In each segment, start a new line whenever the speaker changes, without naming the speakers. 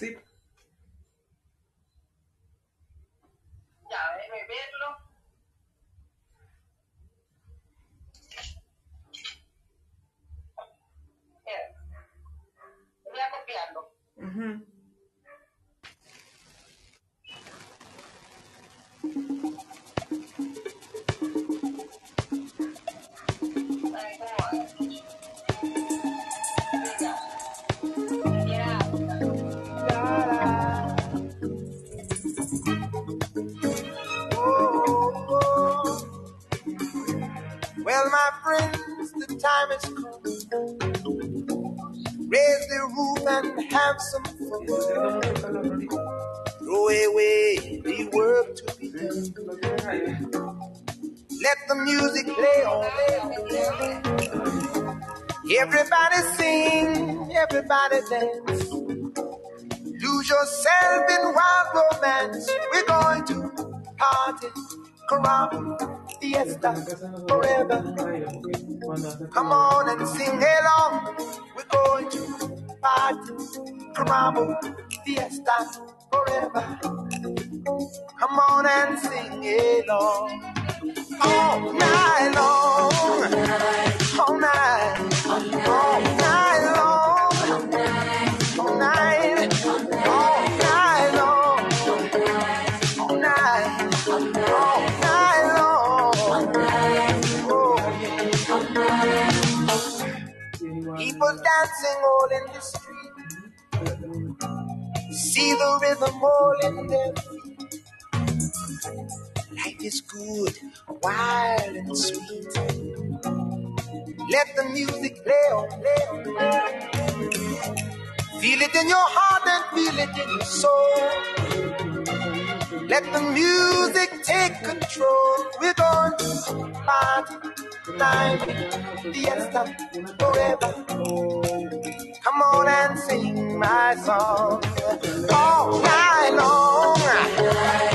Sí.
Ya,
Throw away the work to be done. Let the music play on. Everybody sing, everybody dance. Lose yourself in wild romance. We're going to party, caramba, fiesta, forever. Come on and sing along. We're going to party, caramba, fiesta, forever. Come on and sing along. All night long. All night. All night long. Dancing all in the street. See the rhythm all in their feet. Life is good, wild and sweet. Let the music play on, play on. Feel it in your heart and feel it in your soul. Let the music take control. We're going to party, time, fiesta, forever. Come on and sing my song all night long.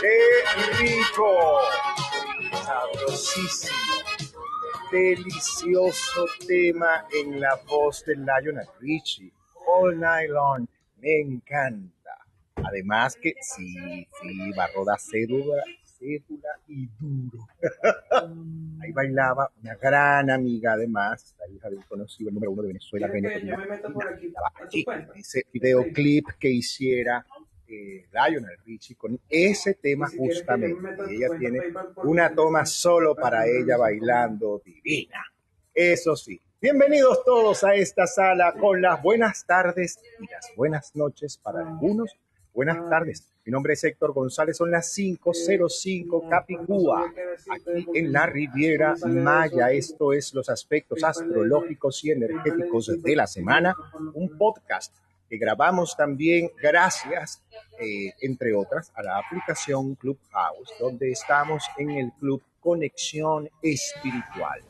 ¡Qué rico! Sabrosísimo. Delicioso tema en la voz de Lionel Richie. All Night Long. Me encanta. Además que sí, sí, barro da cédula, cédula y duro. Ahí bailaba una gran amiga además, la hija del conocido el número uno de Venezuela,
yo me meto por aquí,
ese videoclip que hiciera eh, Lionel Richie con ese tema
si
justamente. ella tiene una toma solo para ella bailando divina. Eso sí, Bienvenidos todos a esta sala con las buenas tardes y las buenas noches para algunos. Buenas tardes. Mi nombre es Héctor González. Son las 5.05 Capicúa, aquí en la Riviera Maya. Esto es los aspectos astrológicos y energéticos de la semana. Un podcast que grabamos también gracias, eh, entre otras, a la aplicación Clubhouse, donde estamos en el Club Conexión Espiritual.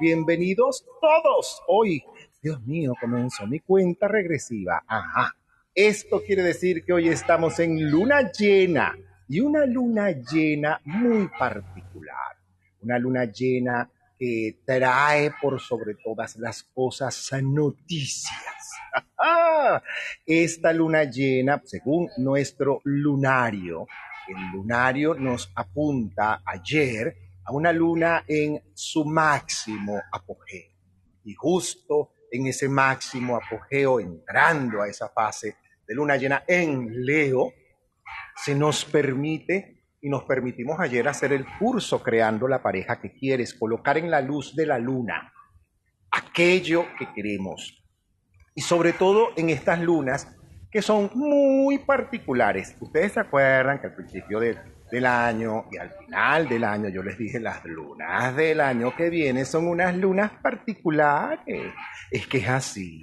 Bienvenidos todos. Hoy, Dios mío, comenzó mi cuenta regresiva. Ajá. Esto quiere decir que hoy estamos en luna llena y una luna llena muy particular. Una luna llena que trae por sobre todas las cosas noticias. Esta luna llena, según nuestro lunario, el lunario nos apunta ayer a una luna en su máximo apogeo. Y justo en ese máximo apogeo, entrando a esa fase de luna llena en Leo, se nos permite y nos permitimos ayer hacer el curso creando la pareja que quieres, colocar en la luz de la luna aquello que queremos. Y sobre todo en estas lunas que son muy particulares. Ustedes se acuerdan que al principio de del año y al final del año yo les dije las lunas del año que viene son unas lunas particulares. Es que es así.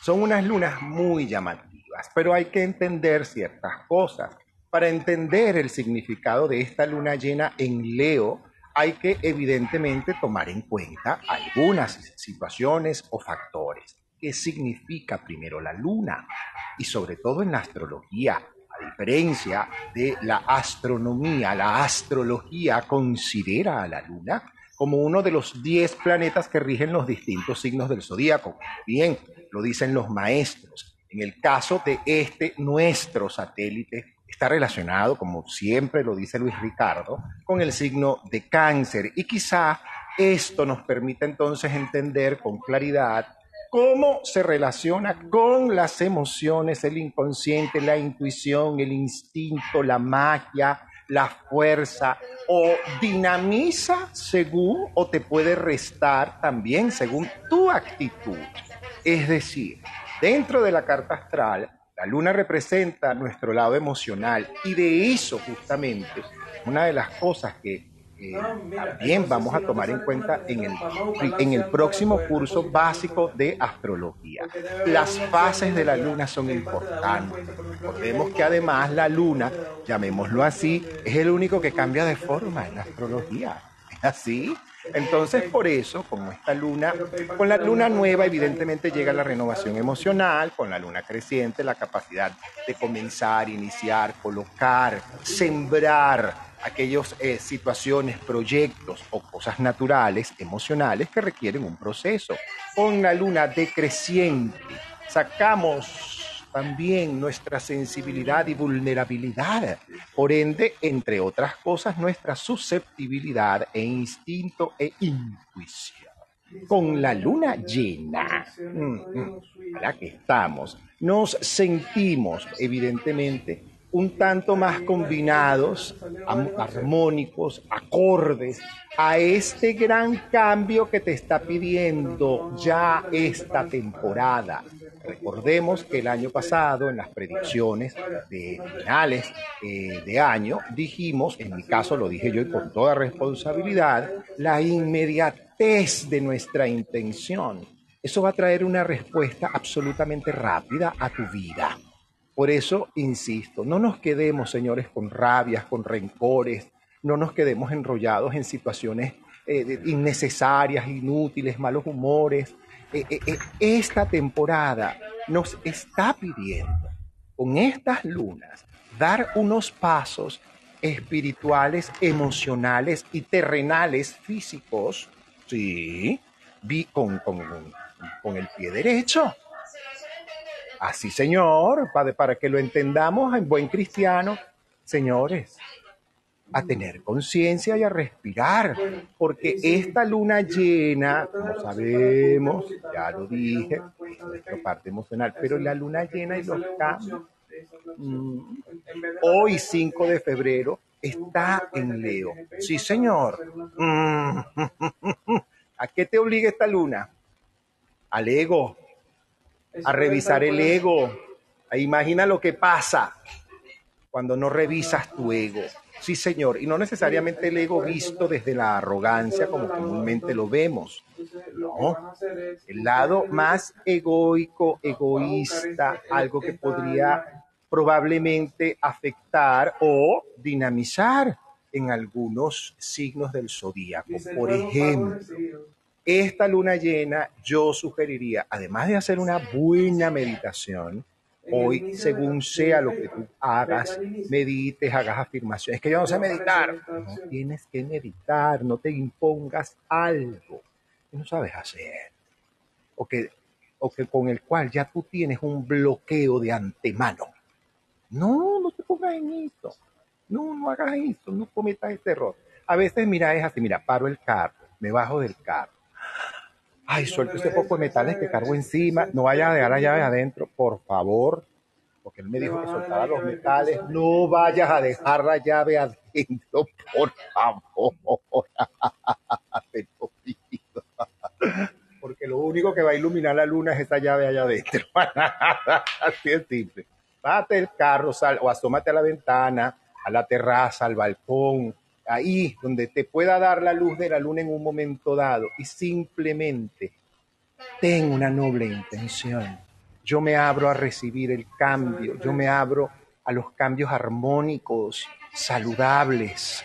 Son unas lunas muy llamativas, pero hay que entender ciertas cosas. Para entender el significado de esta luna llena en Leo, hay que evidentemente tomar en cuenta algunas situaciones o factores. ¿Qué significa primero la luna? Y sobre todo en la astrología, a diferencia de la astronomía, la astrología considera a la Luna como uno de los 10 planetas que rigen los distintos signos del zodíaco. Bien, lo dicen los maestros. En el caso de este, nuestro satélite está relacionado, como siempre lo dice Luis Ricardo, con el signo de cáncer. Y quizá esto nos permita entonces entender con claridad cómo se relaciona con las emociones, el inconsciente, la intuición, el instinto, la magia, la fuerza, o dinamiza según o te puede restar también según tu actitud. Es decir, dentro de la carta astral, la luna representa nuestro lado emocional y de eso justamente una de las cosas que también vamos a tomar en cuenta en el, en el próximo curso básico de astrología. Las fases de la luna son importantes. Recordemos que además la luna, llamémoslo así, es el único que cambia de forma en la astrología. ¿Es así? Entonces, por eso, como esta luna, con la luna nueva, evidentemente llega la renovación emocional, con la luna creciente, la capacidad de comenzar, iniciar, colocar, sembrar aquellas eh, situaciones, proyectos o cosas naturales, emocionales que requieren un proceso. Con la luna decreciente sacamos también nuestra sensibilidad y vulnerabilidad, por ende, entre otras cosas, nuestra susceptibilidad e instinto e intuición. Con la luna llena, mm, mm, la que estamos, nos sentimos, evidentemente, un tanto más combinados, armónicos, acordes a este gran cambio que te está pidiendo ya esta temporada. Recordemos que el año pasado, en las predicciones de finales eh, de año, dijimos, en mi caso lo dije yo y con toda responsabilidad, la inmediatez de nuestra intención. Eso va a traer una respuesta absolutamente rápida a tu vida. Por eso, insisto, no nos quedemos, señores, con rabias, con rencores, no nos quedemos enrollados en situaciones eh, innecesarias, inútiles, malos humores. Eh, eh, esta temporada nos está pidiendo, con estas lunas, dar unos pasos espirituales, emocionales y terrenales físicos, sí, con, con el pie derecho. Así, Señor, para, para que lo entendamos en buen cristiano, señores, a tener conciencia y a respirar, porque esta luna llena, como sabemos, ya lo dije, es nuestra parte emocional, pero la luna llena y los cambios, mm, hoy 5 de febrero, está en Leo. Sí, señor. Mm, ¿A qué te obliga esta luna? al ego, a revisar el ego. Imagina lo que pasa cuando no revisas tu ego. Sí, señor, y no necesariamente el ego visto desde la arrogancia como comúnmente lo vemos. No, el lado más egoico, egoísta, algo que podría probablemente afectar o dinamizar en algunos signos del zodíaco. Por ejemplo, esta luna llena yo sugeriría, además de hacer una buena meditación, Hoy, según sea lo que tú hagas, medites, hagas afirmaciones. Es que yo no sé meditar. No tienes que meditar, no te impongas algo que no sabes hacer. O que, o que con el cual ya tú tienes un bloqueo de antemano. No, no te pongas en esto. No, no hagas esto, no cometas este error. A veces, mira, es así, mira, paro el carro, me bajo del carro ay, suelto este poco de metales que cargo encima, no vaya a dejar la llave adentro, por favor, porque él me dijo que soltara los metales, no vayas a dejar la llave adentro, por favor. Porque lo único que va a iluminar la luna es esa llave allá adentro. Así es simple. Bate el carro, sal, o asómate a la ventana, a la terraza, al balcón, ahí donde te pueda dar la luz de la luna en un momento dado y simplemente ten una noble intención. Yo me abro a recibir el cambio, yo me abro a los cambios armónicos, saludables,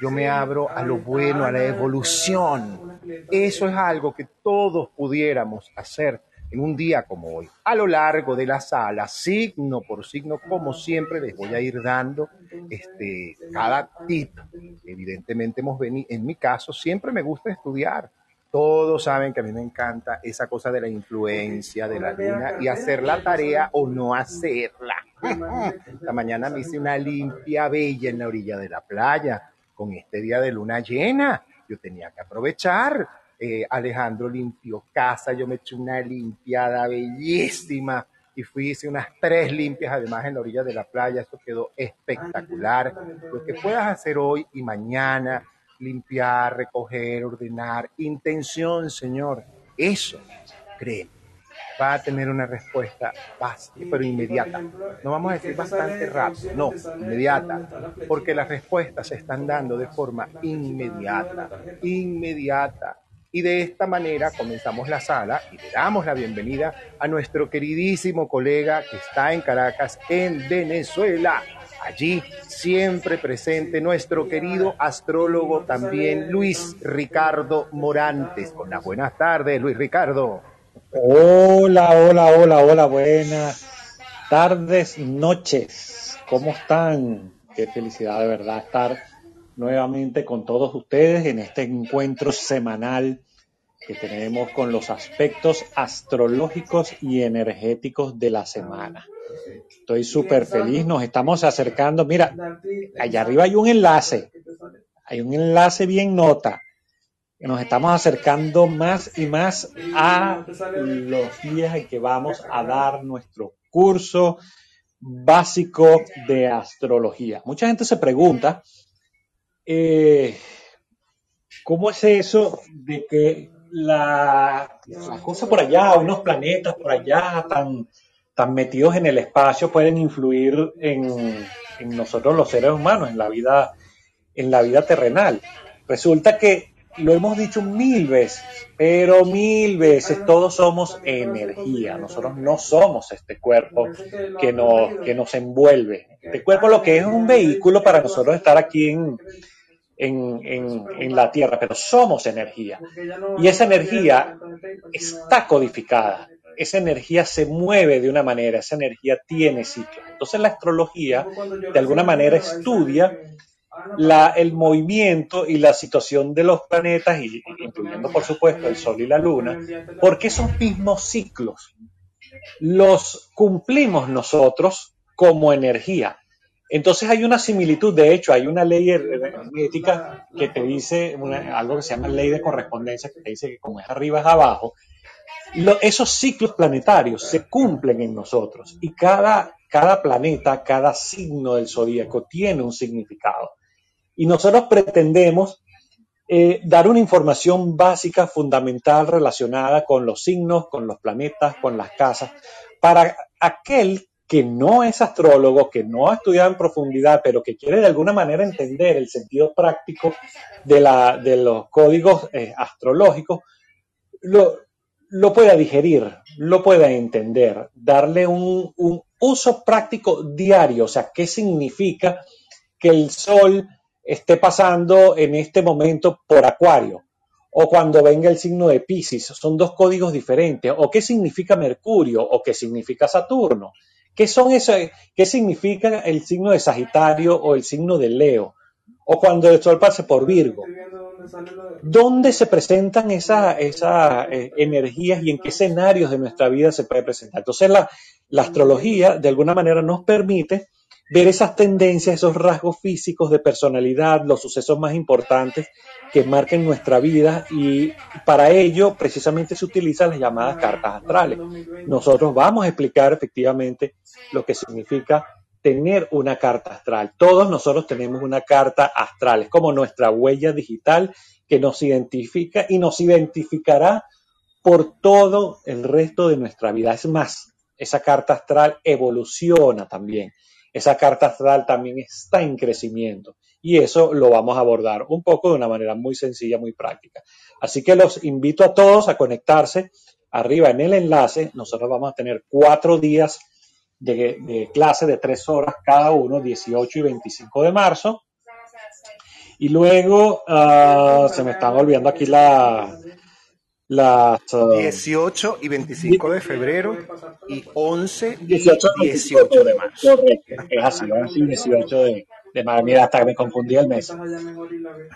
yo me abro a lo bueno, a la evolución. Eso es algo que todos pudiéramos hacer en un día como hoy. A lo largo de la sala, signo por signo, como siempre, les voy a ir dando este, cada tip. Evidentemente, hemos venido, en mi caso, siempre me gusta estudiar. Todos saben que a mí me encanta esa cosa de la influencia de la luna y hacer la tarea o no hacerla. Esta mañana me hice una limpia bella en la orilla de la playa con este día de luna llena. Yo tenía que aprovechar eh, Alejandro limpió casa, yo me eché una limpiada bellísima y fui, hice unas tres limpias además en la orilla de la playa, eso quedó espectacular. Lo que puedas hacer hoy y mañana, limpiar, recoger, ordenar, intención, Señor, eso, créeme, va a tener una respuesta básica, pero inmediata. No vamos a decir bastante rápido, no, inmediata, porque las respuestas se están dando de forma inmediata, inmediata. Y de esta manera comenzamos la sala y le damos la bienvenida a nuestro queridísimo colega que está en Caracas, en Venezuela. Allí siempre presente nuestro querido astrólogo también Luis Ricardo Morantes. Con buenas tardes, Luis Ricardo.
Hola, hola, hola, hola, buenas tardes, noches. ¿Cómo están? Qué felicidad de verdad estar nuevamente con todos ustedes en este encuentro semanal que tenemos con los aspectos astrológicos y energéticos de la semana. Estoy súper feliz, nos estamos acercando. Mira, allá arriba hay un enlace, hay un enlace bien nota. Nos estamos acercando más y más a los días en que vamos a dar nuestro curso básico de astrología. Mucha gente se pregunta, eh, ¿cómo es eso de que la, las cosas por allá, unos planetas por allá tan, metidos en el espacio pueden influir en, en nosotros los seres humanos, en la vida, en la vida terrenal? Resulta que lo hemos dicho mil veces, pero mil veces todos somos energía. Nosotros no somos este cuerpo que nos, que nos envuelve. Este cuerpo lo que es un vehículo para nosotros estar aquí en, en, la Tierra, pero somos energía. Y esa energía está codificada. Esa energía se mueve de una manera, esa energía tiene ciclos. Entonces la astrología de alguna manera estudia la, el movimiento y la situación de los planetas, y, incluyendo por supuesto el Sol y la Luna, porque esos mismos ciclos los cumplimos nosotros como energía. Entonces hay una similitud, de hecho, hay una ley ética que te dice algo que se llama ley de correspondencia, que te dice que como es arriba es abajo. esos ciclos planetarios se cumplen en nosotros y cada, cada planeta, cada signo del zodíaco tiene un significado. Y nosotros pretendemos eh, dar una información básica, fundamental, relacionada con los signos, con los planetas, con las casas, para aquel que no es astrólogo, que no ha estudiado en profundidad, pero que quiere de alguna manera entender el sentido práctico de, la, de los códigos eh, astrológicos, lo, lo pueda digerir, lo pueda entender, darle un, un uso práctico diario, o sea, qué significa que el sol esté pasando en este momento por Acuario, o cuando venga el signo de Pisces, son dos códigos diferentes, o qué significa Mercurio, o qué significa Saturno. ¿Qué, son eso, ¿Qué significa el signo de Sagitario o el signo de Leo? O cuando el Sol pase por Virgo. ¿Dónde se presentan esas esa, eh, energías y en qué escenarios de nuestra vida se puede presentar? Entonces la, la astrología de alguna manera nos permite ver esas tendencias, esos rasgos físicos de personalidad, los sucesos más importantes que marquen nuestra vida y para ello precisamente se utilizan las llamadas cartas astrales. Nosotros vamos a explicar efectivamente lo que significa tener una carta astral. Todos nosotros tenemos una carta astral, es como nuestra huella digital que nos identifica y nos identificará por todo el resto de nuestra vida. Es más, esa carta astral evoluciona también esa carta astral también está en crecimiento y eso lo vamos a abordar un poco de una manera muy sencilla, muy práctica. Así que los invito a todos a conectarse arriba en el enlace. Nosotros vamos a tener cuatro días de, clase de tres horas cada uno, 18 y 25 de marzo. Y luego ah, se me están olvidando aquí la,
las 18 y 25 de febrero y 11 y 18, de marzo.
es así, 11 y 18 de, de marzo. Mira, hasta que me confundí el mes.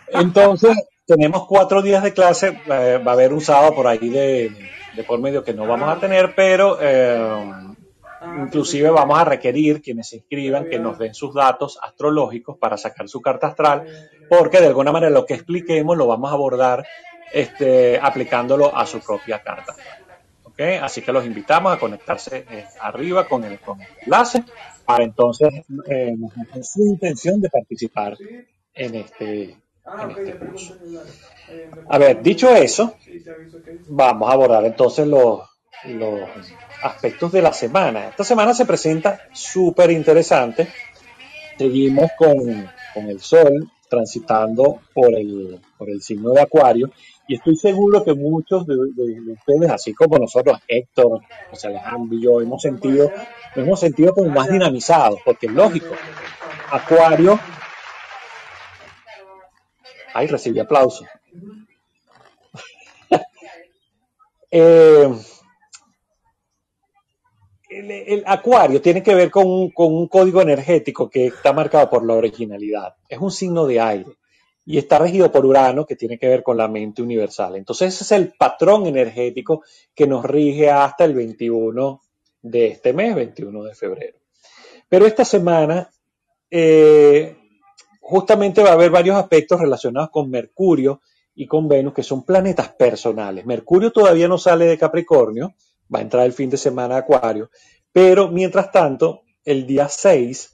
Entonces, tenemos cuatro días de clase. Eh, va a haber un sábado por ahí de, de, por medio que no vamos a tener, pero eh, inclusive vamos a requerir quienes se inscriban que nos den sus datos astrológicos para sacar su carta astral, porque de alguna manera lo que expliquemos lo vamos a abordar este, aplicándolo a su propia carta. Así que los invitamos a conectarse eh, arriba con el, con el, enlace para entonces eh, su intención de participar en este, en este curso. A ver, dicho eso, vamos a abordar entonces los, los aspectos de la semana. Esta semana se presenta súper interesante. Seguimos con, con el Sol transitando por el, por el signo de Acuario y estoy seguro que muchos de, ustedes, así como nosotros, Héctor, José Alejandro y yo, hemos sentido, hemos sentido como más dinamizados, porque es lógico. Acuario. Ay, recibí aplauso. Eh, el, acuario tiene que ver con un código energético que está marcado por la originalidad. Es un signo de aire y está regido por Urano, que tiene que ver con la mente universal. Entonces ese es el patrón energético que nos rige hasta el 21 de este mes, 21 de febrero. Pero esta semana eh, justamente va a haber varios aspectos relacionados con Mercurio y con Venus, que son planetas personales. Mercurio todavía no sale de Capricornio, va a entrar el fin de semana a Acuario, pero mientras tanto, el día 6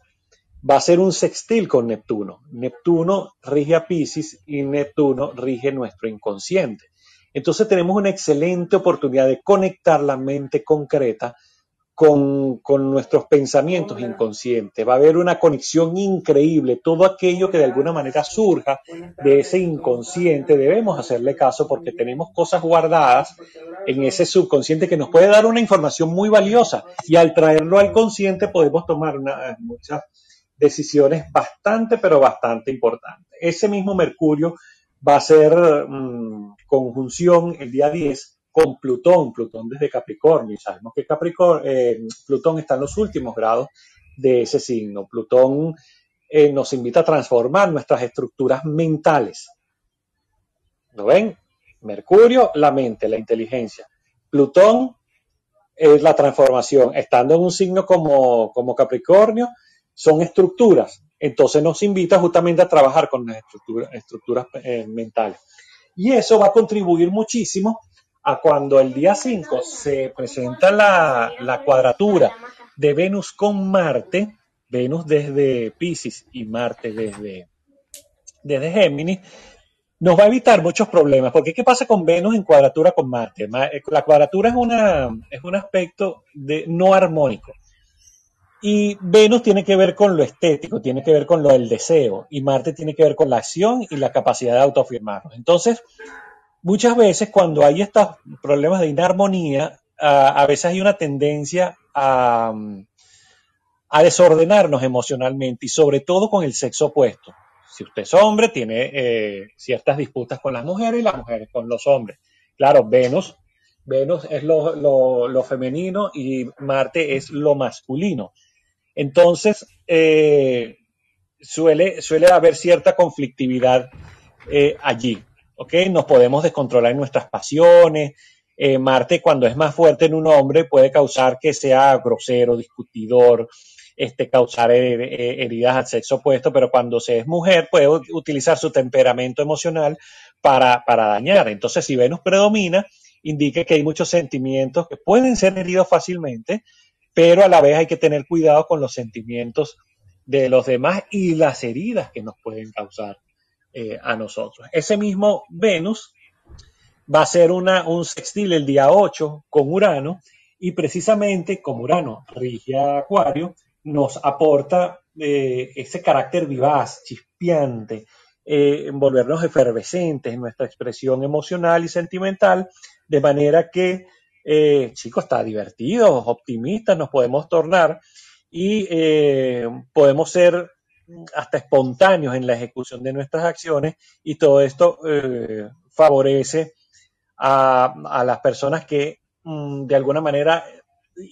va a ser un sextil con Neptuno. Neptuno rige a Pisces y Neptuno rige nuestro inconsciente. Entonces tenemos una excelente oportunidad de conectar la mente concreta con, con, nuestros pensamientos inconscientes. Va a haber una conexión increíble. Todo aquello que de alguna manera surja de ese inconsciente, debemos hacerle caso porque tenemos cosas guardadas en ese subconsciente que nos puede dar una información muy valiosa. Y al traerlo al consciente podemos tomar una, muchas decisiones bastante, pero bastante importantes. Ese mismo Mercurio va a ser mm, conjunción el día 10 con Plutón, Plutón desde Capricornio. Y sabemos que Capricornio, eh, Plutón está en los últimos grados de ese signo. Plutón eh, nos invita a transformar nuestras estructuras mentales. ¿Lo ven? Mercurio, la mente, la inteligencia. Plutón es la transformación. Estando en un signo como, como Capricornio, son estructuras. Entonces nos invita justamente a trabajar con las estructuras, eh, mentales. Y eso va a contribuir muchísimo a cuando el día 5 se presenta la, la cuadratura de Venus con Marte, Venus desde Pisces y Marte desde, desde Géminis, nos va a evitar muchos problemas, porque ¿qué pasa con Venus en cuadratura con Marte? Eh, la cuadratura es, una, es un aspecto de, no armónico. Y Venus tiene que ver con lo estético, tiene que ver con lo del deseo, y Marte tiene que ver con la acción y la capacidad de autoafirmarnos. Entonces, muchas veces cuando hay estos problemas de inarmonía, a veces hay una tendencia a, a desordenarnos emocionalmente y sobre todo con el sexo opuesto. Si usted es hombre, tiene eh, ciertas disputas con las mujeres y las mujeres con los hombres. Claro, Venus, Venus es lo, femenino y Marte es lo masculino. Entonces, eh, suele, suele haber cierta conflictividad eh, allí. ¿Ok? Nos podemos descontrolar en nuestras pasiones. Marte, cuando es más fuerte en un hombre, puede causar que sea grosero, discutidor, este, causar heridas al sexo opuesto, pero cuando se es mujer puede utilizar su temperamento emocional para, para dañar. Entonces, si Venus predomina, indica que hay muchos sentimientos que pueden ser heridos fácilmente, pero a la vez hay que tener cuidado con los sentimientos de los demás y las heridas que nos pueden causar eh, a nosotros. Ese mismo Venus va a ser una, un sextil el día 8 con Urano y precisamente como Urano rige a Acuario, nos aporta eh, ese carácter vivaz, chispeante, eh, envolvernos efervescentes en nuestra expresión emocional y sentimental, de manera que, eh, chicos, está divertido, optimistas nos podemos tornar y podemos ser hasta espontáneos en la ejecución de nuestras acciones y todo esto favorece a, las personas que mm, de alguna manera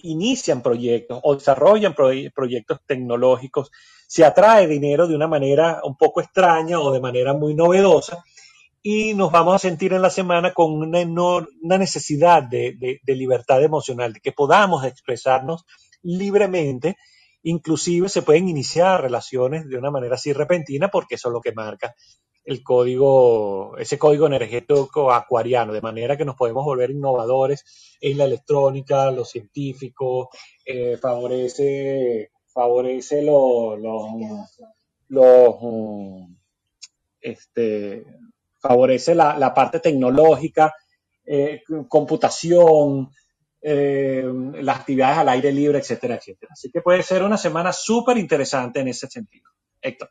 inician proyectos o desarrollan proyectos tecnológicos, se atrae dinero de una manera un poco extraña o de manera muy novedosa y nos vamos a sentir en la semana con una, una necesidad de, libertad emocional, de que podamos expresarnos libremente. Inclusive se pueden iniciar relaciones de una manera así repentina porque eso es lo que marca el código, ese código energético acuariano, de manera que nos podemos volver innovadores en la electrónica, lo científico, eh, favorece, favorece los, este, favorece la, parte tecnológica, eh, computación, eh, las actividades al aire libre, etcétera, etcétera. Así que puede ser una semana súper interesante en ese sentido. Héctor.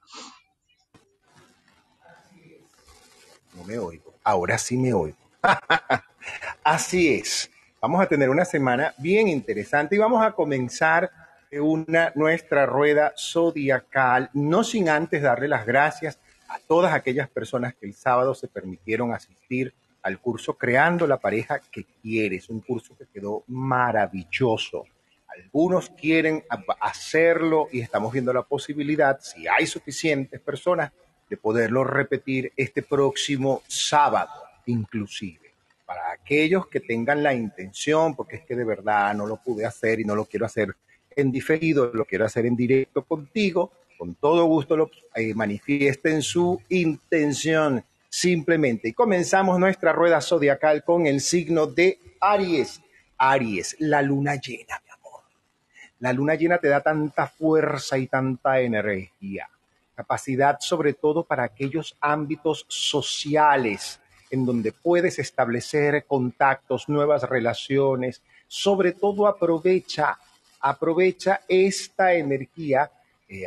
me oigo. Ahora sí me oigo. Así es. Vamos a tener una semana bien interesante y vamos a comenzar una, nuestra rueda zodiacal, no sin antes darle las gracias a todas aquellas personas que el sábado se permitieron asistir al curso Creando la pareja que quieres, un curso que quedó maravilloso. Algunos quieren hacerlo y estamos viendo la posibilidad, si hay suficientes personas, de poderlo repetir este próximo sábado, inclusive. Para aquellos que tengan la intención, porque es que de verdad no lo pude hacer y no lo quiero hacer en diferido, lo quiero hacer en directo contigo, con todo gusto lo eh, manifiesten su intención simplemente. Y comenzamos nuestra rueda zodiacal con el signo de Aries. Aries, la luna llena, mi amor. La luna llena te da tanta fuerza y tanta energía capacidad sobre todo para aquellos ámbitos sociales en donde puedes establecer contactos, nuevas relaciones, sobre todo aprovecha, aprovecha esta energía.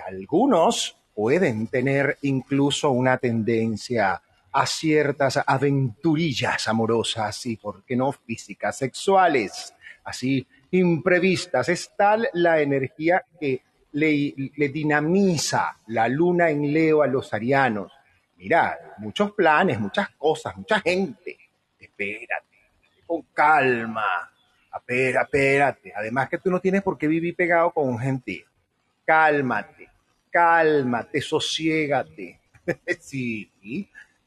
algunos pueden tener incluso una tendencia a ciertas aventurillas amorosas y, ¿por qué no, físicas, sexuales, así imprevistas. Es tal la energía que le, dinamiza la luna en Leo a los arianos. Mira, muchos planes, muchas cosas, mucha gente. Espérate, con calma. Espera, espérate. Además que tú no tienes por qué vivir pegado con gente. Cálmate, cálmate, sosiégate. sí,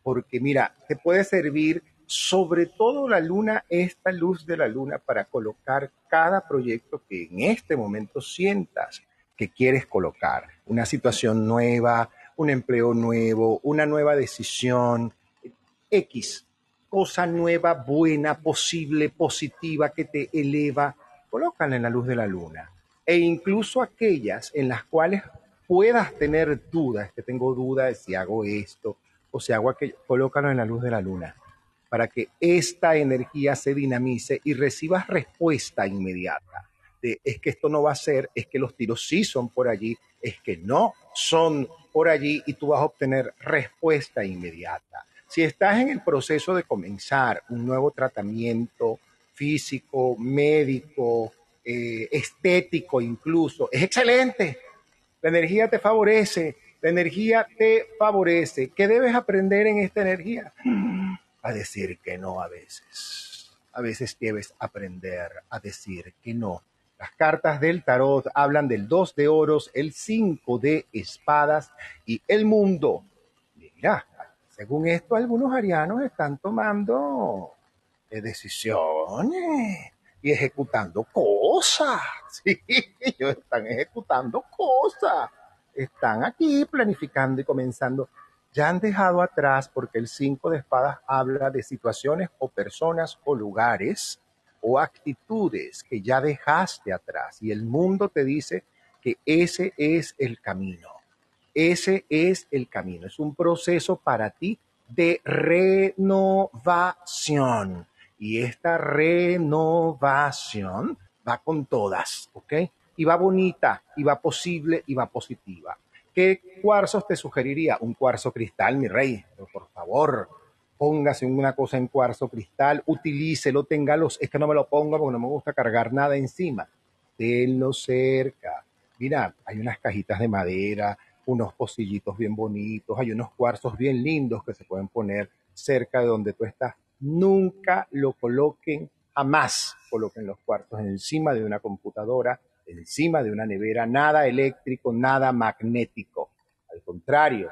porque mira, te puede servir sobre todo la luna, esta luz de la luna, para colocar cada proyecto que en este momento sientas que quieres colocar, una situación nueva, un empleo nuevo, una nueva decisión, X, cosa nueva, buena, posible, positiva, que te eleva, colócala en la luz de la luna. E incluso aquellas en las cuales puedas tener dudas, que tengo dudas de si hago esto o sea, agua que colócalo en la luz de la luna para que esta energía se dinamice y recibas respuesta inmediata. Es que esto no va a ser, es que los tiros sí son por allí, es que no son por allí y tú vas a obtener respuesta inmediata. Si estás en el proceso de comenzar un nuevo tratamiento físico, médico, eh, estético incluso, es excelente. La energía te favorece, la energía te favorece. ¿Qué debes aprender en esta energía? A decir que no a veces. A veces debes aprender a decir que no. Las cartas del tarot hablan del 2 de oros, el 5 de espadas y el mundo. Mira, según esto, algunos arianos están tomando eh, decisiones y ejecutando cosas. Sí, ellos están ejecutando cosas. Están aquí planificando y comenzando. Ya han dejado atrás, porque el 5 de espadas habla de situaciones o personas o lugares o actitudes que ya dejaste atrás. Y el mundo te dice que ese es el camino. Ese es el camino. Es un proceso para ti de renovación. Y esta renovación va con todas, ¿ok? Y va bonita, y va posible, y va positiva. ¿Qué cuarzos te sugeriría? Un cuarzo cristal, mi rey, por favor, póngase una cosa en cuarzo cristal, utilícelo, téngalos, es que no me lo pongo porque no me gusta cargar nada encima. Tenlo cerca. Mira, hay unas cajitas de madera, unos pocillitos bien bonitos, hay unos cuarzos bien lindos que se pueden poner cerca de donde tú estás. Nunca lo coloquen, jamás coloquen los cuarzos encima de una computadora, encima de una nevera, nada eléctrico, nada magnético. Al contrario,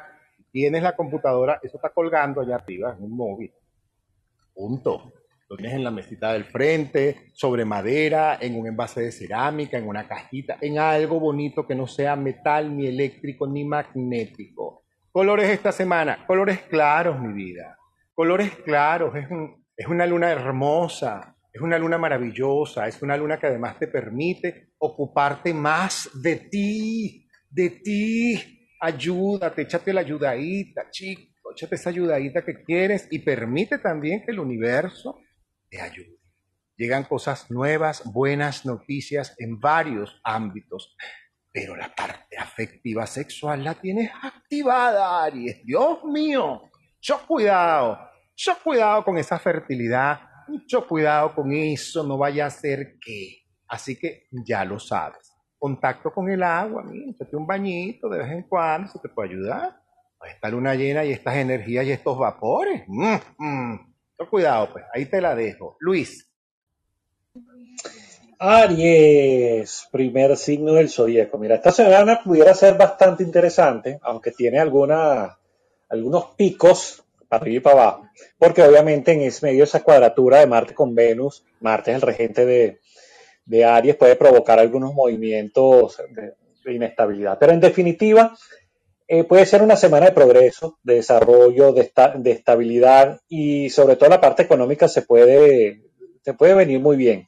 tienes la computadora, eso está colgando allá arriba en un móvil. Punto. Lo tienes en la mesita del frente, sobre madera, en un envase de cerámica, en una cajita, en algo bonito que no sea metal, ni eléctrico, ni magnético. Colores esta semana, colores claros, mi vida. Colores claros, es, es una luna hermosa, es una luna maravillosa, es una luna que además te permite ocuparte más de ti, de ti. Ayúdate, échate la ayudadita, chico, échate esa ayudadita que quieres y permite también que el universo te ayude. Llegan cosas nuevas, buenas noticias en varios ámbitos, pero la parte afectiva sexual la tienes activada, Aries. Dios mío, yo cuidado, yo cuidado con esa fertilidad, mucho cuidado con eso, no vaya a ser que. Así que ya lo sabes. Contacto con el agua, mira, échate un bañito de vez en cuando, se te puede ayudar. Esta luna llena y estas energías y estos vapores. Mm, mm. Cuidado, pues, ahí te la dejo. Luis.
Aries, primer signo del zodíaco. Mira, esta semana pudiera ser bastante interesante, aunque tiene alguna, algunos picos para arriba y para abajo, porque obviamente en ese medio esa cuadratura de Marte con Venus, Marte es el regente de, de Aries, puede provocar algunos movimientos de, inestabilidad. Pero en definitiva, eh, puede ser una semana de progreso, de desarrollo, de, de, estabilidad y sobre todo la parte económica se puede, se puede venir muy bien.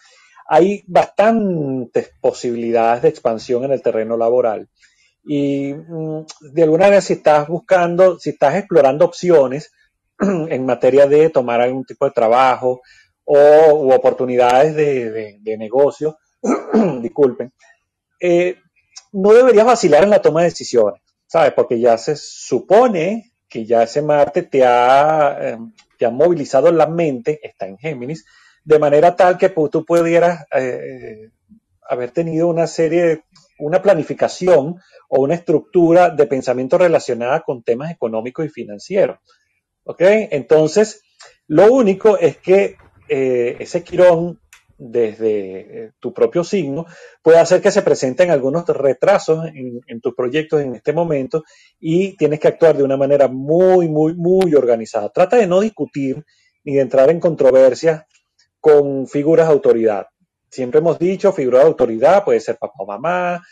Hay bastantes posibilidades de expansión en el terreno laboral y mm, de alguna manera si estás buscando, si estás explorando opciones en materia de tomar algún tipo de trabajo o oportunidades de, de, negocio, disculpen, eh, no deberías vacilar en la toma de decisiones ¿sabes? Porque ya se supone que ya ese Marte te ha, eh, te ha movilizado la mente, está en Géminis, de manera tal que tú pudieras eh, haber tenido una serie, una planificación o una estructura de pensamiento relacionada con temas económicos y financieros. ¿Ok? Entonces, lo único es que eh, ese quirón desde eh, tu propio signo, puede hacer que se presenten algunos retrasos en, tus proyectos en este momento y tienes que actuar de una manera muy, muy, muy organizada. Trata de no discutir ni de entrar en controversias con figuras de autoridad. Siempre hemos dicho, figura de autoridad puede ser papá o mamá,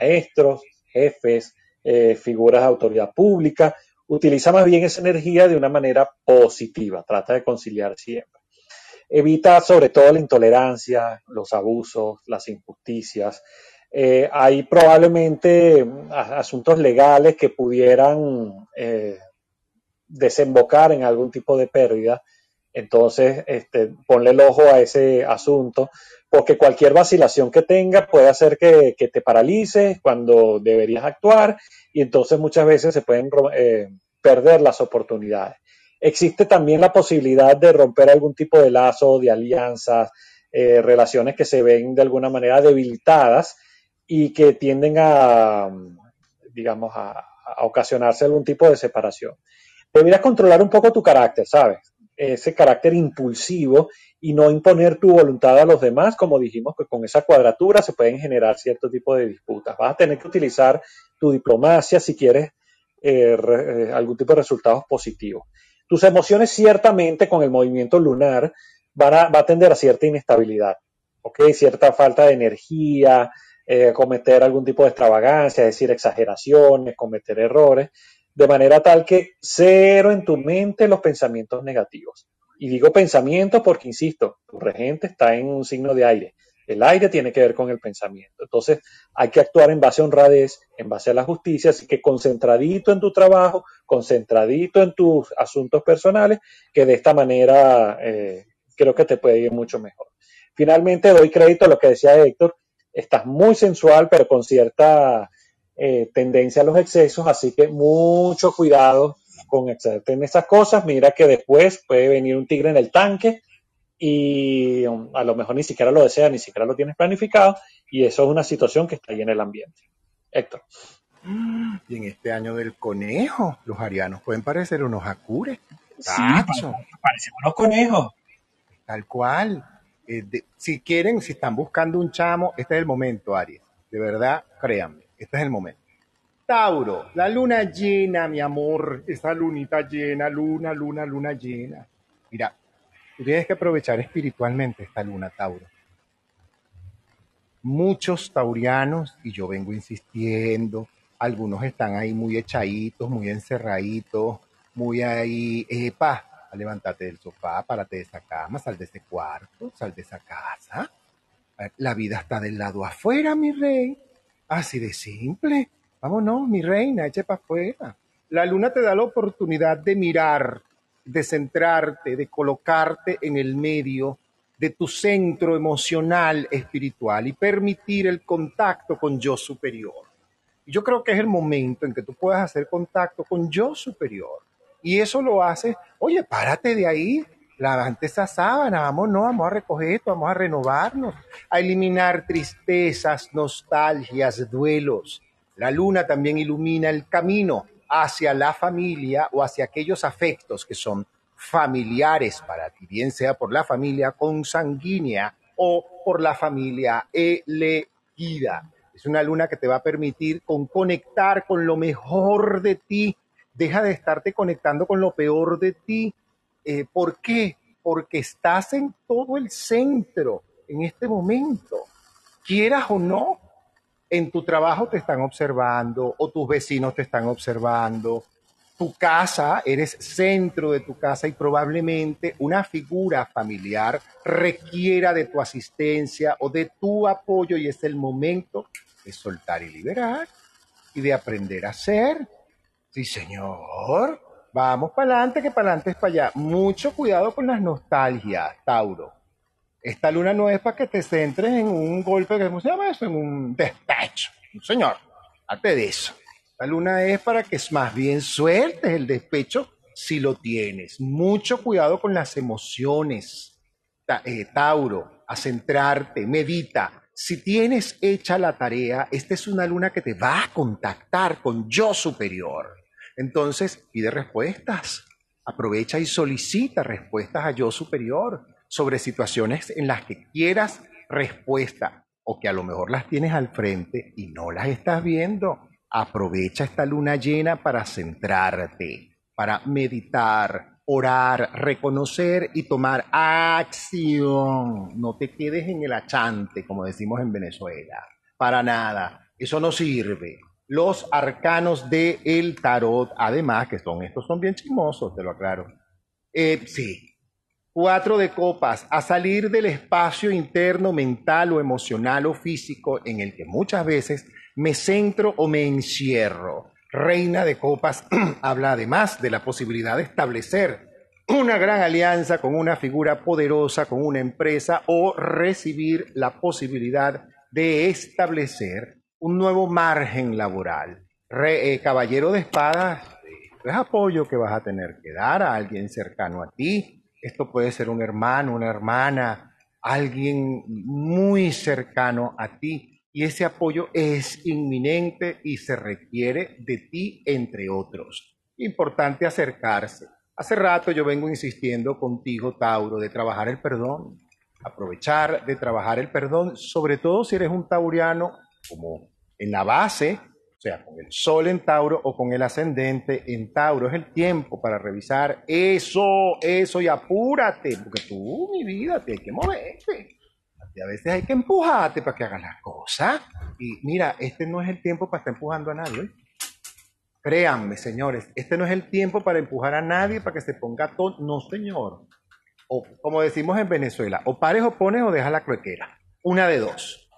maestros, jefes, eh, figuras de autoridad pública. Utiliza más bien esa energía de una manera positiva. Trata de conciliar siempre evita sobre todo la intolerancia, los abusos, las injusticias. Eh, hay probablemente asuntos legales que pudieran eh, desembocar en algún tipo de pérdida. Entonces, este, ponle el ojo a ese asunto, porque cualquier vacilación que tenga puede hacer que, que te paralices cuando deberías actuar y entonces muchas veces se pueden eh, perder las oportunidades. Existe también la posibilidad de romper algún tipo de lazo, de alianzas, eh, relaciones que se ven de alguna manera debilitadas y que tienden a, digamos, a, ocasionarse algún tipo de separación. Deberías controlar un poco tu carácter, ¿sabes? Ese carácter impulsivo y no imponer tu voluntad a los demás, como dijimos que con esa cuadratura se pueden generar cierto tipo de disputas. Vas a tener que utilizar tu diplomacia si quieres eh, eh, algún tipo de resultados positivos. Tus emociones ciertamente con el movimiento lunar van a, va a tender a cierta inestabilidad, ¿ok? Cierta falta de energía, eh, cometer algún tipo de extravagancia, es decir, exageraciones, cometer errores, de manera tal que cero en tu mente los pensamientos negativos. Y digo pensamientos porque, insisto, tu regente está en un signo de aire. El aire tiene que ver con el pensamiento. Entonces, hay que actuar en base a honradez, en base a la justicia, así que concentradito en tu trabajo, concentradito en tus asuntos personales, que de esta manera eh, creo que te puede ir mucho mejor. Finalmente, doy crédito a lo que decía Héctor, estás muy sensual, pero con cierta eh, tendencia a los excesos, así que mucho cuidado con excederte en esas cosas. Mira que después puede venir un tigre en el tanque y um, a lo mejor ni siquiera lo deseas, ni siquiera lo tienes planificado, y eso es una situación que está ahí en el ambiente. Héctor.
Y en este año del conejo, los arianos pueden parecer unos acures.
Sí, parecen unos conejos.
Tal cual. Eh, de, si quieren, si están buscando un chamo, este es el momento, Aries. De verdad, créanme, este es el momento. Tauro, la luna llena, mi amor, esa lunita llena, luna, luna, luna llena. Mira, tú tienes que aprovechar espiritualmente esta luna, Tauro. Muchos taurianos, y yo vengo insistiendo, algunos están ahí muy echaditos, muy encerraditos, muy ahí, epa, levántate del sofá, párate de esa cama, sal de ese cuarto, sal de esa casa. La vida está del lado afuera, mi rey. Así de simple. Vámonos, mi reina, eche para afuera. La luna te da la oportunidad de mirar, de centrarte, de colocarte en el medio de tu centro emocional, espiritual y permitir el contacto con yo superior. Yo creo que es el momento en que tú puedas hacer contacto con yo superior y eso lo hace, oye, párate de ahí, lavante esa sábana, vamos, no, vamos a recoger esto, vamos a renovarnos, a eliminar tristezas, nostalgias, duelos. La luna también ilumina el camino hacia la familia o hacia aquellos afectos que son familiares para ti, bien sea por la familia consanguínea o por la familia elegida. Es una luna que te va a permitir con conectar con lo mejor de ti Deja de estarte conectando con lo peor de ti. Eh, ¿Por qué? Porque estás en todo el centro en este momento. Quieras o no, en tu trabajo te están observando o tus vecinos te están observando. Tu casa, eres centro de tu casa y probablemente una figura familiar requiera de tu asistencia o de tu apoyo y es el momento de soltar y liberar y de aprender a ser Sí, señor. Vamos para adelante, que para adelante es para allá. Mucho cuidado con las nostalgias, Tauro. Esta luna no es para que te centres en un golpe, ¿cómo se llama eso? En un despecho. Señor, hazte de eso. Esta luna es para que más bien sueltes el despecho si lo tienes. Mucho cuidado con las emociones, eh, Tauro, a centrarte, medita. Si tienes hecha la tarea, esta es una luna que te va a contactar con yo superior. Entonces, pide respuestas. Aprovecha y solicita respuestas a yo superior sobre situaciones en las que quieras respuesta o que a lo mejor las tienes al frente y no las estás viendo. Aprovecha esta luna llena para centrarte, para meditar, orar, reconocer y tomar acción. No te quedes en el achante, como decimos en Venezuela. Para nada. Eso no sirve los arcanos del el tarot, además, que son estos, son bien chismosos, te lo aclaro. Eh, sí, cuatro de copas, a salir del espacio interno, mental o emocional o físico en el que muchas veces me centro o me encierro. Reina de copas habla además de la posibilidad de establecer una gran alianza con una figura poderosa, con una empresa o recibir la posibilidad de establecer un nuevo margen laboral. Eh, caballero de espadas, es apoyo que vas a tener que dar a alguien cercano a ti. Esto puede ser un hermano, una hermana, alguien muy cercano a ti. Y ese apoyo es inminente y se requiere de ti, entre otros. Importante acercarse. Hace rato yo vengo insistiendo contigo, Tauro, de trabajar el perdón. Aprovechar de trabajar el perdón, sobre todo si eres un tauriano, como en la base, o sea, con el sol en Tauro o con el ascendente en Tauro. Es el tiempo para revisar eso, eso y apúrate, porque tú, mi vida, te hay que moverte. Y a veces hay que empujarte para que hagas las cosas. Y mira, este no es el tiempo para estar empujando a nadie. Créanme, señores, este no es el tiempo para empujar a nadie para que se ponga todo. No, señor. O como decimos en Venezuela, o pares o pones o dejas la croquera. Una de dos.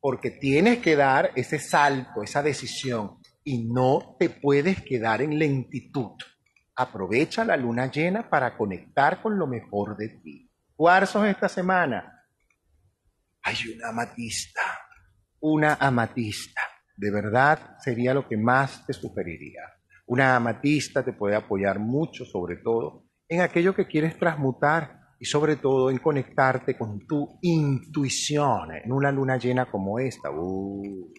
Porque tienes que dar ese salto, esa decisión. Y no te puedes quedar en lentitud. Aprovecha la luna llena para conectar con lo mejor de ti. Cuarzos esta semana. Hay una amatista. Una amatista. De verdad sería lo que más te sugeriría. Una amatista te puede apoyar mucho, sobre todo, en aquello que quieres transmutar y sobre todo en conectarte con tu intuición en una luna llena como esta. Uh,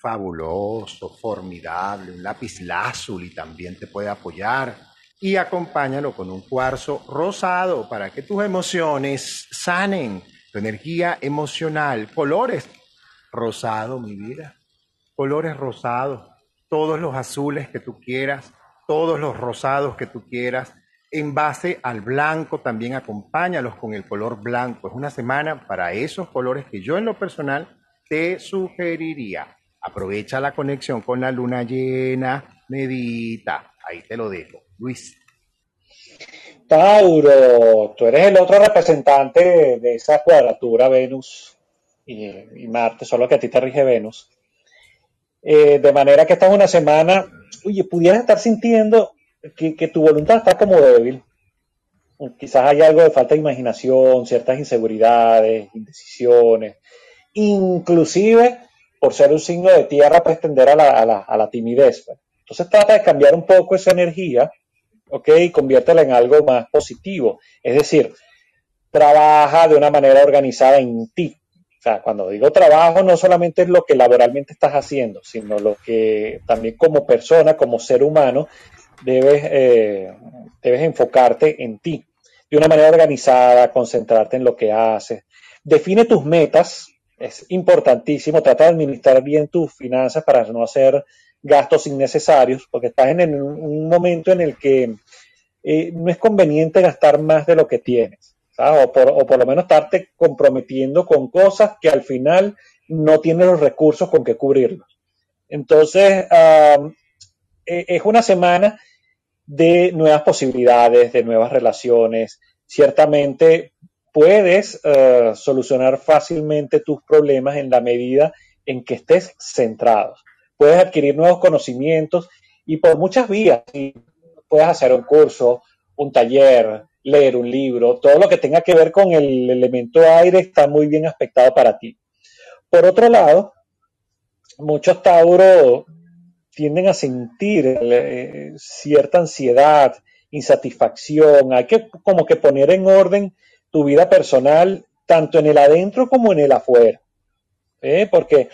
fabuloso, formidable, un lápiz lazuli también te puede apoyar y acompáñalo con un cuarzo rosado para que tus emociones sanen, tu energía emocional, colores rosado, mi vida, colores rosados, todos los azules que tú quieras, todos los rosados que tú quieras, en base al blanco también acompáñalos con el color blanco. Es una semana para esos colores que yo en lo personal te sugeriría. Aprovecha la conexión con la luna llena, medita. Ahí te lo dejo. Luis.
Tauro, tú eres el otro representante de esa cuadratura Venus y, Marte, solo que a ti te rige Venus. Eh, de manera que esta es una semana, oye, pudieras estar sintiendo que, tu voluntad está como débil. Quizás hay algo de falta de imaginación, ciertas inseguridades, indecisiones. Inclusive, por ser un signo de tierra, puedes tender a la, a la, a la timidez. pues. Entonces trata de cambiar un poco esa energía, ¿ok? Conviértela en algo más positivo. Es decir, trabaja de una manera organizada en ti. O sea, cuando digo trabajo, no solamente es lo que laboralmente estás haciendo, sino lo que también como persona, como ser humano, debes, eh, debes enfocarte en ti. De una manera organizada, concentrarte en lo que haces. Define tus metas, es importantísimo. Trata de administrar bien tus finanzas para no hacer gastos innecesarios, porque estás en un momento en el que eh, no es conveniente gastar más de lo que tienes. O, por, o por lo menos estarte comprometiendo con cosas que al final no tienes los recursos con que cubrirlos. Entonces, eh, es una semana de nuevas posibilidades, de nuevas relaciones. Ciertamente puedes eh, solucionar fácilmente tus problemas en la medida en que estés centrados. Puedes adquirir nuevos conocimientos y por muchas vías. Puedes hacer un curso, un taller, leer un libro, todo lo que tenga que ver con el elemento aire está muy bien aspectado para ti. Por otro lado, muchos Tauro tienden a sentir eh, cierta ansiedad, insatisfacción. Hay que como que poner en orden tu vida personal, tanto en el adentro como en el afuera. ¿eh? Porque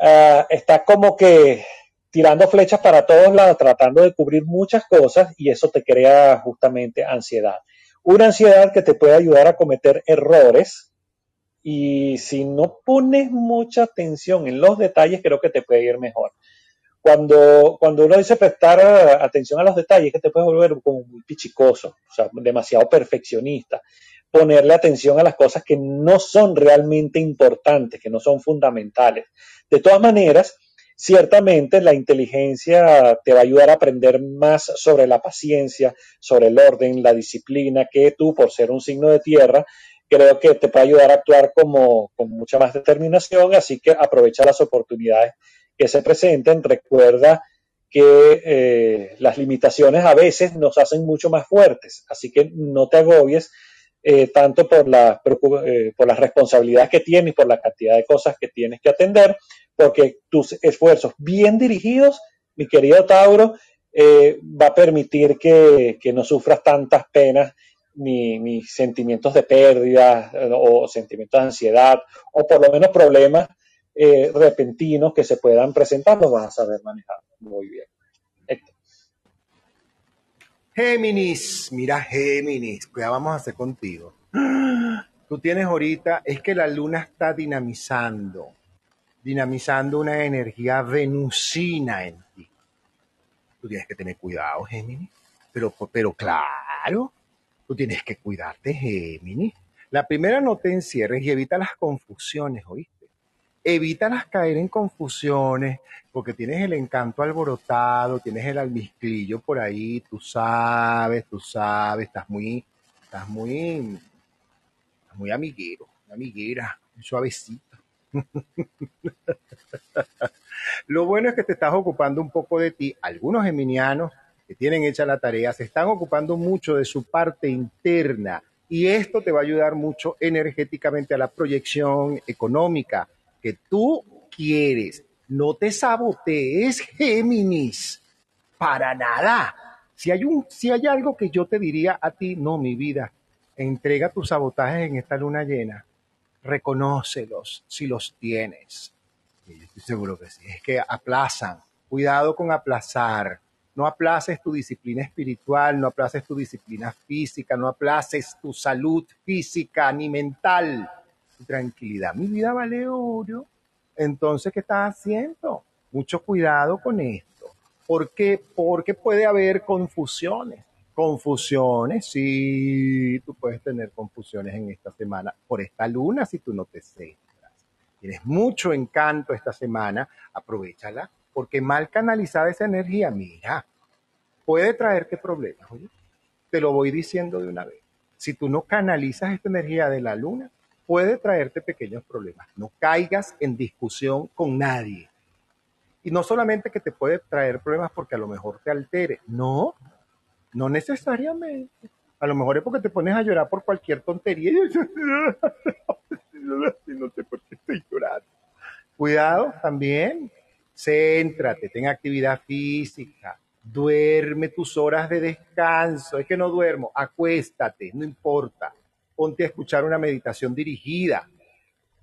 ah, estás como que tirando flechas para todos lados, tratando de cubrir muchas cosas y eso te crea justamente ansiedad. Una ansiedad que te puede ayudar a cometer errores y si no pones mucha atención en los detalles, creo que te puede ir mejor cuando, cuando uno dice prestar eh, atención a los detalles, que te puedes volver como muy pichicoso, o sea, demasiado perfeccionista. Ponerle atención a las cosas que no son realmente importantes, que no son fundamentales. De todas maneras, ciertamente la inteligencia te va a ayudar a aprender más sobre la paciencia, sobre el orden, la disciplina, que tú, por ser un signo de tierra, creo que te puede ayudar a actuar como, con mucha más determinación, así que aprovecha las oportunidades que se presenten, recuerda que eh, las limitaciones a veces nos hacen mucho más fuertes, así que no te agobies eh, tanto por, la, eh, por las responsabilidades que tienes, por la cantidad de cosas que tienes que atender, porque tus esfuerzos bien dirigidos, mi querido Tauro, eh, va a permitir que, que, no sufras tantas penas ni, ni sentimientos de pérdida o sentimientos de ansiedad o por lo menos problemas eh, repentinos que se puedan presentar, los vas a saber manejar muy bien.
Géminis, mira Géminis, ¿qué vamos a hacer contigo? Tú tienes ahorita, es que la luna está dinamizando, dinamizando una energía venusina en ti. Tú tienes que tener cuidado, Géminis. Pero, pero claro, tú tienes que cuidarte, Géminis. La primera no te encierres y evita las confusiones, ¿oíste? evítalas caer en confusiones, porque tienes el encanto alborotado, tienes el almizclillo por ahí, tú sabes, tú sabes, estás muy, estás muy, muy amiguero, amiguera, suavecito. Lo bueno es que te estás ocupando un poco de ti. Algunos geminianos que tienen hecha la tarea se están ocupando mucho de su parte interna y esto te va a ayudar mucho energéticamente a la proyección económica, que tú quieres. No te sabotees, Géminis. Para nada. Si hay, un, si hay algo que yo te diría a ti, no, mi vida, entrega tus sabotajes en esta luna llena. Reconócelos si los tienes. Yo estoy seguro que sí. Es que aplazan. Cuidado con aplazar. No aplaces tu disciplina espiritual, no aplaces tu disciplina física, no aplaces tu salud física ni mental tranquilidad. Mi vida vale oro. Entonces, ¿qué estás haciendo? Mucho cuidado con esto. ¿Por qué? Porque puede haber confusiones. Confusiones, sí, tú puedes tener confusiones en esta semana por esta luna si tú no te centras. Tienes mucho encanto esta semana, aprovechala, porque mal canalizada esa energía, mira, puede traerte problemas. Oye, te lo voy diciendo de una vez. Si tú no canalizas esta energía de la luna, puede traerte pequeños problemas. No caigas en discusión con nadie. Y no solamente que te puede traer problemas porque a lo mejor te altere. No, no necesariamente. A lo mejor es porque te pones a llorar por cualquier tontería. no sé por qué estoy llorando. Cuidado también. Céntrate, ten actividad física. Duerme tus horas de descanso. Es que no duermo. Acuéstate, no importa ponte a escuchar una meditación dirigida.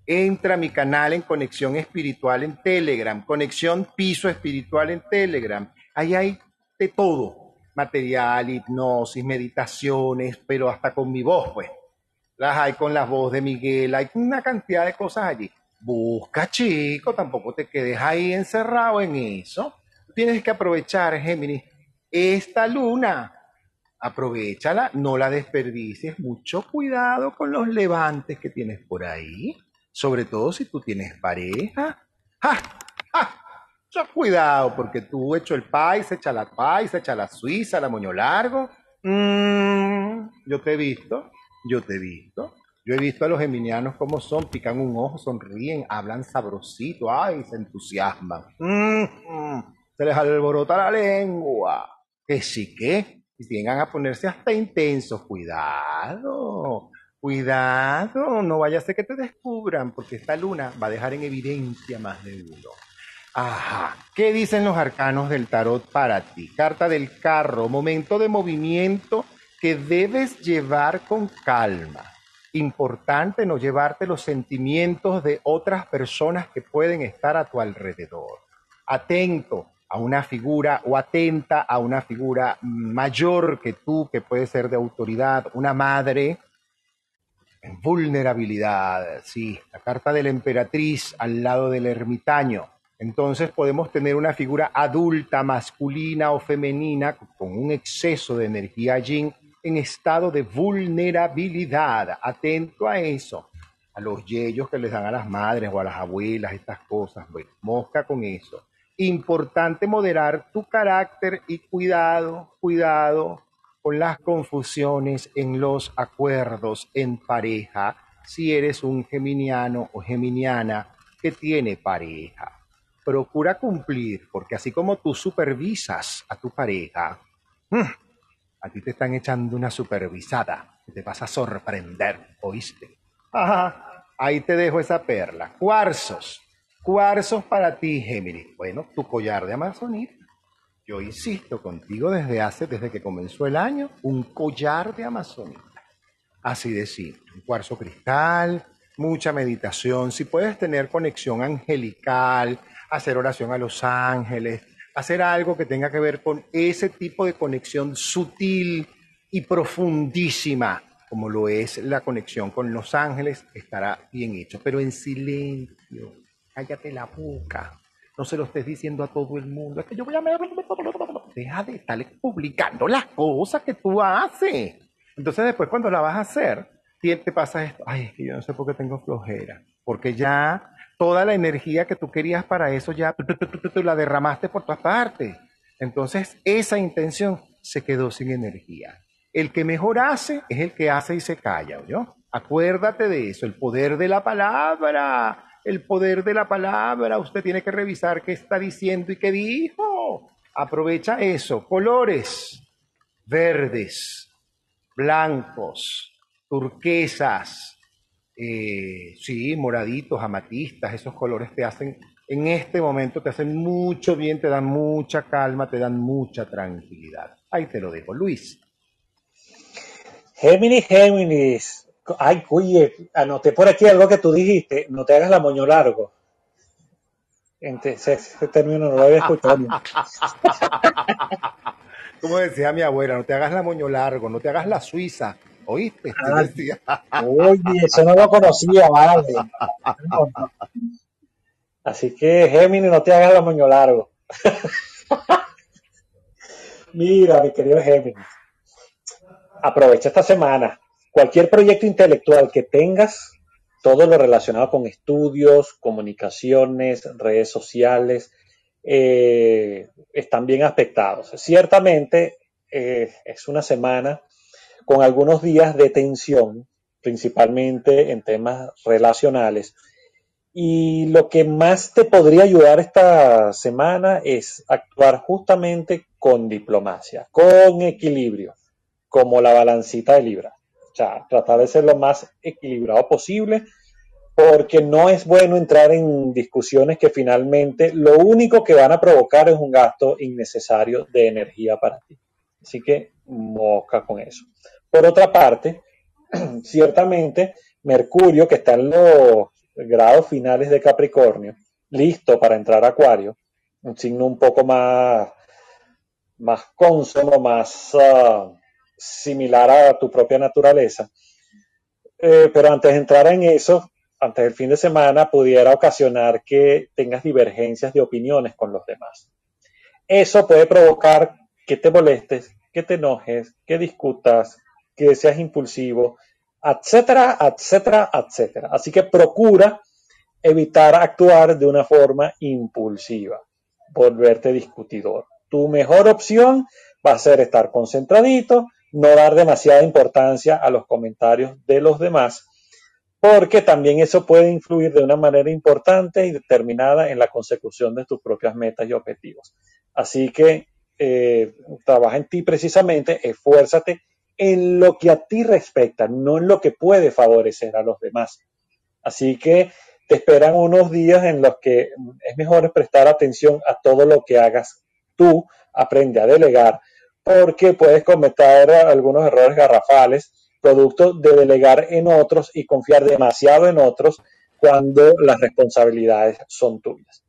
Entra a mi canal en Conexión Espiritual en Telegram, Conexión Piso Espiritual en Telegram. Ahí hay de todo, material, hipnosis, meditaciones, pero hasta con mi voz, pues. Las hay con la voz de Miguel, hay una cantidad de cosas allí. Busca, chico, tampoco te quedes ahí encerrado en eso. Tienes que aprovechar, Géminis, esta luna aprovechala, no la desperdicies, mucho cuidado con los levantes que tienes por ahí, sobre todo si tú tienes pareja. ¡Ja! ¡Ja! Mucho cuidado, porque tú hecho el país, echa la paisa, echa la suiza, la moño largo. Mm, yo te he visto, yo te he visto. Yo he visto a los geminianos como son, pican un ojo, sonríen, hablan sabrosito, ay, se entusiasman. Mm, mm, se les alborota la lengua. Que sí que, y vengan a ponerse hasta intensos. Cuidado, cuidado, no vaya a ser que te descubran, porque esta luna va a dejar en evidencia más de uno. Ajá, ¿qué dicen los arcanos del tarot para ti? Carta del carro, momento de movimiento que debes llevar con calma. Importante no llevarte los sentimientos de otras personas que pueden estar a tu alrededor. Atento, a una figura o atenta a una figura mayor que tú, que puede ser de autoridad, una madre vulnerabilidad, sí, la carta de la emperatriz al lado del ermitaño. Entonces podemos tener una figura adulta, masculina o femenina con un exceso de energía yin en estado de vulnerabilidad. Atento a eso, a los yellos que les dan a las madres o a las abuelas, estas cosas. Bueno, mosca con eso importante moderar tu carácter y cuidado, cuidado con las confusiones en los acuerdos en pareja si eres un geminiano o geminiana que tiene pareja. procura cumplir, porque así como tú supervisas a tu pareja, mm, a ti te están echando una supervisada, que te vas a sorprender, ¿oíste? Ajá, ahí te dejo esa perla. Cuarzos, cuarzos para ti, Géminis. Bueno, tu collar de amazonita. Yo insisto contigo desde hace, desde que comenzó el año, un collar de amazonita. Así de un cuarzo cristal, mucha meditación. Si puedes tener conexión angelical, hacer oración a los ángeles, hacer algo que tenga que ver con ese tipo de conexión sutil y profundísima, como lo es la conexión con los ángeles, estará bien hecho, pero en silencio. Cállate la boca. No se lo estés diciendo a todo el mundo. Es que yo voy a... Deja de estar publicando las cosas que tú haces. Entonces después cuando la vas a hacer, te pasa esto. Ay, es que yo no sé por qué tengo flojera. Porque ya toda la energía que tú querías para eso ya la derramaste por todas partes. Entonces esa intención se quedó sin energía. El que mejor hace es el que hace y se calla, ¿yo? Acuérdate de eso, el poder de la palabra el poder de la palabra. Usted tiene que revisar qué está diciendo y qué dijo. Aprovecha eso. Colores verdes, blancos, turquesas, eh, sí, moraditos, amatistas, esos colores te hacen, en este momento te hacen mucho bien, te dan mucha calma, te dan mucha tranquilidad. Ahí te lo dejo, Luis.
Géminis, Géminis, Ay, oye, anoté por aquí algo que tú dijiste, no te hagas la moño largo. Ese, ese término no lo había escuchado.
Como decía mi abuela, no te hagas la moño largo, no te hagas la suiza. ¿Oíste?
oye, eso no lo conocía, vale. Así que, Géminis, no te hagas la moño largo. Mira, mi querido Géminis, aprovecha esta semana cualquier proyecto intelectual que tengas, todo lo relacionado con estudios, comunicaciones, redes sociales, eh, están bien aspectados. Ciertamente eh, es una semana con algunos días de tensión, principalmente en temas relacionales. Y lo que más te podría ayudar esta semana es actuar justamente con diplomacia, con equilibrio, como la balancita de Libra. O sea, tratar de ser lo más equilibrado posible, porque no es bueno entrar en discusiones que finalmente lo único que van a provocar es un gasto innecesario de energía para ti. Así que mosca con eso. Por otra parte, ciertamente Mercurio, que está en los grados finales de Capricornio, listo para entrar a Acuario, un signo un poco más, más consono, más... Ah, similar a tu propia naturaleza. Eh, pero antes de entrar en eso, antes del fin de semana, pudiera ocasionar que tengas divergencias de opiniones con los demás. Eso puede provocar que te molestes, que te enojes, que discutas, que seas impulsivo, etcétera, etcétera, etcétera. Así que procura evitar actuar de una forma impulsiva, volverte discutidor. Tu mejor opción va a ser estar concentradito, no dar demasiada importancia a los comentarios de los demás, porque también eso puede influir de una manera importante y determinada en la consecución de tus propias metas y objetivos. Así que eh, trabaja en ti precisamente, esfuérzate en lo que a ti respecta, no en lo que puede favorecer a los demás. Así que te esperan unos días en los que es mejor prestar atención a todo lo que hagas tú, aprende a delegar, porque puedes cometer algunos errores garrafales, producto de delegar en otros y confiar demasiado en otros cuando las responsabilidades son tuyas.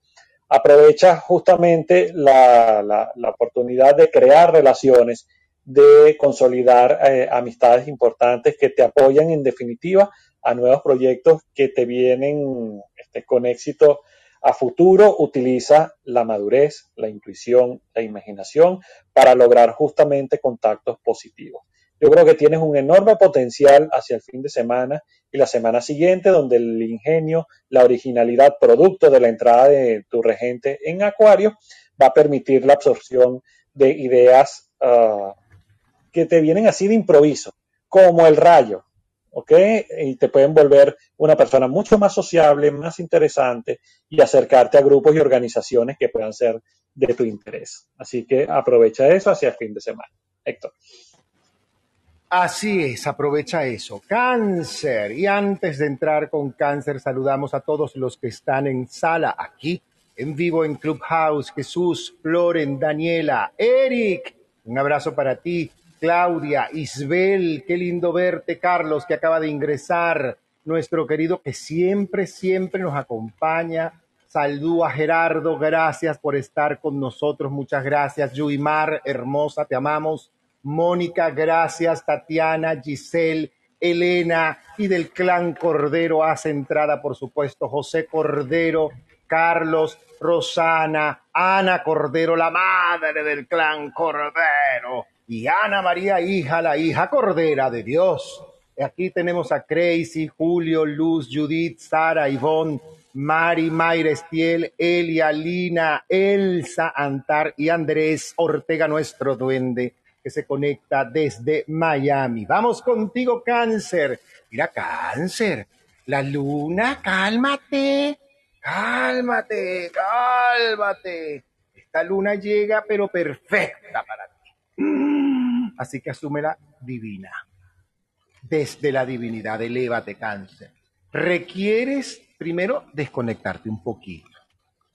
Aprovecha justamente la, oportunidad de crear relaciones, de consolidar eh, amistades importantes que te apoyan en definitiva a nuevos proyectos que te vienen este, con éxito a futuro utiliza la madurez, la intuición, la imaginación para lograr justamente contactos positivos. Yo creo que tienes un enorme potencial hacia el fin de semana y la semana siguiente, donde el ingenio, la originalidad producto de la entrada de tu regente en Acuario va a permitir la absorción de ideas ah, que te vienen así de improviso, como el rayo. ¿Ok? Y te pueden volver una persona mucho más sociable, más interesante y acercarte a grupos y organizaciones que puedan ser de tu interés. Así que aprovecha eso hacia el fin de semana. Héctor.
Así es, aprovecha eso. Cáncer. Y antes de entrar con cáncer, saludamos a todos los que están en sala aquí, en vivo en Clubhouse. Jesús, Floren, Daniela, Eric. Un abrazo para ti. Claudia, Isbel, qué lindo verte. Carlos, que acaba de ingresar. Nuestro querido que siempre, siempre nos acompaña. Saludo a Gerardo, gracias por estar con nosotros. Muchas gracias. Yuimar, hermosa, te amamos. Mónica, gracias, Tatiana, Giselle, Elena y del clan Cordero hace entrada, por supuesto, José Cordero, Carlos, Rosana, Ana Cordero, la madre del clan Cordero, y Ana María, hija, la hija Cordera de Dios. Aquí tenemos a Crazy, Julio, Luz, Judith, Sara, Ivonne, Mari, Mayra Estiel, Elia, Lina, Elsa, Antar y Andrés Ortega, nuestro duende que se conecta desde Miami. Vamos contigo, cáncer. Mira, cáncer. La luna, cálmate, cálmate, cálmate. Esta luna llega, pero perfecta para ti. Así que asúmela divina. Desde la divinidad, elévate, cáncer. Requieres primero desconectarte un poquito.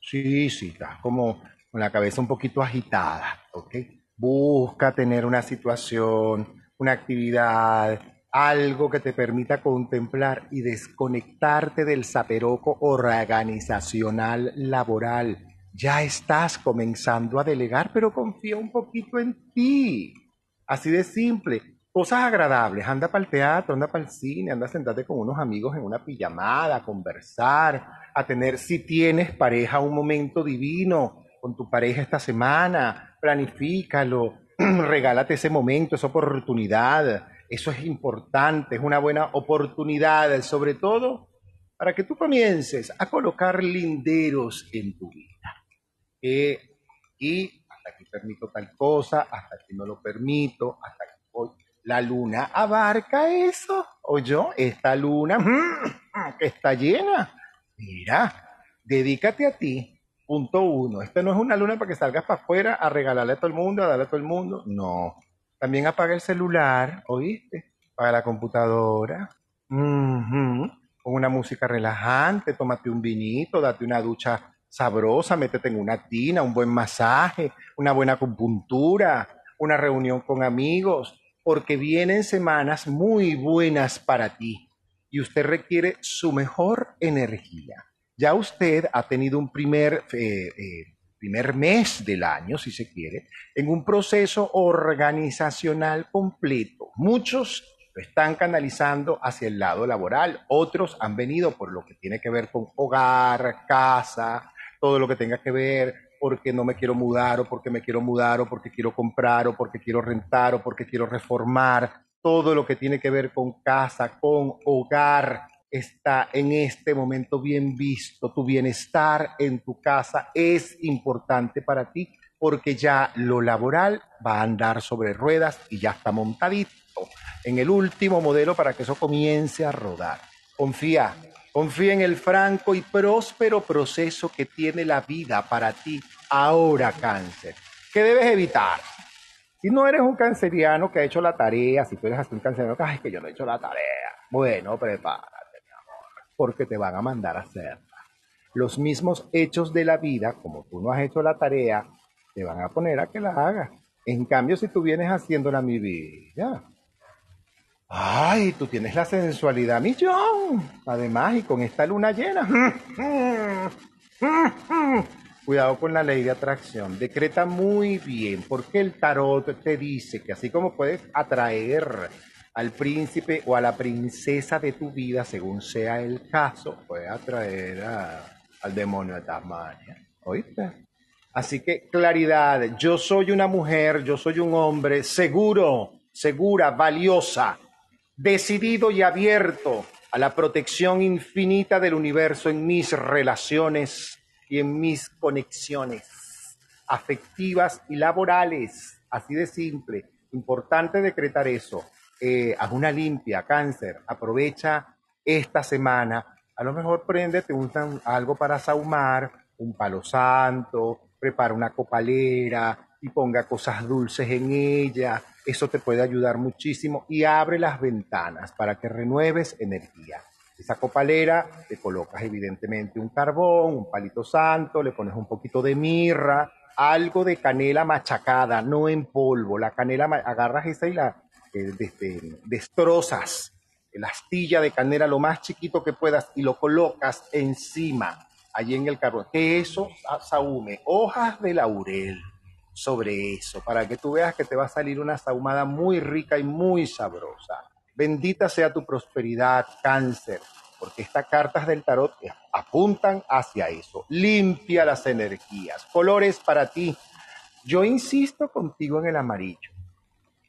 Sí, sí, estás como con la cabeza un poquito agitada, ¿ok? Busca tener una situación, una actividad, algo que te permita contemplar y desconectarte del zaperoco organizacional laboral. Ya estás comenzando a delegar, pero confía un poquito en ti. Así de simple. Cosas agradables. Anda para el teatro, anda para el cine, anda a sentarte con unos amigos en una pijamada, a conversar, a tener, si tienes pareja, un momento divino con tu pareja esta semana, planifícalo, regálate ese momento, esa oportunidad. Eso es importante, es una buena oportunidad, sobre todo para que tú comiences a colocar linderos en tu vida. Y hasta aquí permito tal cosa, hasta aquí no lo permito, hasta aquí voy. La luna abarca eso, o yo, esta luna que está llena. Mira, dedícate a ti, Punto uno, esta no es una luna para que salgas para afuera a regalarle a todo el mundo, a darle a todo el mundo. No. También apaga el celular, ¿oíste? Apaga la computadora. Con una música relajante, tómate un vinito, date una ducha sabrosa, métete en una tina, un buen masaje, una buena acupuntura, una reunión con amigos, porque vienen semanas muy buenas para ti y usted requiere su mejor energía. Ya usted ha tenido un primer, eh, eh, primer mes del año, si se quiere, en un proceso organizacional completo. Muchos lo están canalizando hacia el lado laboral, otros han venido por lo que tiene que ver con hogar, casa, todo lo que tenga que ver porque no me quiero mudar o porque me quiero mudar o porque quiero comprar o porque quiero rentar o porque quiero reformar, todo lo que tiene que ver con casa, con hogar, está en este momento bien visto. Tu bienestar en tu casa es importante para ti porque ya lo laboral va a andar sobre ruedas y ya está montadito en el último modelo para que eso comience a rodar. Confía, confía en el franco y próspero proceso que tiene la vida para ti ahora, cáncer. ¿Qué debes evitar? Si no eres un canceriano que ha hecho la tarea, si tú eres hasta un canceriano que, ay, que yo no he hecho la tarea, bueno, prepara porque te van a mandar a hacerla. Los mismos hechos de la vida, como tú no has hecho la tarea, te van a poner a que la hagas. En cambio, si tú vienes haciéndola mi vida, ay, tú tienes la sensualidad millón. Además, y con esta luna llena. Cuidado con la ley de atracción. Decreta muy bien, porque el tarot te dice que así como puedes atraer al príncipe o a la princesa de tu vida, según sea el caso, puede atraer al demonio de Tasmania. ¿Oíste? Así que claridad, yo soy una mujer, yo soy un hombre seguro, segura, valiosa, decidido y abierto a la protección infinita del universo en mis relaciones y en mis conexiones afectivas y laborales. Así de simple. Importante decretar eso eh, haz una limpia, cáncer, aprovecha esta semana, a lo mejor préndete un, algo para saumar, un palo santo, prepara una copalera y ponga cosas dulces en ella, eso te puede ayudar muchísimo y abre las ventanas para que renueves energía. Esa copalera te colocas evidentemente un carbón, un palito santo, le pones un poquito de mirra, algo de canela machacada, no en polvo. La canela, agarras esa y la eh, destrozas, la astilla de canela lo más chiquito que puedas y lo colocas encima, allí en el carbón. Que eso sahume, hojas de laurel sobre eso, para que tú veas que te va a salir una sahumada muy rica y muy sabrosa. Bendita sea tu prosperidad, cáncer, porque estas cartas del tarot apuntan hacia eso. Limpia las energías. Colores para ti. Yo insisto contigo en el amarillo.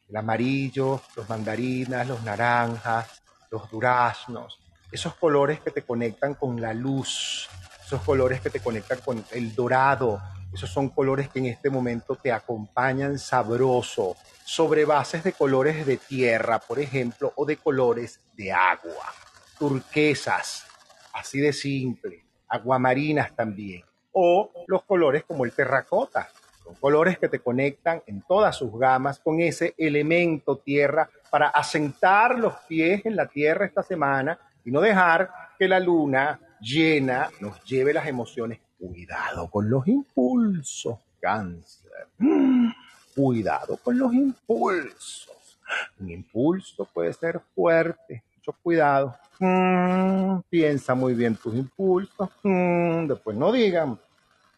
El amarillo, los mandarinas, los naranjas, los duraznos. Esos colores que te conectan con la luz. Esos colores que te conectan con el dorado. Esos son colores que en este momento te acompañan sabroso sobre bases de colores de tierra, por ejemplo, o de colores de agua, turquesas, así de simple, aguamarinas también, o los colores como el terracota, son colores que te conectan en todas sus gamas con ese elemento tierra para asentar los pies en la tierra esta semana y no dejar que la luna llena nos lleve las emociones. Cuidado con los impulsos, cáncer. Cuidado con los impulsos. Un impulso puede ser fuerte. Mucho cuidado. Mm, piensa muy bien tus impulsos. Mm, después no digan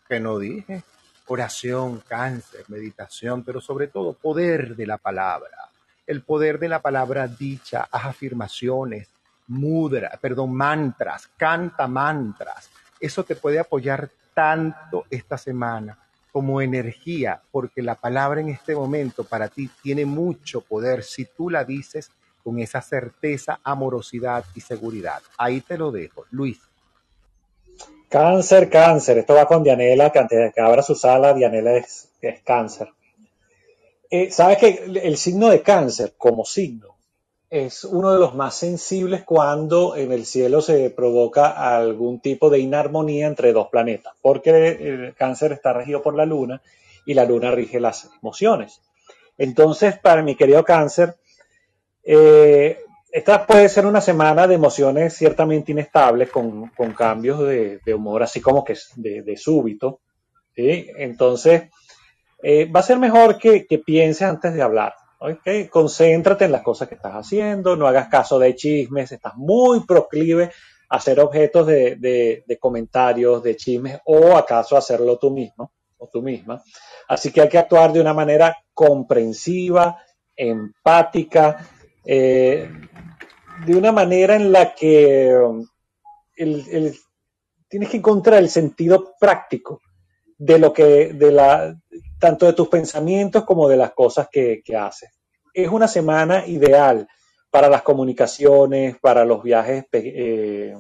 que no dije. Oración, cáncer, meditación, pero sobre todo poder de la palabra. El poder de la palabra dicha, haz afirmaciones, mudra, perdón, mantras, canta mantras. Eso te puede apoyar tanto esta semana como energía, porque la palabra en este momento para ti tiene mucho poder si tú la dices con esa certeza, amorosidad y seguridad. Ahí te lo dejo. Luis.
Cáncer, cáncer. Esto va con Dianela, que antes de que abra su sala, Dianela es, cáncer. Eh, ¿Sabes que el signo de cáncer como signo es uno de los más sensibles cuando en el cielo se provoca algún tipo de inarmonía entre dos planetas, porque el cáncer está regido por la luna y la luna rige las emociones. Entonces, para mi querido cáncer, eh, esta puede ser una semana de emociones ciertamente inestables, con, cambios de, humor así como que de, súbito. Entonces, eh, va a ser mejor que, que pienses antes de hablar Okay, concéntrate en las cosas que estás haciendo, no hagas caso de chismes, estás muy proclive a ser objetos de, comentarios, de chismes, o acaso hacerlo tú mismo o tú misma. Así que hay que actuar de una manera comprensiva, empática, eh, de una manera en la que um, tienes que encontrar el sentido práctico de lo que, de la, tanto de tus pensamientos como de las cosas que, haces. Es una semana ideal para las comunicaciones, para los viajes eh,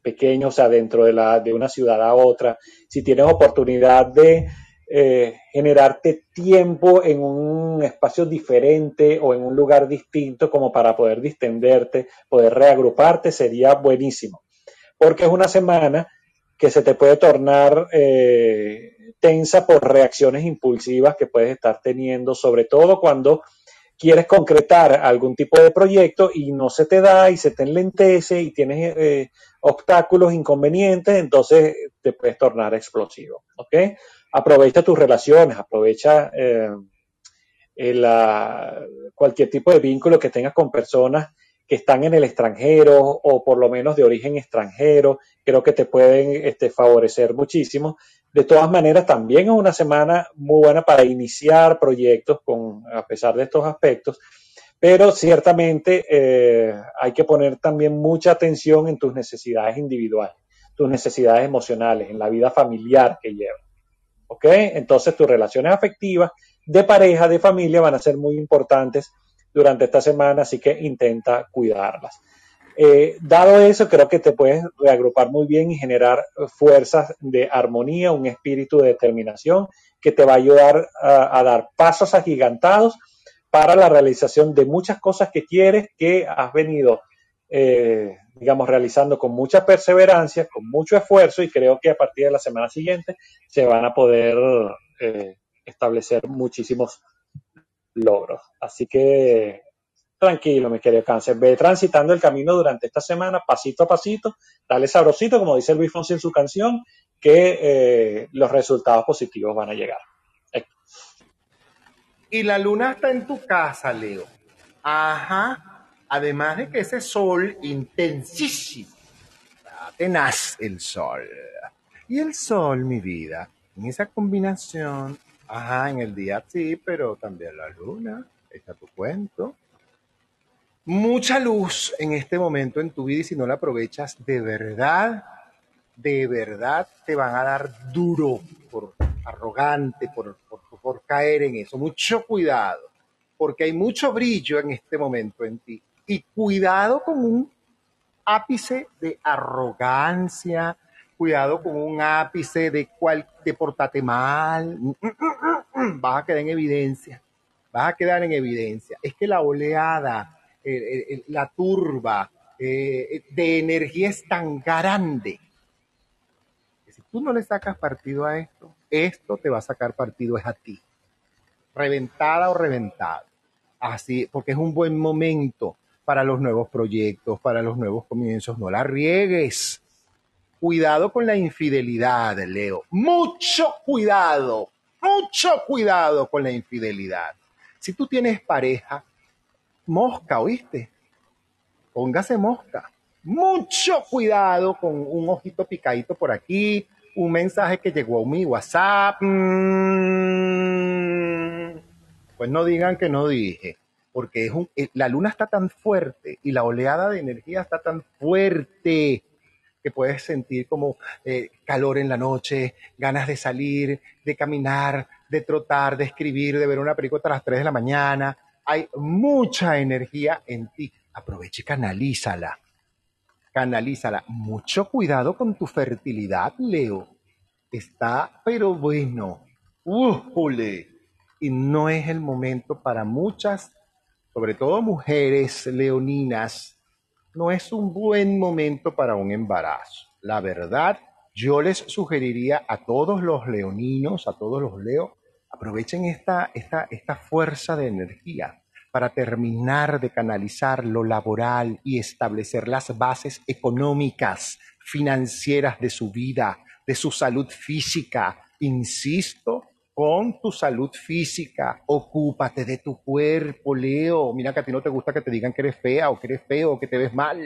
pequeños, o sea, dentro de, la, de una ciudad a otra. Si tienes oportunidad de eh, generarte tiempo en un espacio diferente o en un lugar distinto como para poder distenderte, poder reagruparte, sería buenísimo. Porque es una semana que se te puede tornar eh, tensa por reacciones impulsivas que puedes estar teniendo, sobre todo cuando quieres concretar algún tipo de proyecto y no se te da y se te enlentece y tienes eh, obstáculos, inconvenientes, entonces te puedes tornar explosivo. ¿ok? Aprovecha tus relaciones, aprovecha eh, cualquier tipo de vínculo que tengas con personas que están en el extranjero o por lo menos de origen extranjero, creo que te pueden este, favorecer muchísimo. De todas maneras, también es una semana muy buena para iniciar proyectos con, a pesar de estos aspectos, pero ciertamente eh, hay que poner también mucha atención en tus necesidades individuales, tus necesidades emocionales, en la vida familiar que llevas. ¿Ok? Entonces tus relaciones afectivas de pareja, de familia van a ser muy importantes durante esta semana, así que intenta cuidarlas. Eh, dado eso, creo que te puedes reagrupar muy bien y generar fuerzas de armonía, un espíritu de determinación que te va a ayudar a, dar pasos agigantados para la realización de muchas cosas que quieres, que has venido, eh, digamos, realizando con mucha perseverancia, con mucho esfuerzo y creo que a partir de la semana siguiente se van a poder eh, establecer muchísimos logros. Así que tranquilo, mi querido cáncer, ve transitando el camino durante esta semana, pasito a pasito, dale sabrosito, como dice Luis Fonsi en su canción, que eh, los resultados positivos van a llegar.
Y la luna está en tu casa, Leo. Ajá. Además de que ese sol intensísimo. Tenaz el sol. Y el sol, mi vida, en esa combinación, ajá, en el día sí, pero también la luna, está tu cuento. Mucha luz en este momento en tu vida y si no la aprovechas de verdad, de verdad te van a dar duro por arrogante, por, por, por caer en eso. Mucho cuidado, porque hay mucho brillo en este momento en ti. Y cuidado con un ápice de arrogancia, cuidado con un ápice de cual de portate mal, vas a quedar en evidencia, vas a quedar en evidencia. Es que la oleada, eh, la turba eh, de energía es tan grande que si tú no le sacas partido a esto, esto te va a sacar partido es a ti. Reventada o reventado. Así, porque es un buen momento para los nuevos proyectos, para los nuevos comienzos. No la riegues. Cuidado con la infidelidad, Leo. Mucho cuidado, mucho cuidado con la infidelidad. Si tú tienes pareja, mosca, ¿oíste? Póngase mosca. Mucho cuidado con un ojito picadito por aquí, un mensaje que llegó a mi WhatsApp. Mm, pues no digan que no dije, porque es eh, la luna está tan fuerte y la oleada de energía está tan fuerte que puedes sentir como eh, calor en la noche, ganas de salir, de caminar, de trotar, de escribir, de ver una película a las 3 de la mañana. Hay mucha energía en ti. Aprovecha y canalízala canalízala. Mucho cuidado con tu fertilidad, Leo. Está, pero bueno, ¡újule! Y no es el momento para muchas, sobre todo mujeres leoninas, no es un buen momento para un embarazo. La verdad, yo les sugeriría a todos los leoninos, a todos los leo, aprovechen esta, esta, esta fuerza de energía para terminar de canalizar lo laboral y establecer las bases económicas, financieras de su vida, de su salud física. Insisto, con tu salud física, ocúpate de tu cuerpo, Leo. Mira que a ti no te gusta que te digan que eres fea o que eres feo o que te ves mal.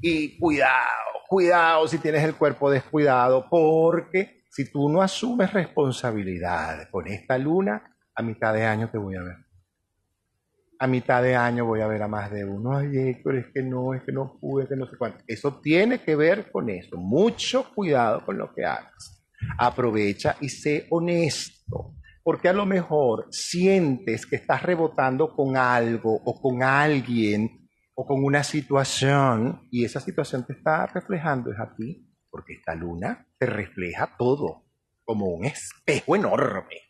Y cuidado, cuidado si tienes el cuerpo descuidado, porque si tú no asumes responsabilidad con esta luna, a mitad de año te voy a ver a mitad de año voy a ver a más de uno. Ay, Héctor, es que no, es que no pude, que no sé cuánto. Eso tiene que ver con eso. Mucho cuidado con lo que hagas. Aprovecha y sé honesto. Porque a lo mejor sientes que estás rebotando con algo o con alguien o con una situación y esa situación te está reflejando es a ti. Porque esta luna te refleja todo como un espejo enorme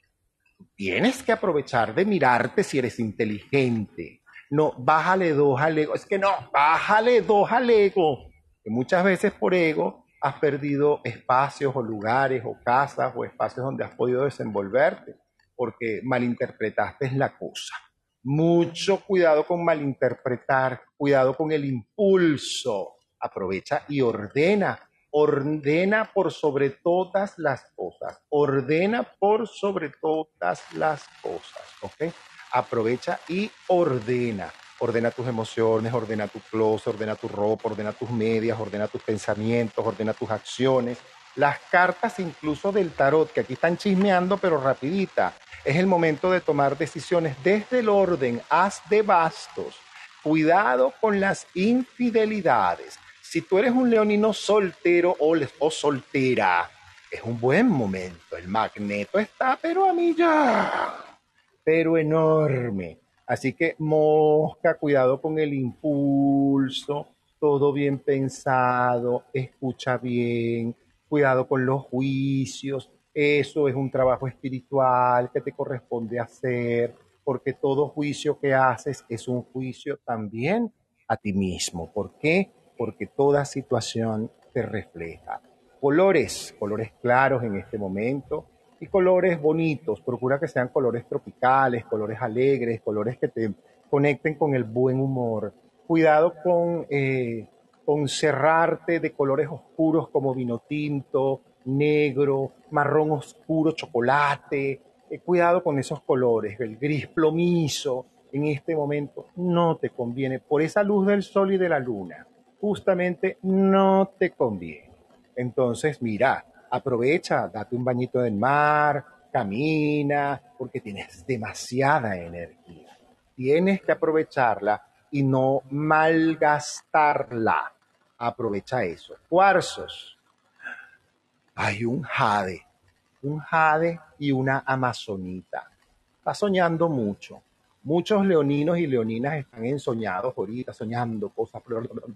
tienes que aprovechar de mirarte si eres inteligente. No, bájale dos al ego. Es que no, bájale dos al ego. Que muchas veces por ego has perdido espacios o lugares o casas o espacios donde has podido desenvolverte porque malinterpretaste la cosa. Mucho cuidado con malinterpretar, cuidado con el impulso. Aprovecha y ordena ordena por sobre todas las cosas, ordena por sobre todas las cosas, ¿ok? Aprovecha y ordena. Ordena tus emociones, ordena tu closet, ordena tu ropa, ordena tus medias, ordena tus pensamientos, ordena tus acciones. Las cartas incluso del tarot, que aquí están chismeando, pero rapidita. Es el momento de tomar decisiones desde el orden, haz de bastos. Cuidado con las infidelidades si tú eres un leonino soltero o, o soltera, es un buen momento. El magneto está, pero a mí ya, pero enorme. Así que mosca, cuidado con el impulso, todo bien pensado, escucha bien, cuidado con los juicios. Eso es un trabajo espiritual que te corresponde hacer. porque todo juicio que haces es un juicio también a ti mismo. ¿Por qué? Porque toda situación te refleja. Colores, colores claros en este momento y colores bonitos. Procura que sean colores tropicales, colores alegres, colores que te conecten con el buen humor. Cuidado con, eh, con cerrarte de colores oscuros como vino tinto, negro, marrón oscuro, chocolate. Eh, cuidado con esos colores, el gris plomizo en este momento no te conviene. Por esa luz del sol y de la luna, justamente no te conviene. Entonces, mira, aprovecha, date un bañito del mar, camina, porque tienes demasiada energía. Tienes que aprovecharla y no malgastarla. Aprovecha eso. Cuarzos. Hay un jade, un jade y una amazonita. Está soñando mucho. Muchos leoninos y leoninas están ensoñados ahorita, soñando cosas,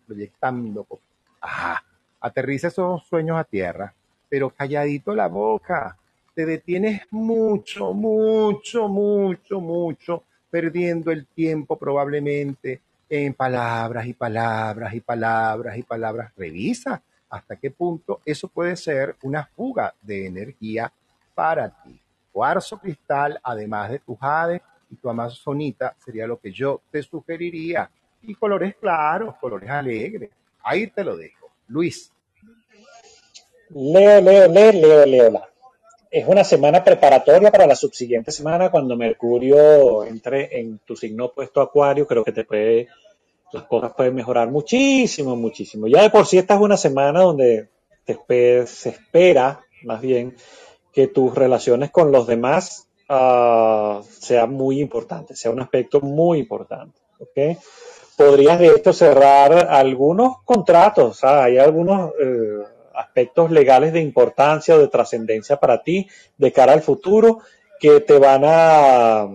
proyectando cosas. Ajá, aterriza esos sueños a tierra, pero calladito la boca. Te detienes mucho, mucho, mucho, mucho, perdiendo el tiempo probablemente en palabras y palabras y palabras y palabras. Revisa hasta qué punto eso puede ser una fuga de energía para ti. Cuarzo cristal, además de tu jade y tu amazonita, sería lo que yo te sugeriría. Y colores claros, colores alegres. Ahí te lo dejo. Luis.
Leo, Leo, Leo, Leo, Leo. Es una semana preparatoria para la subsiguiente semana cuando Mercurio entre en tu signo opuesto Acuario. Creo que te puede, las cosas pueden mejorar muchísimo, muchísimo. Ya de por sí esta es una semana donde te se espera, más bien, que tus relaciones con los demás uh, sea muy importante, sea un aspecto muy importante. ¿okay? Podrías de esto cerrar algunos contratos, hay algunos eh, aspectos legales de importancia o de trascendencia para ti de cara al futuro que te van a,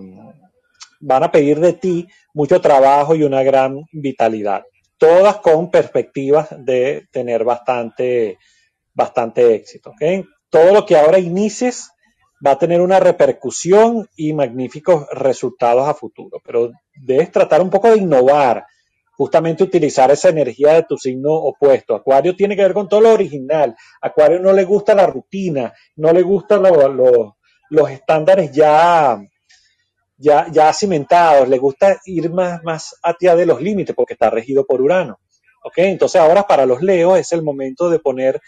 van a pedir de ti mucho trabajo y una gran vitalidad. Todas con perspectivas de tener bastante, bastante éxito. Todo lo que ahora inicies va a tener una repercusión y magníficos resultados a futuro, pero debes tratar un poco de innovar, justamente utilizar esa energía de tu signo opuesto. Acuario tiene que ver con todo lo original. Acuario no le gusta la rutina, no le gustan los estándares ya, ya, ya cimentados, le gusta ir más, más allá de los límites porque está regido por Urano. ¿Ok? Entonces ahora para los Leos es el momento de poner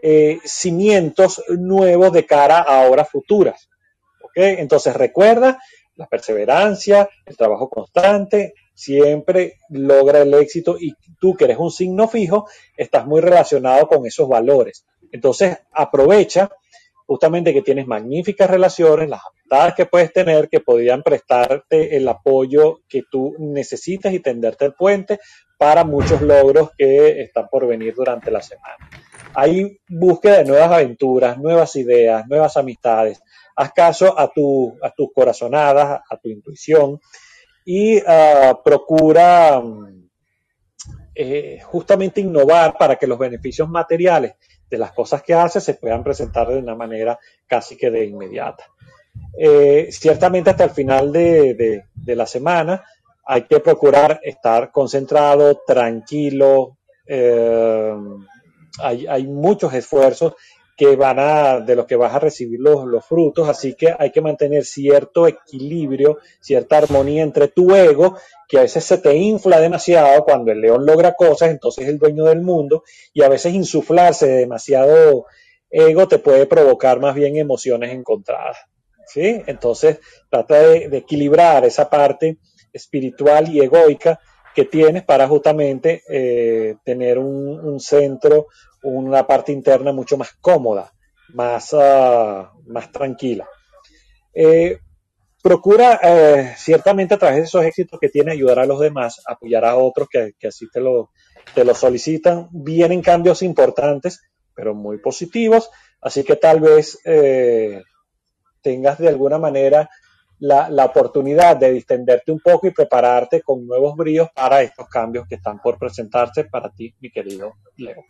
eh, cimientos nuevos de cara a horas futuras. ¿Ok? Entonces recuerda, la perseverancia, el trabajo constante, siempre logra el éxito y tú que eres un signo fijo, estás muy relacionado con esos valores. Entonces aprovecha justamente que tienes magníficas relaciones, las amistades que puedes tener que podrían prestarte el apoyo que tú necesitas y tenderte el puente para muchos logros que están por venir durante la semana. Hay búsqueda de nuevas aventuras, nuevas ideas, nuevas amistades. Haz caso a, tu, a tus corazonadas, a tu intuición y uh, procura um, eh, justamente innovar para que los beneficios materiales de las cosas que haces se puedan presentar de una manera casi que de inmediata. Eh, ciertamente hasta el final de, de, de, la semana hay que procurar estar concentrado, tranquilo, eh, hay, hay muchos esfuerzos que van a, de los que vas a recibir los, los, frutos, así que hay que mantener cierto equilibrio, cierta armonía entre tu ego, que a veces se te infla demasiado cuando el león logra cosas, entonces es el dueño del mundo, y a veces insuflarse de demasiado ego te puede provocar más bien emociones encontradas. ¿sí? Entonces trata de, equilibrar esa parte espiritual y egoica que tienes para justamente eh, tener un, un, centro, una parte interna mucho más cómoda, más, uh, más tranquila. Eh, procura eh, ciertamente a través de esos éxitos que tiene ayudar a los demás, apoyar a otros que, que así te lo, te lo solicitan. Vienen cambios importantes, pero muy positivos, así que tal vez eh, tengas de alguna manera la, la, oportunidad de distenderte un poco y prepararte con nuevos bríos para estos cambios que están por presentarse para ti, mi querido Leo.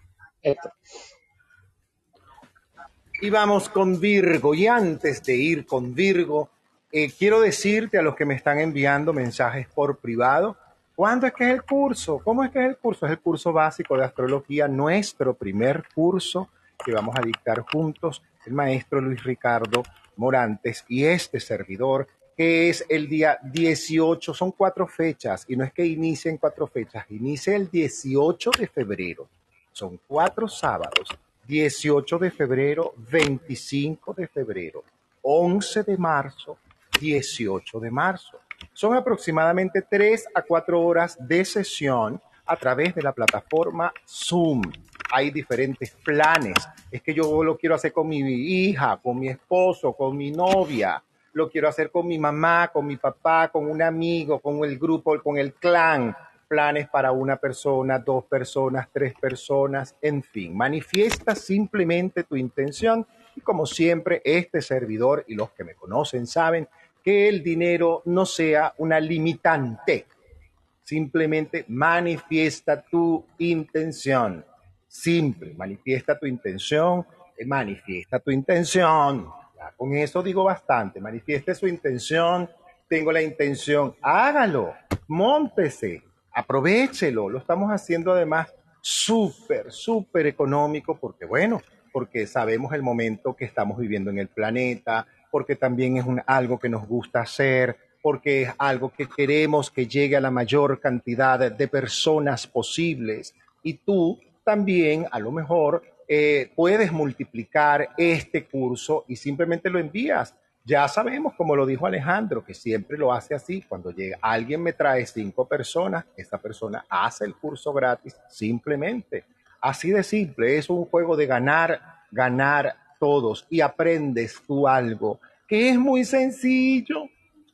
Y vamos con Virgo. Y antes de ir con Virgo, eh, quiero decirte a los que me están enviando mensajes por privado, ¿cuándo es que es el curso? ¿Cómo es que es el curso? Es el curso básico de astrología, nuestro primer curso que vamos a dictar juntos, el maestro Luis Ricardo Morantes y este servidor, que es el día 18, son cuatro fechas, y no es que inicien cuatro fechas, inicia el 18 de febrero, son cuatro sábados, 18 de febrero, 25 de febrero, 11 de marzo, 18 de marzo. Son aproximadamente 3 a 4 horas de sesión a través de la plataforma Zoom. Hay diferentes planes. Es que yo lo quiero hacer con mi hija, con mi esposo, con mi novia. Lo quiero hacer con mi mamá, con mi papá, con un amigo, con el grupo, con el clan. Planes para una persona, dos personas, tres personas, en fin. Manifiesta simplemente tu intención y como siempre, este servidor y los que me conocen saben que el dinero no sea una limitante. Simplemente manifiesta tu intención. Simple, manifiesta tu intención, eh, manifiesta tu intención. Con eso digo bastante, manifieste su intención, tengo la intención, hágalo, móntese, aprovechelo. Lo estamos haciendo además súper, súper económico porque, bueno, porque sabemos el momento que estamos viviendo en el planeta, porque también es un, algo que nos gusta hacer, porque es algo que queremos que llegue a la mayor cantidad de personas posibles. Y tú también, a lo mejor, eh, puedes multiplicar este curso y simplemente lo envías. Ya sabemos, como lo dijo Alejandro, que siempre lo hace así. Cuando llega alguien me trae cinco personas, esa persona hace el curso gratis simplemente. Así de simple, es un juego de ganar, ganar todos y aprendes tú algo que es muy sencillo.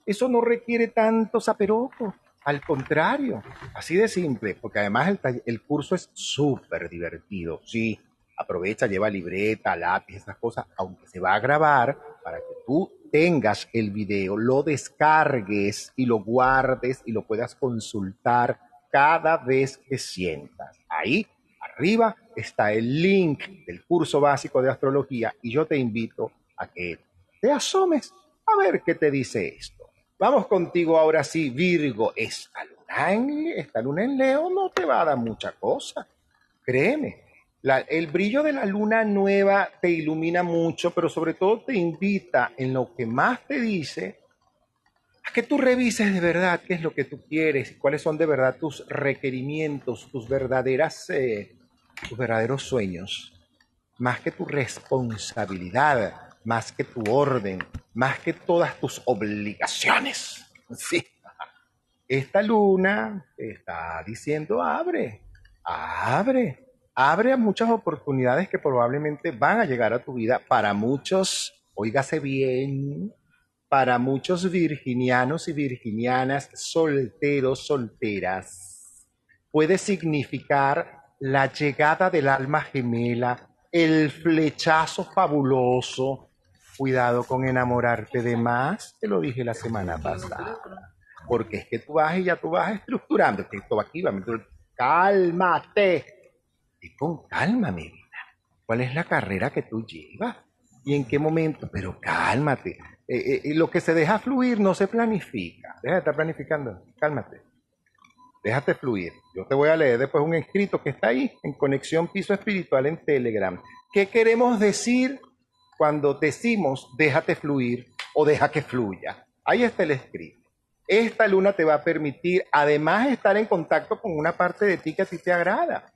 Eso no requiere tanto zaperoco. Al contrario, así de simple, porque además el, el curso es súper divertido. Sí, aprovecha, lleva libreta, lápiz, esas cosas, aunque se va a grabar para que tú tengas el video, lo descargues y lo guardes y lo puedas consultar cada vez que sientas. Ahí Arriba está el link del curso básico de astrología y yo te invito a que te asomes a ver qué te dice esto. Vamos contigo ahora sí, Virgo. Esta luna en, esta luna en Leo no te va a dar mucha cosa. Créeme. El brillo de la luna nueva te ilumina mucho, pero sobre todo te invita en lo que más te dice a que tú revises de verdad qué es lo que tú quieres, cuáles son de verdad tus requerimientos, tus verdaderas eh, tus verdaderos sueños, más que tu responsabilidad, más que tu orden, más que todas tus obligaciones. Sí. Esta luna está diciendo, abre, abre, abre a muchas oportunidades que probablemente van a llegar a tu vida para muchos, oígase bien, para muchos virginianos y virginianas solteros, solteras. Puede significar la llegada del alma gemela, el flechazo fabuloso. Cuidado con enamorarte de más, te lo dije la semana pasada. Porque es que tú vas y ya tú vas estructurando. Esto aquí va, cálmate. Y con calma, mi vida. ¿Cuál es la carrera que tú llevas? ¿Y en qué momento? Pero cálmate. Eh, eh, lo que se deja fluir no se planifica. Deja de estar planificando. Cálmate. Déjate fluir. Yo te voy a leer después un escrito que está ahí en Conexión Piso Espiritual en Telegram. ¿Qué queremos decir cuando decimos déjate fluir o deja que fluya? Ahí está el escrito. Esta luna te va a permitir además estar en contacto con una parte de ti que a ti te agrada.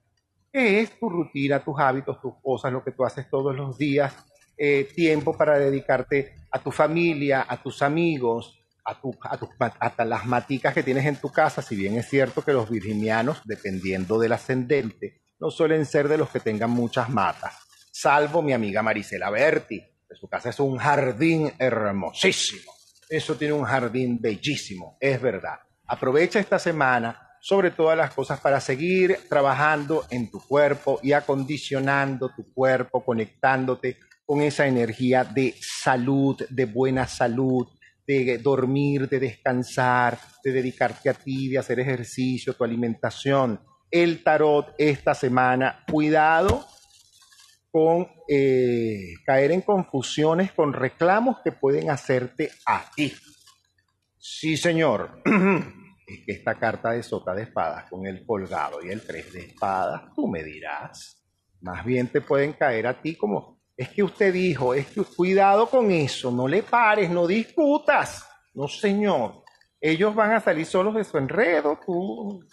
¿Qué es tu rutina, tus hábitos, tus cosas, lo que tú haces todos los días? Eh, tiempo para dedicarte a tu familia, a tus amigos, a, tu, a, las maticas que tienes en tu casa, si bien es cierto que los virginianos, dependiendo del ascendente, no suelen ser de los que tengan muchas matas, salvo mi amiga Marisela Berti, que su casa es un jardín hermosísimo. Eso tiene un jardín bellísimo, es verdad. Aprovecha esta semana sobre todas las cosas para seguir trabajando en tu cuerpo y acondicionando tu cuerpo, conectándote con esa energía de salud, de buena salud, de dormir, de descansar, de dedicarte a ti, de hacer ejercicio, tu alimentación. El tarot esta semana, cuidado con eh, caer en confusiones con reclamos que pueden hacerte a ti. Sí, señor. es que esta carta de sota de espadas con el colgado y el tres de espadas, tú me dirás, más bien te pueden caer a ti como, es que usted dijo, es que cuidado con eso, no le pares, no discutas. No, señor. Ellos van a salir solos de su enredo, tú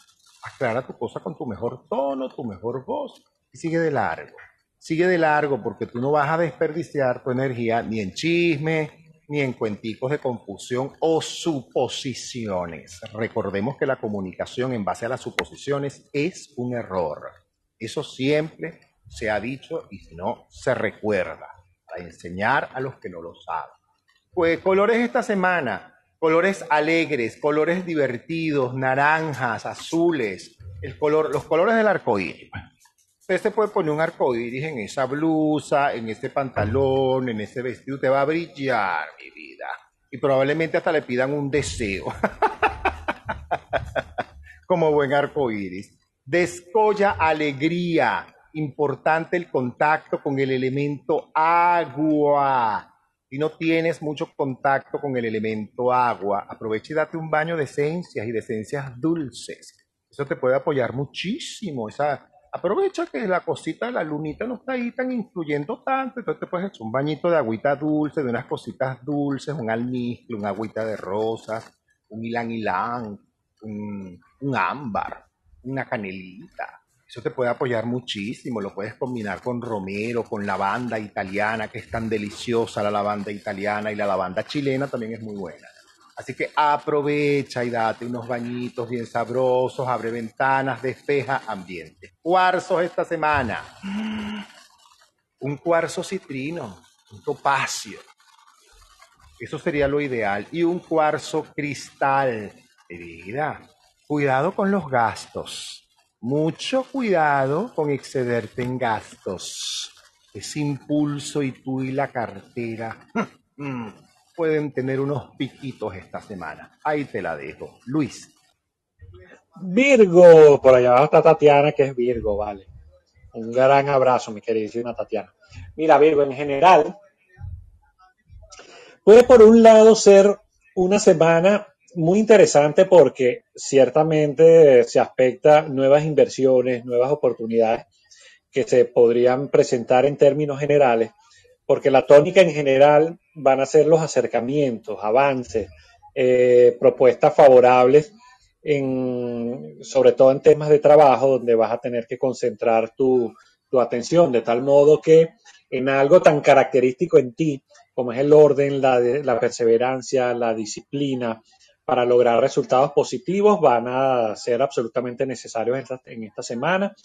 aclara tu cosa con tu mejor tono, tu mejor voz y sigue de largo. Sigue de largo porque tú no vas a desperdiciar tu energía ni en chisme, ni en cuenticos de confusión o suposiciones. Recordemos que la comunicación en base a las suposiciones es un error. Eso siempre se ha dicho y si no, se recuerda para enseñar a los que no lo saben. Pues colores esta semana, colores alegres, colores divertidos, naranjas, azules, el color, los colores del arco iris. Usted se puede poner un arco iris en esa blusa, en ese pantalón, en ese vestido, te va a brillar, mi vida. Y probablemente hasta le pidan un deseo. Como buen arco iris. Descolla alegría. Importante el contacto con el elemento agua. Si no tienes mucho contacto con el elemento agua, aprovecha y date un baño de esencias y de esencias dulces. Eso te puede apoyar muchísimo. Esa, aprovecha que la cosita, la lunita no está ahí tan influyendo tanto, entonces te puedes echar un bañito de agüita dulce, de unas cositas dulces, un almizcle, un agüita de rosas, un ilan ilan, un, un ámbar, una canelita. Eso te puede apoyar muchísimo, lo puedes combinar con romero, con lavanda italiana, que es tan deliciosa la lavanda italiana y la lavanda chilena también es muy buena. Así que aprovecha y date unos bañitos bien sabrosos, abre ventanas, despeja ambiente. Cuarzos esta semana. Un cuarzo citrino, un topacio. Eso sería lo ideal. Y un cuarzo cristal. Mira, cuidado con los gastos. Mucho cuidado con excederte en gastos. Ese impulso y tú y la cartera. Pueden tener unos piquitos esta semana. Ahí te la dejo. Luis.
Virgo, por allá abajo está Tatiana, que es Virgo, vale. Un gran abrazo, mi queridísima Tatiana. Mira, Virgo, en general, puede por un lado ser una semana muy interesante porque ciertamente se aspecta nuevas inversiones, nuevas oportunidades que se podrían presentar en términos generales, porque la tónica en general van a ser los acercamientos, avances, eh, propuestas favorables, sobre todo en temas de trabajo, donde vas a tener que concentrar tu, tu atención, de tal modo que en algo tan característico en ti, como es el orden, la, la perseverancia, la disciplina, para lograr resultados positivos van a ser absolutamente necesarios en esta, en esta semana.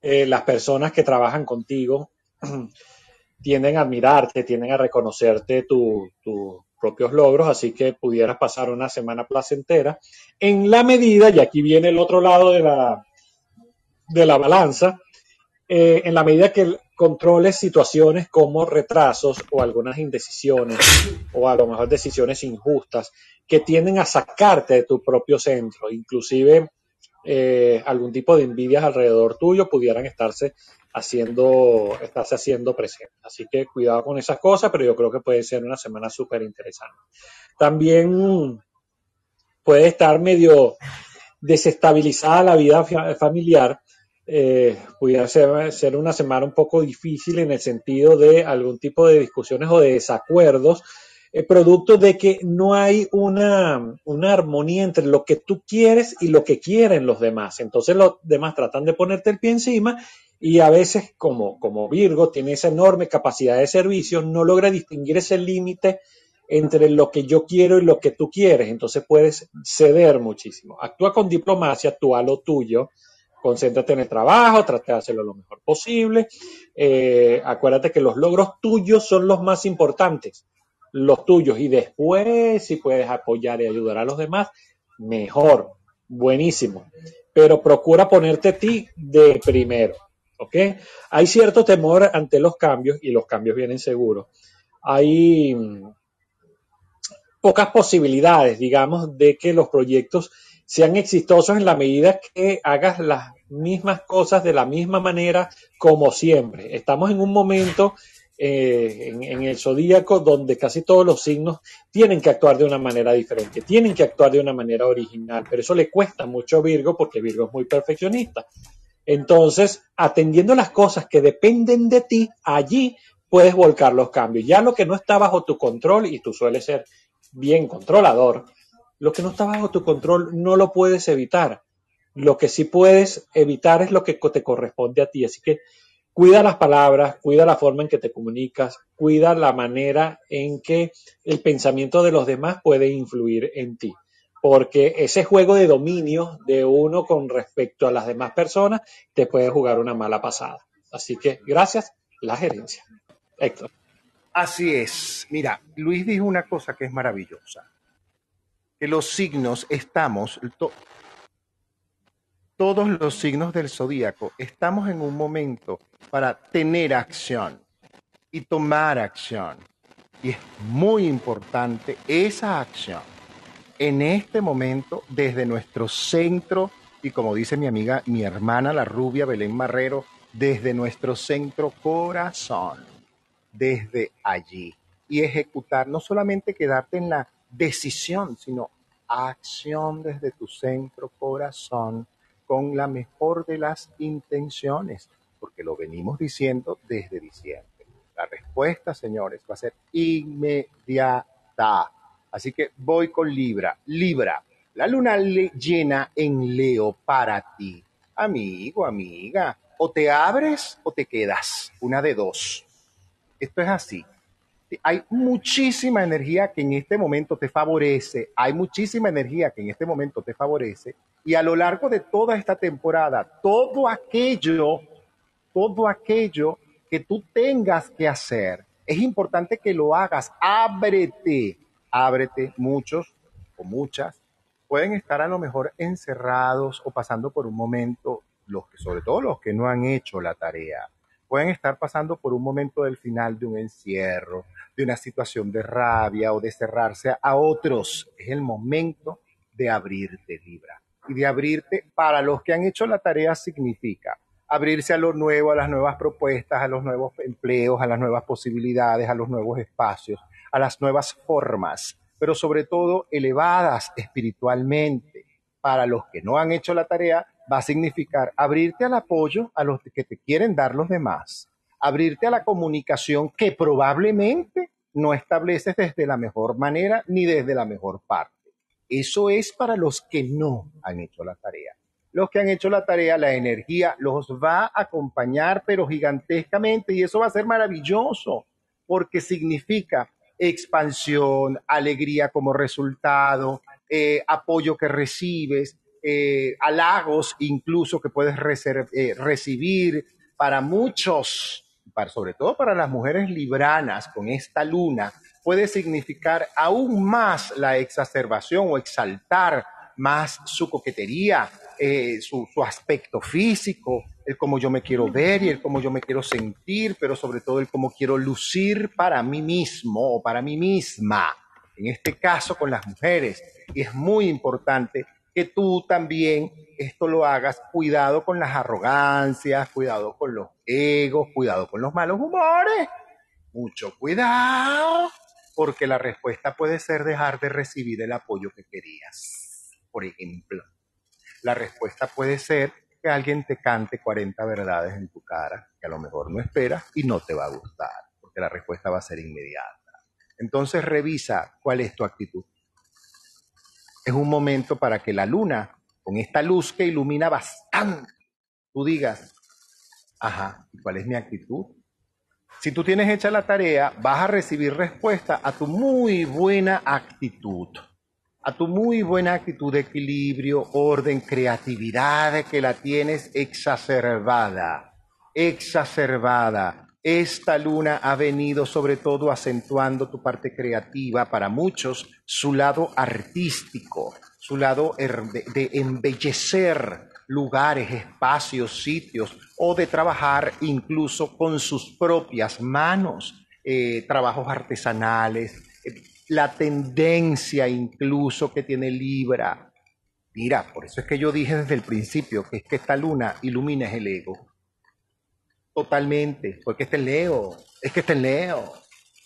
Eh, las personas que trabajan contigo tienden a admirarte, tienden a reconocerte tus tu propios logros, así que pudieras pasar una semana placentera. En la medida, y aquí viene el otro lado de la, de la balanza, eh, en la medida que controles situaciones como retrasos o algunas indecisiones o a lo mejor decisiones injustas que tienden a sacarte de tu propio centro, inclusive eh, algún tipo de envidias alrededor tuyo pudieran estarse haciendo, estarse haciendo presentes. Así que cuidado con esas cosas, pero yo creo que puede ser una semana súper interesante. También puede estar medio desestabilizada la vida familiar. Eh, pudiera ser, ser una semana un poco difícil en el sentido de algún tipo de discusiones o de desacuerdos eh, producto de que no hay una, una, armonía entre lo que tú quieres y lo que quieren los demás. Entonces los demás tratan de ponerte el pie encima y a veces como, como Virgo tiene esa enorme capacidad de servicio, no logra distinguir ese límite entre lo que yo quiero y lo que tú quieres. Entonces puedes ceder muchísimo. Actúa con diplomacia, actúa lo tuyo, concéntrate en el trabajo, trata de hacerlo lo mejor posible. Eh, acuérdate que los logros tuyos son los más importantes los tuyos y después si puedes apoyar y ayudar a los demás, mejor, buenísimo. Pero procura ponerte a ti de primero, ¿ok? Hay cierto temor ante los cambios y los cambios vienen seguros. Hay mm, pocas posibilidades, digamos, de que los proyectos sean exitosos en la medida que hagas las mismas cosas de la misma manera como siempre. Estamos en un momento eh, en, en el zodíaco donde casi todos los signos tienen que actuar de una manera diferente, tienen que actuar de una manera original, pero eso le cuesta mucho a Virgo porque Virgo es muy perfeccionista. Entonces, atendiendo las cosas que dependen de ti, allí puedes volcar los cambios. Ya lo que no está bajo tu control, y tú sueles ser bien controlador, lo que no está bajo tu control no lo puedes evitar. Lo que sí puedes evitar es lo que te corresponde a ti. Así que cuida las palabras, cuida la forma en que te comunicas, cuida la manera en que el pensamiento de los demás puede influir en ti. Porque ese juego de dominio de uno con respecto a las demás personas te puede jugar una mala pasada. Así que gracias, la gerencia. Héctor.
Así es. Mira, Luis dijo una cosa que es maravillosa. Que los signos estamos, to- todos los signos del zodíaco, estamos en un momento para tener acción y tomar acción. Y es muy importante esa acción en este momento desde nuestro centro y como dice mi amiga, mi hermana la rubia Belén Marrero, desde nuestro centro corazón, desde allí. Y ejecutar, no solamente quedarte en la decisión, sino acción desde tu centro corazón con la mejor de las intenciones, porque lo venimos diciendo desde diciembre. La respuesta, señores, va a ser inmediata. Así que voy con Libra. Libra, la luna le- llena en Leo para ti. Amigo, amiga, o te abres o te quedas. Una de dos. Esto es así. Hay muchísima energía que en este momento te favorece. Hay muchísima energía que en este momento te favorece. Y a lo largo de toda esta temporada, todo aquello, todo aquello que tú tengas que hacer, es importante que lo hagas. Ábrete, ábrete. Muchos o muchas pueden estar a lo mejor encerrados o pasando por un momento, los que, sobre todo los que no han hecho la tarea, pueden estar pasando por un momento del final de un encierro, de una situación de rabia o de cerrarse a otros. Es el momento de abrirte, Libra. Y de abrirte para los que han hecho la tarea significa abrirse a lo nuevo, a las nuevas propuestas, a los nuevos empleos, a las nuevas posibilidades, a los nuevos espacios, a las nuevas formas, pero sobre todo elevadas espiritualmente. Para los que no han hecho la tarea, va a significar abrirte al apoyo a los que te quieren dar los demás, abrirte a la comunicación que probablemente no estableces desde la mejor manera ni desde la mejor parte. Eso es para los que no han hecho la tarea. Los que han hecho la tarea, la energía los va a acompañar, pero gigantescamente, y eso va a ser maravilloso, porque significa expansión, alegría como resultado, eh, apoyo que recibes, eh, halagos incluso que puedes eh, recibir para muchos, para, sobre todo para las mujeres libranas con esta luna, puede significar aún más la exacerbación o exaltar más su coquetería, su, su aspecto físico, el cómo yo me quiero ver y el cómo yo me quiero sentir, pero sobre todo el cómo quiero lucir para mí mismo o para mí misma, en este caso con las mujeres. Y es muy importante que tú también esto lo hagas, cuidado con las arrogancias, cuidado con los egos, cuidado con los malos humores, mucho cuidado, porque la respuesta puede ser dejar de recibir el apoyo que querías. Por ejemplo, la respuesta puede ser que alguien te cante 40 verdades en tu cara que a lo mejor no esperas y no te va a gustar, porque la respuesta va a ser inmediata. Entonces revisa cuál es tu actitud. Es un momento para que la luna, con esta luz que ilumina bastante, tú digas, ajá, ¿y cuál es mi actitud? Si tú tienes hecha la tarea, vas a recibir respuesta a tu muy buena actitud, a tu muy buena actitud de equilibrio, orden, creatividad, que la tienes exacerbada, exacerbada. Esta luna ha venido sobre todo acentuando tu parte creativa, para muchos su lado artístico, su lado de, embellecer lugares, espacios, sitios, o de trabajar incluso con sus propias manos, eh, trabajos artesanales, la tendencia incluso que tiene Libra Mira, por eso es que yo dije desde el principio que es que esta luna ilumina el ego. Totalmente, porque está en Leo, es que está en Leo.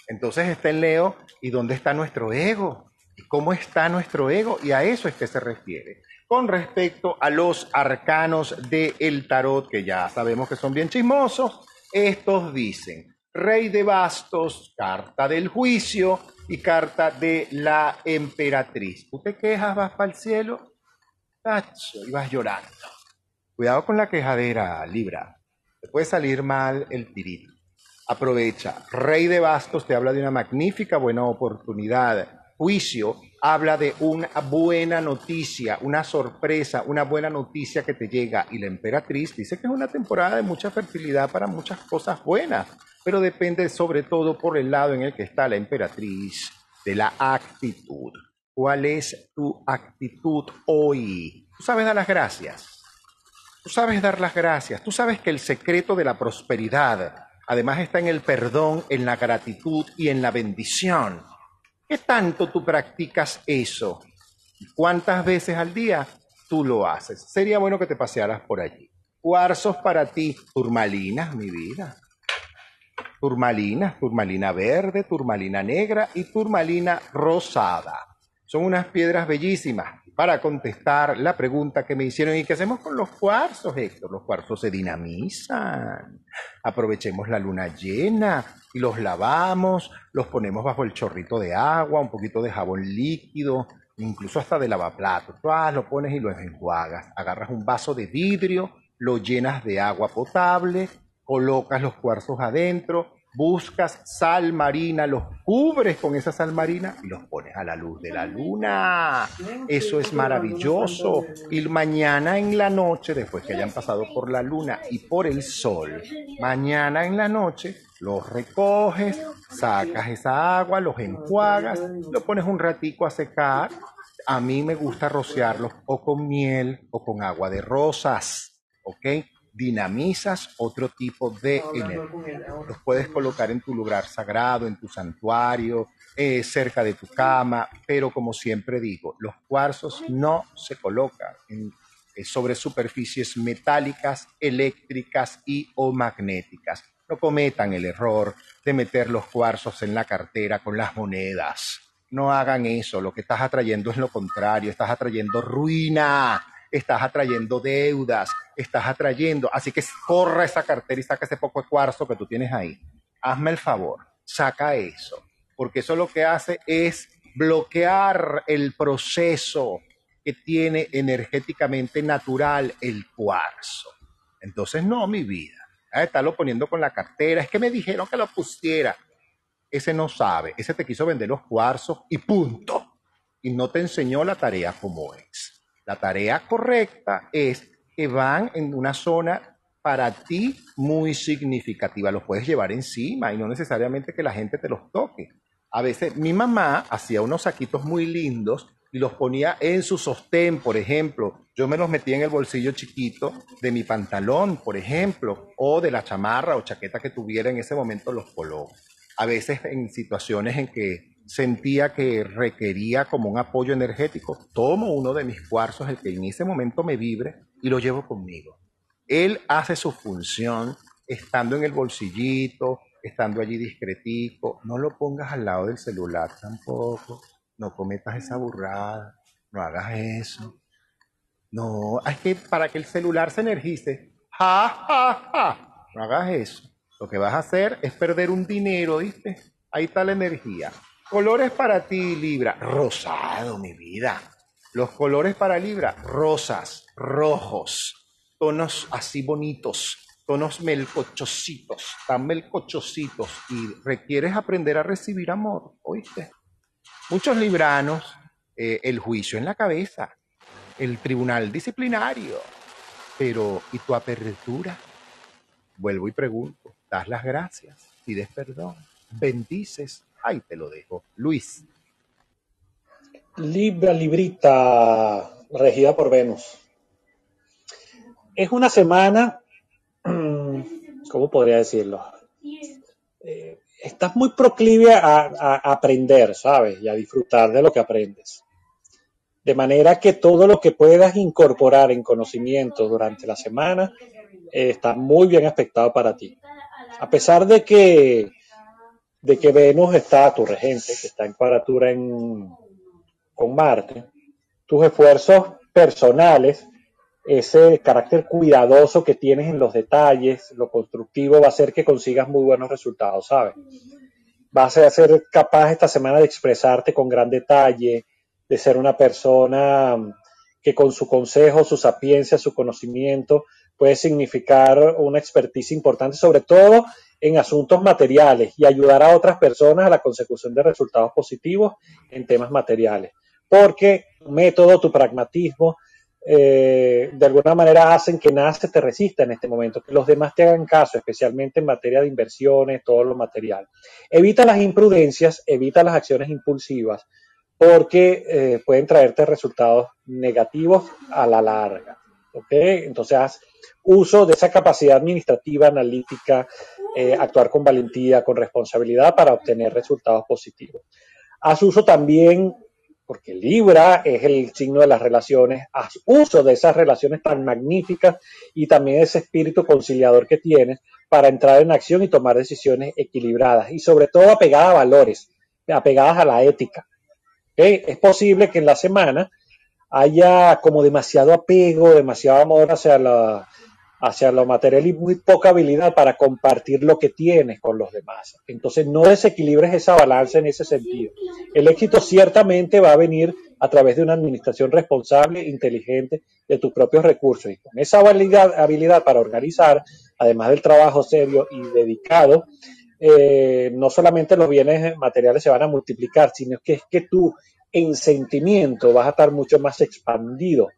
Entonces está en Leo, ¿y dónde está nuestro ego? ¿Y cómo está nuestro ego? Y a eso es que se refiere. Con respecto a los arcanos del tarot, que ya sabemos que son bien chismosos, estos dicen, Rey de bastos, carta del juicio y carta de la emperatriz. ¿Tú te quejas, vas para el cielo? Tacho, y vas llorando. Cuidado con la quejadera, Libra. Te puede salir mal el tirito. Aprovecha. Rey de bastos te habla de una magnífica buena oportunidad. Juicio habla de una buena noticia, una sorpresa, una buena noticia que te llega. Y la emperatriz dice que es una temporada de mucha fertilidad para muchas cosas buenas, pero depende sobre todo por el lado en el que está la emperatriz de la actitud. ¿Cuál es tu actitud hoy? Tú sabes dar las gracias. Tú sabes dar las gracias. Tú sabes que el secreto de la prosperidad además está en el perdón, en la gratitud y en la bendición. ¿Qué tanto tú practicas eso? ¿Cuántas veces al día tú lo haces? Sería bueno que te pasearas por allí. Cuarzos para ti, turmalinas, mi vida. Turmalinas, turmalina verde, turmalina negra y turmalina rosada. Son unas piedras bellísimas para contestar la pregunta que me hicieron. ¿Y qué hacemos con los cuarzos, Héctor? Los cuarzos se dinamizan. Aprovechemos la luna llena y los lavamos, los ponemos bajo el chorrito de agua, un poquito de jabón líquido, incluso hasta de lavaplatos. Lo pones y lo enjuagas. Agarras un vaso de vidrio, lo llenas de agua potable, colocas los cuarzos adentro, buscas sal marina, los cubres con esa sal marina y los pones a la luz de la luna. Eso es maravilloso. Y mañana en la noche, después que hayan pasado por la luna y por el sol, mañana en la noche los recoges, sacas esa agua, los enjuagas, lo pones un ratico a secar. A mí me gusta rociarlos o con miel o con agua de rosas, ¿ok? Dinamizas otro tipo de energía. Los puedes colocar en tu lugar sagrado, en tu santuario, eh, cerca de tu cama, pero como siempre digo, los cuarzos no se colocan eh, sobre superficies metálicas, eléctricas y o magnéticas. No cometan el error de meter los cuarzos en la cartera con las monedas. No hagan eso, lo que estás atrayendo es lo contrario, estás atrayendo ruina, estás atrayendo deudas, estás atrayendo. Así que corra esa cartera y saca ese poco de cuarzo que tú tienes ahí. Hazme el favor, saca eso, porque eso lo que hace es bloquear el proceso que tiene energéticamente natural el cuarzo. Entonces, no, mi vida. Estarlo poniendo con la cartera. Es que me dijeron que lo pusiera. Ese no sabe. Ese te quiso vender los cuarzos y punto. Y no te enseñó la tarea como es. La tarea correcta es que van en una zona para ti muy significativa. Los puedes llevar encima y no necesariamente que la gente te los toque. A veces mi mamá hacía unos saquitos muy lindos y los ponía en su sostén, por ejemplo. Yo me los metía en el bolsillo chiquito de mi pantalón, por ejemplo, o de la chamarra o chaqueta que tuviera en ese momento los coloco. A veces en situaciones en que sentía que requería como un apoyo energético, tomo uno de mis cuarzos, el que en ese momento me vibre, y lo llevo conmigo. Él hace su función estando en el bolsillito, estando allí discretico. No lo pongas al lado del celular tampoco. No cometas esa burrada. No hagas eso. No, es que para que el celular se energice, ja, ja, ja. No hagas eso. Lo que vas a hacer es perder un dinero, ¿viste? Ahí está la energía. Colores para ti, Libra. Rosado, mi vida. Los colores para Libra, rosas, rojos, tonos así bonitos, tonos melcochositos, tan melcochositos. Y requieres aprender a recibir amor, ¿oíste? Muchos libranos, eh, el juicio en la cabeza, el tribunal disciplinario. Pero, ¿y tu apertura? Vuelvo y pregunto, das las gracias, pides perdón, bendices Ahí te lo dejo. Luis.
Libra, Librita, regida por Venus. Es una semana, ¿cómo podría decirlo? Eh, estás muy proclive a, aprender, ¿sabes? Y a disfrutar de lo que aprendes. De manera que todo lo que puedas incorporar en conocimiento durante la semana eh, está muy bien aspectado para ti. A pesar de que, de que Venus está, tu regente, que está en cuadratura en, con Marte, tus esfuerzos personales, ese carácter cuidadoso que tienes en los detalles, lo constructivo, va a hacer que consigas muy buenos resultados, ¿sabes? Vas a ser capaz esta semana de expresarte con gran detalle, de ser una persona que con su consejo, su sapiencia, su conocimiento puede significar una expertise importante, sobre todo en asuntos materiales y ayudar a otras personas a la consecución de resultados positivos en temas materiales. Porque tu método, tu pragmatismo, eh, de alguna manera hacen que nada se te resista en este momento, que los demás te hagan caso, especialmente en materia de inversiones, todo lo material. Evita las imprudencias, evita las acciones impulsivas, porque eh, pueden traerte resultados negativos a la larga. ¿Ok? Entonces, haz uso de esa capacidad administrativa, analítica, eh, actuar con valentía, con responsabilidad para obtener resultados positivos. Haz uso también, porque Libra es el signo de las relaciones, haz uso de esas relaciones tan magníficas y también ese espíritu conciliador que tienes para entrar en acción y tomar decisiones equilibradas y sobre todo apegadas a valores, apegadas a la ética. ¿ok? Es posible que en la semana haya como demasiado apego, demasiado amor hacia la, hacia lo material y muy poca habilidad para compartir lo que tienes con los demás. Entonces no desequilibres esa balanza en ese sentido. El éxito ciertamente va a venir a través de una administración responsable, inteligente de tus propios recursos y con esa habilidad, habilidad para organizar, además del trabajo serio y dedicado, eh, no solamente los bienes materiales se van a multiplicar, sino que es que tú en sentimiento vas a estar mucho más expandido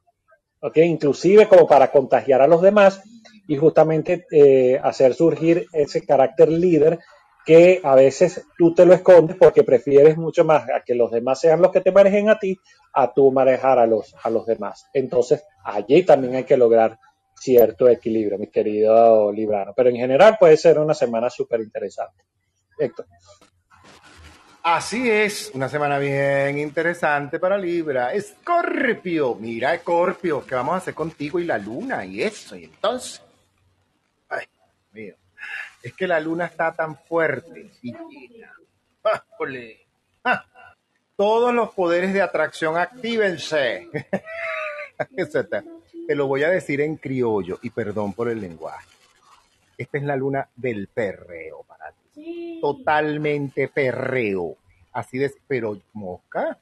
¿ok? Inclusive como para contagiar a los demás y justamente eh, hacer surgir ese carácter líder que a veces tú te lo escondes porque prefieres mucho más a que los demás sean los que te manejen a ti, a tú manejar a los, a los demás. Entonces, allí también hay que lograr cierto equilibrio, mi querido Librano. Pero en general puede ser una semana súper interesante. Héctor.
Así es, una semana bien interesante para Libra. Escorpio, mira Escorpio, ¿qué vamos a hacer contigo y la luna y eso? Y entonces, ay, mío, es que la luna está tan fuerte y todos los poderes de atracción actívense. Te lo voy a decir en criollo y perdón por el lenguaje. Esta es la luna del perreo para ti totalmente perreo. Así de, pero mosca,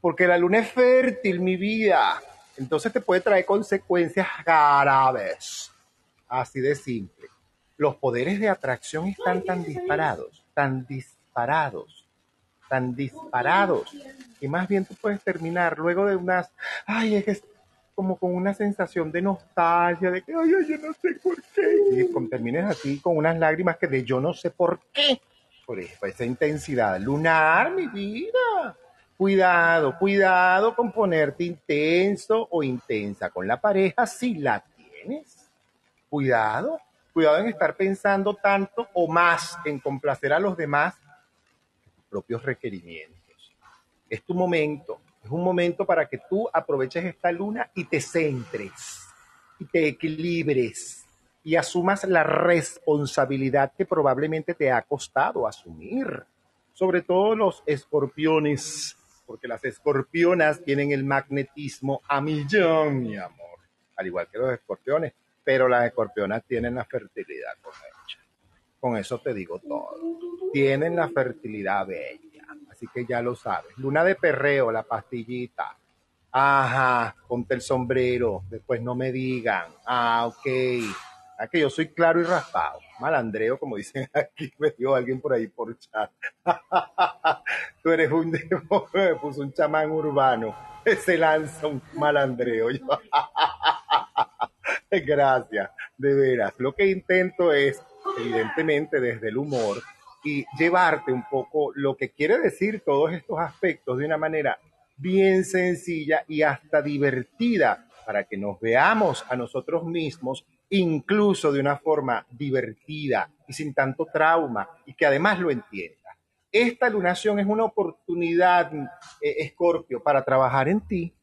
porque la luna es fértil, mi vida. Entonces te puede traer consecuencias graves. Así de simple. Los poderes de atracción están tan disparados, tan disparados, tan disparados, que más bien tú puedes terminar luego de unas, ay, es que como con una sensación de nostalgia, de que, ay, yo no sé por qué. Y termines así con unas lágrimas que de yo no sé por qué. Por esa intensidad lunar, mi vida. Cuidado, cuidado con ponerte intenso o intensa con la pareja si la tienes. Cuidado, cuidado en estar pensando tanto o más en complacer a los demás tus propios requerimientos. Es tu momento, es un momento para que tú aproveches esta luna y te centres y te equilibres y asumas la responsabilidad que probablemente te ha costado asumir. Sobre todo los escorpiones, porque las escorpionas tienen el magnetismo a millón, mi amor, al igual que los escorpiones, pero las escorpionas tienen la fertilidad con Con eso te digo todo. Tienen la fertilidad bella así que ya lo sabes. Luna de perreo, la pastillita. Ajá, ponte el sombrero, después no me digan. Ah, ok. Ah, que yo soy claro y raspado. Malandreo, como dicen aquí, me dio alguien por ahí por chat. Tú eres un puso un chamán urbano. Se lanza un malandreo. Gracias, de veras. Lo que intento es, evidentemente, desde el humor, y llevarte un poco lo que quiere decir todos estos aspectos de una manera bien sencilla y hasta divertida para que nos veamos a nosotros mismos incluso de una forma divertida y sin tanto trauma y que además lo entienda. Esta lunación es una oportunidad, eh, Escorpio, para trabajar en ti.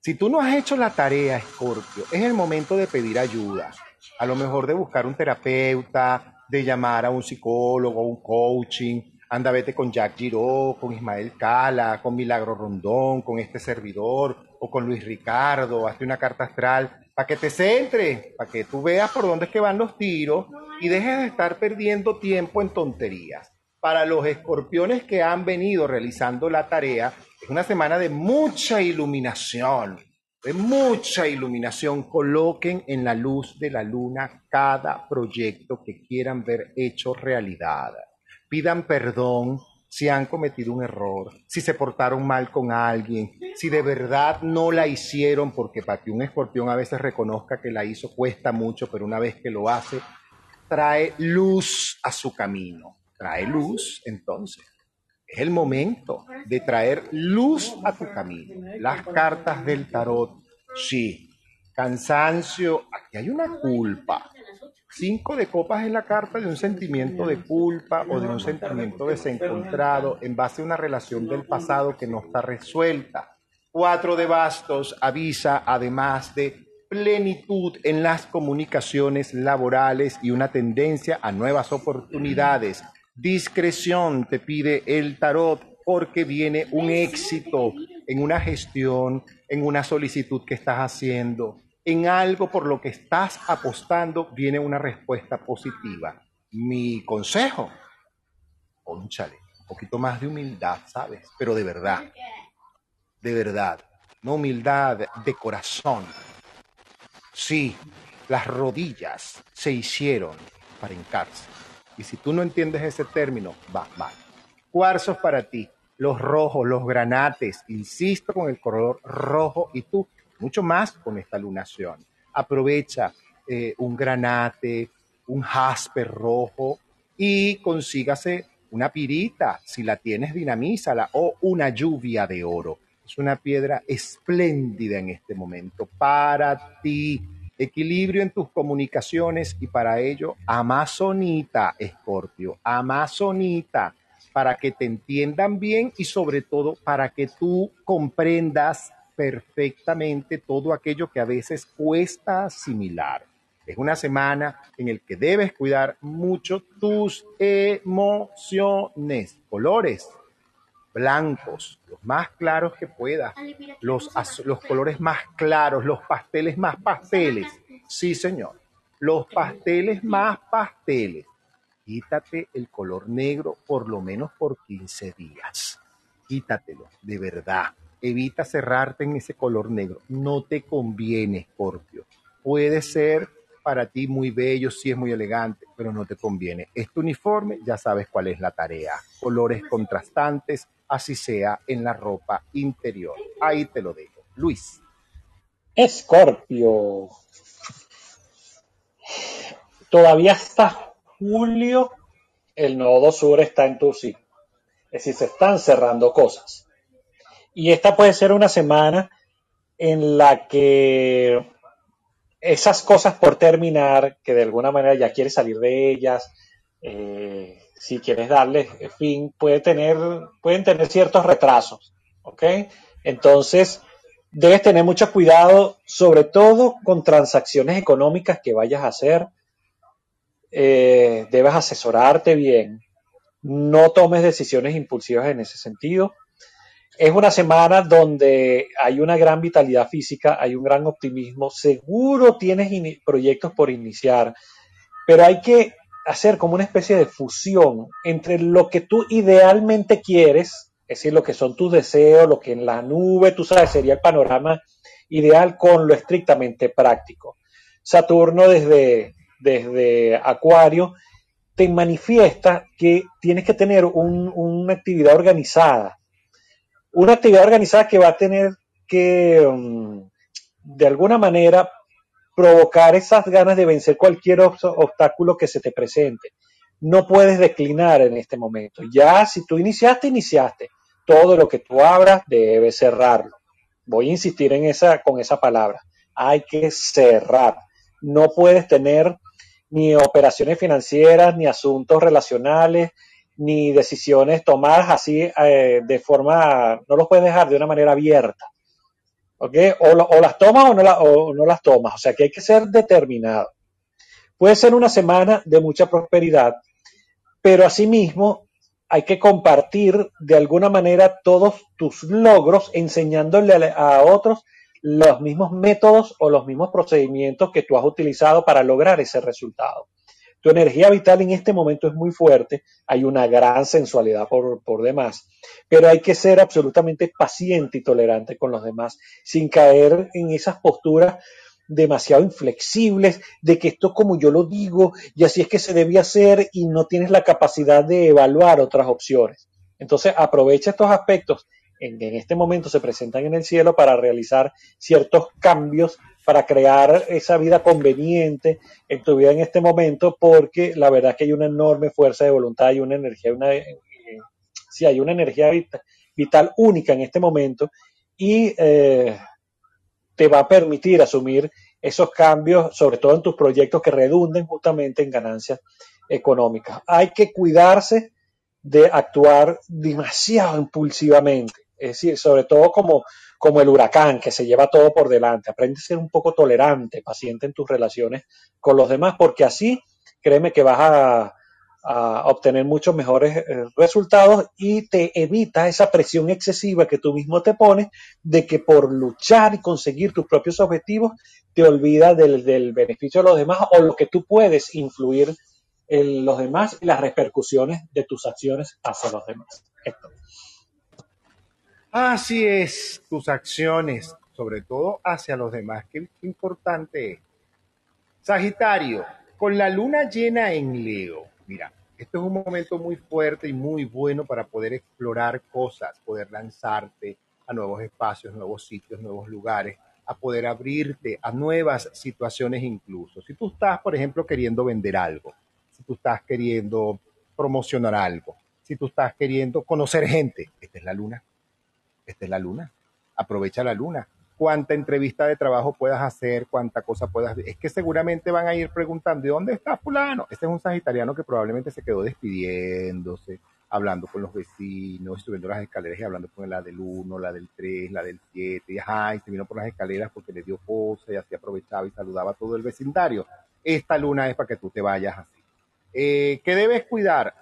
Si tú no has hecho la tarea, Escorpio, es el momento de pedir ayuda. A lo mejor de buscar un terapeuta, de llamar a un psicólogo, un coaching. Anda, vete con Jack Giró, con Ismael Cala, con Milagro Rondón, con este servidor o con Luis Ricardo. Hazte una carta astral para que te centres, para que tú veas por dónde es que van los tiros y dejes de estar perdiendo tiempo en tonterías. Para los escorpiones que han venido realizando la tarea, es una semana de mucha iluminación, de mucha iluminación. Coloquen en la luz de la luna cada proyecto que quieran ver hecho realidad. Pidan perdón si han cometido un error, si se portaron mal con alguien, si de verdad no la hicieron, porque para que un escorpión a veces reconozca que la hizo cuesta mucho, pero una vez que lo hace, trae luz a su camino. Trae luz, entonces. Es el momento de traer luz a tu camino. Las cartas del tarot, sí. Cansancio, aquí hay una culpa. Cinco de copas es la carta de un sentimiento de culpa o de un sentimiento desencontrado en base a una relación del pasado que no está resuelta. Cuatro de bastos avisa además de plenitud en las comunicaciones laborales y una tendencia a nuevas oportunidades. Discreción te pide el tarot porque viene un éxito en una gestión, en una solicitud que estás haciendo en algo por lo que estás apostando, viene una respuesta positiva. Mi consejo, conchale, un poquito más de humildad, ¿sabes? Pero de verdad, de verdad, no humildad de corazón. Sí, las rodillas se hicieron para hincarse. Y si tú no entiendes ese término, va mal. Cuarzos para ti, los rojos, los granates, insisto con el color rojo y tú mucho más con esta lunación. Aprovecha eh, un granate, un jasper rojo y consígase una pirita, si la tienes dinamízala, o una lluvia de oro. Es una piedra espléndida en este momento para ti. Equilibrio en tus comunicaciones y para ello, Amazonita, Escorpio, Amazonita, para que te entiendan bien y sobre todo para que tú comprendas perfectamente todo aquello que a veces cuesta asimilar. Es una semana en el que debes cuidar mucho tus emociones, colores blancos, los más claros que puedas, los, los colores más claros, los pasteles más pasteles. Sí, señor, los pasteles más pasteles. Quítate el color negro por lo menos por 15 días. Quítatelo, de verdad evita cerrarte en ese color negro. No te conviene, Scorpio. Puede ser para ti muy bello, sí es muy elegante, pero no te conviene. Este uniforme ya sabes cuál es la tarea. Colores contrastantes, así sea en la ropa interior. Ahí te lo dejo. Luis.
Escorpio. Todavía hasta julio el nodo sur está en tu sí. Es decir, se están cerrando cosas. Y esta puede ser una semana en la que esas cosas por terminar, que de alguna manera ya quieres salir de ellas, eh, si quieres darle fin, puede tener, pueden tener ciertos retrasos. Entonces, debes tener mucho cuidado, sobre todo con transacciones económicas que vayas a hacer. Eh, debes asesorarte bien. No tomes decisiones impulsivas en ese sentido es una semana donde hay una gran vitalidad física, hay un gran optimismo, seguro tienes proyectos por iniciar, pero hay que hacer como una especie de fusión entre lo que tú idealmente quieres, es decir, lo que son tus deseos, lo que en la nube, tú sabes, sería el panorama ideal con lo estrictamente práctico. Saturno desde, desde Acuario te manifiesta que tienes que tener una actividad organizada, una actividad organizada que va a tener que, um, de alguna manera, provocar esas ganas de vencer cualquier obstáculo que se te presente. No puedes declinar en este momento. Ya si tú iniciaste, iniciaste. Todo lo que tú abras debes cerrarlo. Voy a insistir en esa, con esa palabra. Hay que cerrar. No puedes tener ni operaciones financieras, ni asuntos relacionales, ni decisiones tomadas así eh, de forma, no los puedes dejar de una manera abierta. ¿Ok? O, o las tomas o no, la- o no las tomas. O sea que hay que ser determinado. Puede ser una semana de mucha prosperidad, pero asimismo hay que compartir de alguna manera todos tus logros enseñándole a otros los mismos métodos o los mismos procedimientos que tú has utilizado para lograr ese resultado. Tu energía vital en este momento es muy fuerte, hay una gran sensualidad por, por demás, pero hay que ser absolutamente paciente y tolerante con los demás, sin caer en esas posturas demasiado inflexibles de que esto como yo lo digo y así es que se debía hacer y no tienes la capacidad de evaluar otras opciones. Entonces aprovecha estos aspectos en en este momento se presentan en el cielo para realizar ciertos cambios, para crear esa vida conveniente en tu vida en este momento, porque la verdad que hay una enorme fuerza de voluntad y una energía, una, eh, hay una energía vita- vital única en este momento y eh, te va a permitir asumir esos cambios, sobre todo en tus proyectos que redunden justamente en ganancias económicas. Hay que cuidarse de actuar demasiado impulsivamente, es decir, sobre todo como, como el huracán que se lleva todo por delante. Aprende a ser un poco tolerante, paciente en tus relaciones con los demás, porque así créeme que vas a, a obtener muchos mejores eh, resultados y te evita esa presión excesiva que tú mismo te pones de que por luchar y conseguir tus propios objetivos te olvidas del, del beneficio de los demás o lo que tú puedes influir en los demás y las repercusiones de tus acciones hacia los demás. Esto.
Así es, tus acciones, sobre todo hacia los demás, qué importante es. Sagitario, con la luna llena en Leo, mira, esto es un momento muy fuerte y muy bueno para poder explorar cosas, poder lanzarte a nuevos espacios, nuevos sitios, nuevos lugares, a poder abrirte a nuevas situaciones incluso. Si tú estás, por ejemplo, queriendo vender algo, si tú estás queriendo promocionar algo, si tú estás queriendo conocer gente, esta es la luna, esta es la luna, aprovecha la luna. Cuánta entrevista de trabajo puedas hacer, cuánta cosa puedas. Es que seguramente van a ir preguntando: ¿y dónde está Fulano? Este es un sagitariano que probablemente se quedó despidiéndose, hablando con los vecinos, subiendo las escaleras y hablando con la del 1, la del 3, la del 7. Y y se vino por las escaleras porque le dio cosa y así aprovechaba y saludaba a todo el vecindario. Esta luna es para que tú te vayas así. Eh, ¿Qué debes cuidar?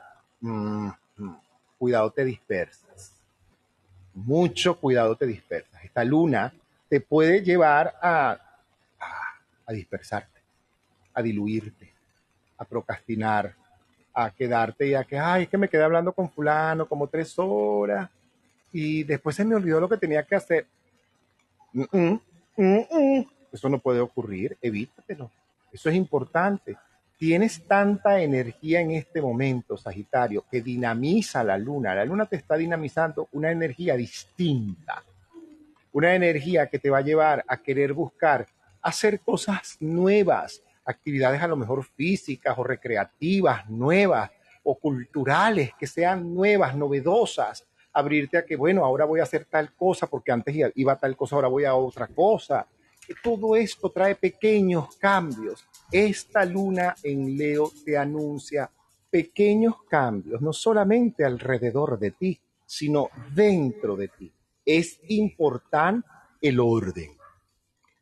Mm, mm, cuidado, te dispersas mucho cuidado te dispersas. Esta luna te puede llevar a, a, dispersarte, a diluirte, a procrastinar, a quedarte y a que, ay, es que me quedé hablando con fulano como tres horas y después se me olvidó lo que tenía que hacer. Mm, mm, mm, mm. Eso no puede ocurrir, evítatelo. Eso es importante. Tienes tanta energía en este momento, Sagitario, que dinamiza la luna. La luna te está dinamizando una energía distinta, una energía que te va a llevar a querer buscar hacer cosas nuevas, actividades a lo mejor físicas o recreativas, nuevas o culturales, que sean nuevas, novedosas, abrirte a que, bueno, ahora voy a hacer tal cosa porque antes iba- a tal cosa, ahora voy a otra cosa. Todo esto trae pequeños cambios. Esta luna en Leo te anuncia pequeños cambios, no solamente alrededor de ti, sino dentro de ti. Es importante el orden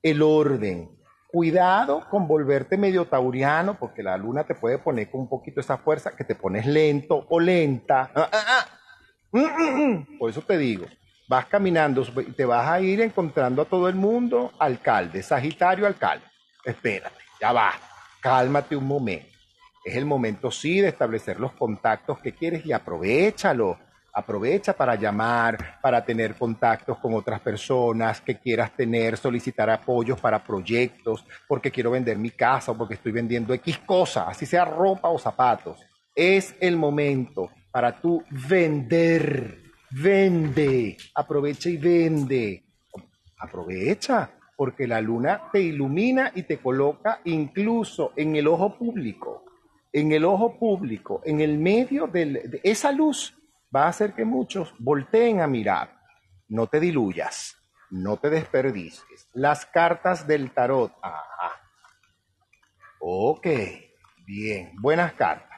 el orden. Cuidado con volverte medio tauriano, porque la luna te puede poner con un poquito esa fuerza que te pones lento o lenta. Ah, ah, ah. Mm, mm, mm. Por eso te digo, vas caminando y te vas a ir encontrando a todo el mundo, alcalde, Sagitario, alcalde. Espérate, ya va, cálmate un momento. Es el momento sí de establecer los contactos que quieres y aprovechalo. Aprovecha para llamar, para tener contactos con otras personas que quieras tener, solicitar apoyos para proyectos, porque quiero vender mi casa o porque estoy vendiendo X cosa, así sea ropa o zapatos. Es el momento para tú vender. Vende. Aprovecha y vende. Aprovecha, porque la luna te ilumina y te coloca incluso en el ojo público. En el ojo público, en el medio de esa luz, va a hacer que muchos volteen a mirar. No te diluyas, no te desperdicies. Las cartas del tarot. Ajá. Ok, bien, buenas cartas.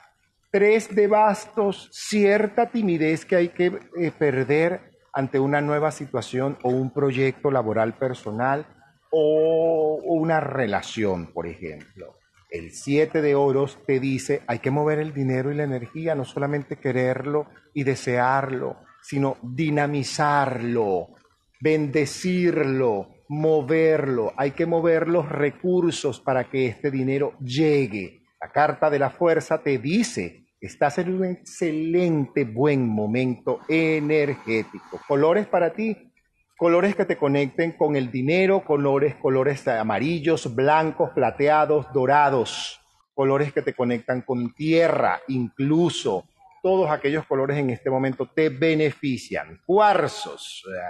Tres de bastos, cierta timidez que hay que eh, perder ante una nueva situación o un proyecto laboral personal o una relación, por ejemplo. El siete de oros te dice, hay que mover el dinero y la energía, no solamente quererlo y desearlo, sino dinamizarlo, bendecirlo, moverlo. Hay que mover los recursos para que este dinero llegue. La carta de la fuerza te dice, estás en un excelente buen momento energético. Colores para ti, colores que te conecten con el dinero, colores, colores amarillos, blancos, plateados, dorados, colores que te conectan con tierra, incluso todos aquellos colores en este momento te benefician. Cuarzos, eh,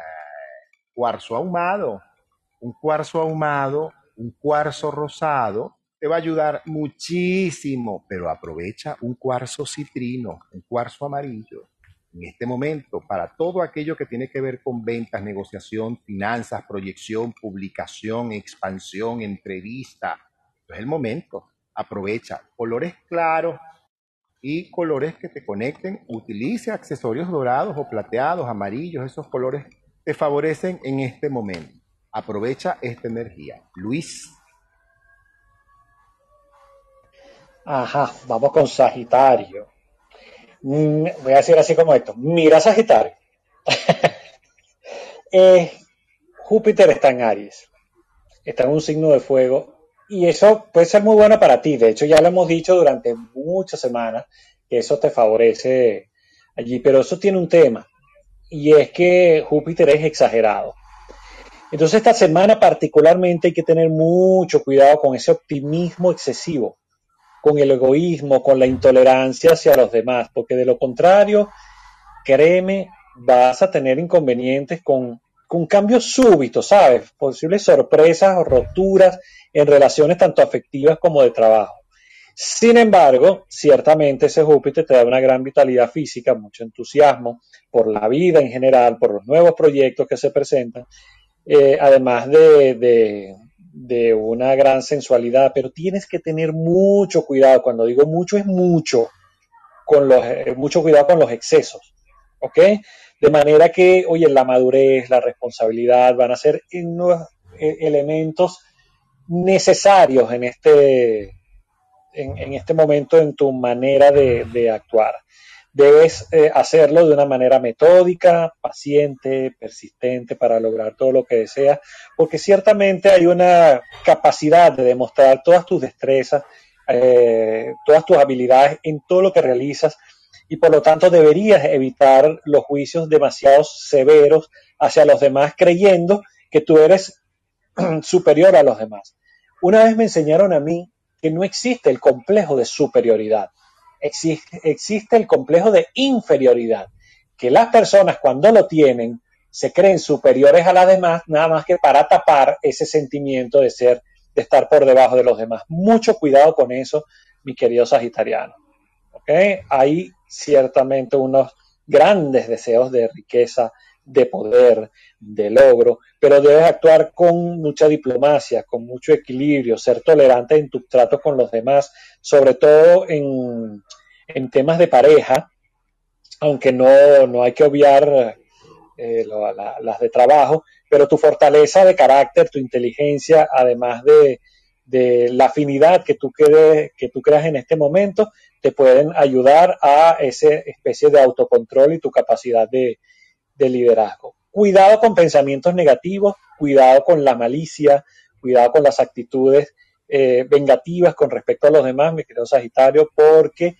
cuarzo ahumado, un cuarzo ahumado, un cuarzo rosado, te va a ayudar muchísimo, pero aprovecha un cuarzo citrino, un cuarzo amarillo. En este momento, para todo aquello que tiene que ver con ventas, negociación, finanzas, proyección, publicación, expansión, entrevista, es el momento. Aprovecha colores claros y colores que te conecten. Utilice accesorios dorados o plateados, amarillos, esos colores te favorecen en este momento. Aprovecha esta energía. Luis.
Ajá, vamos con Sagitario. Mm, voy a decir así como esto. Mira Sagitario. eh, Júpiter está en Aries. Está en un signo de fuego. Y eso puede ser muy bueno para ti. De hecho, ya lo hemos dicho durante muchas semanas que eso te favorece allí. Pero eso tiene un tema. Y es que Júpiter es exagerado. Entonces esta semana particularmente hay que tener mucho cuidado con ese optimismo excesivo, con el egoísmo, con la intolerancia hacia los demás, porque de lo contrario, créeme, vas a tener inconvenientes con, con cambios súbitos, ¿sabes? Posibles sorpresas o rupturas en relaciones tanto afectivas como de trabajo. Sin embargo, ciertamente ese Júpiter te da una gran vitalidad física, mucho entusiasmo por la vida en general, por los nuevos proyectos que se presentan eh, además de, de, una gran sensualidad, pero tienes que tener mucho cuidado, cuando digo mucho es mucho, con los, eh, mucho cuidado con los excesos, ¿ok? De manera que, oye, la madurez, la responsabilidad van a ser unos eh, elementos necesarios en este, en, este momento en tu manera de, de actuar debes eh, hacerlo de una manera metódica, paciente, persistente para lograr todo lo que deseas, porque ciertamente hay una capacidad de demostrar todas tus destrezas, eh, todas tus habilidades en todo lo que realizas y por lo tanto deberías evitar los juicios demasiado severos hacia los demás creyendo que tú eres superior a los demás. Una vez me enseñaron a mí que no existe el complejo de superioridad existe, el complejo de inferioridad, que las personas cuando lo tienen se creen superiores a las demás, nada más que para tapar ese sentimiento de ser, de estar por debajo de los demás. Mucho cuidado con eso, mi querido Sagitariano. ¿Okay? Hay ciertamente unos grandes deseos de riqueza, de poder, de logro, pero debes actuar con mucha diplomacia, con mucho equilibrio, ser tolerante en tu trato con los demás, sobre todo en, en temas de pareja, aunque no, no hay que obviar eh, las de trabajo, pero tu fortaleza de carácter, tu inteligencia, además de, de la afinidad que tú, que, que tú creas en este momento, te pueden ayudar a esa especie de autocontrol y tu capacidad de, de liderazgo. Cuidado con pensamientos negativos, cuidado con la malicia, cuidado con las actitudes eh, vengativas con respecto a los demás, mi querido Sagitario, porque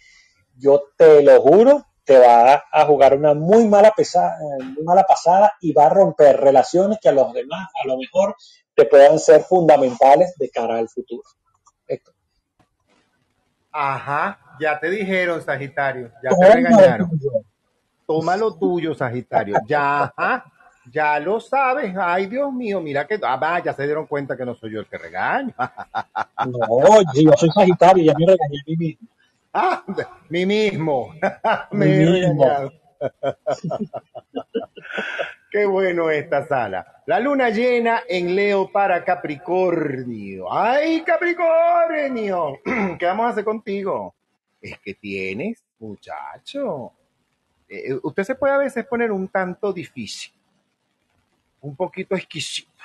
yo te lo juro, te va a jugar una muy mala, pesada, muy mala pasada y va a romper relaciones que a los demás a lo mejor te puedan ser fundamentales de cara al futuro.
Ajá, ya te dijeron, Sagitario, ya te regañaron. Toma lo tuyo, Sagitario. Ya, ajá, ya lo sabes. Ay, Dios mío, mira que. Ah, ya se dieron cuenta que no soy yo el que regaño.
no, yo soy Sagitario, ya me regañé a mí mismo.
Ah, mí mismo. me regañado. Qué bueno esta sala. La luna llena en Leo para Capricornio. ¡Ay, Capricornio! ¿Qué vamos a hacer contigo? Es que tienes Muchacho, eh, usted se puede a veces poner un tanto difícil, un poquito exquisito.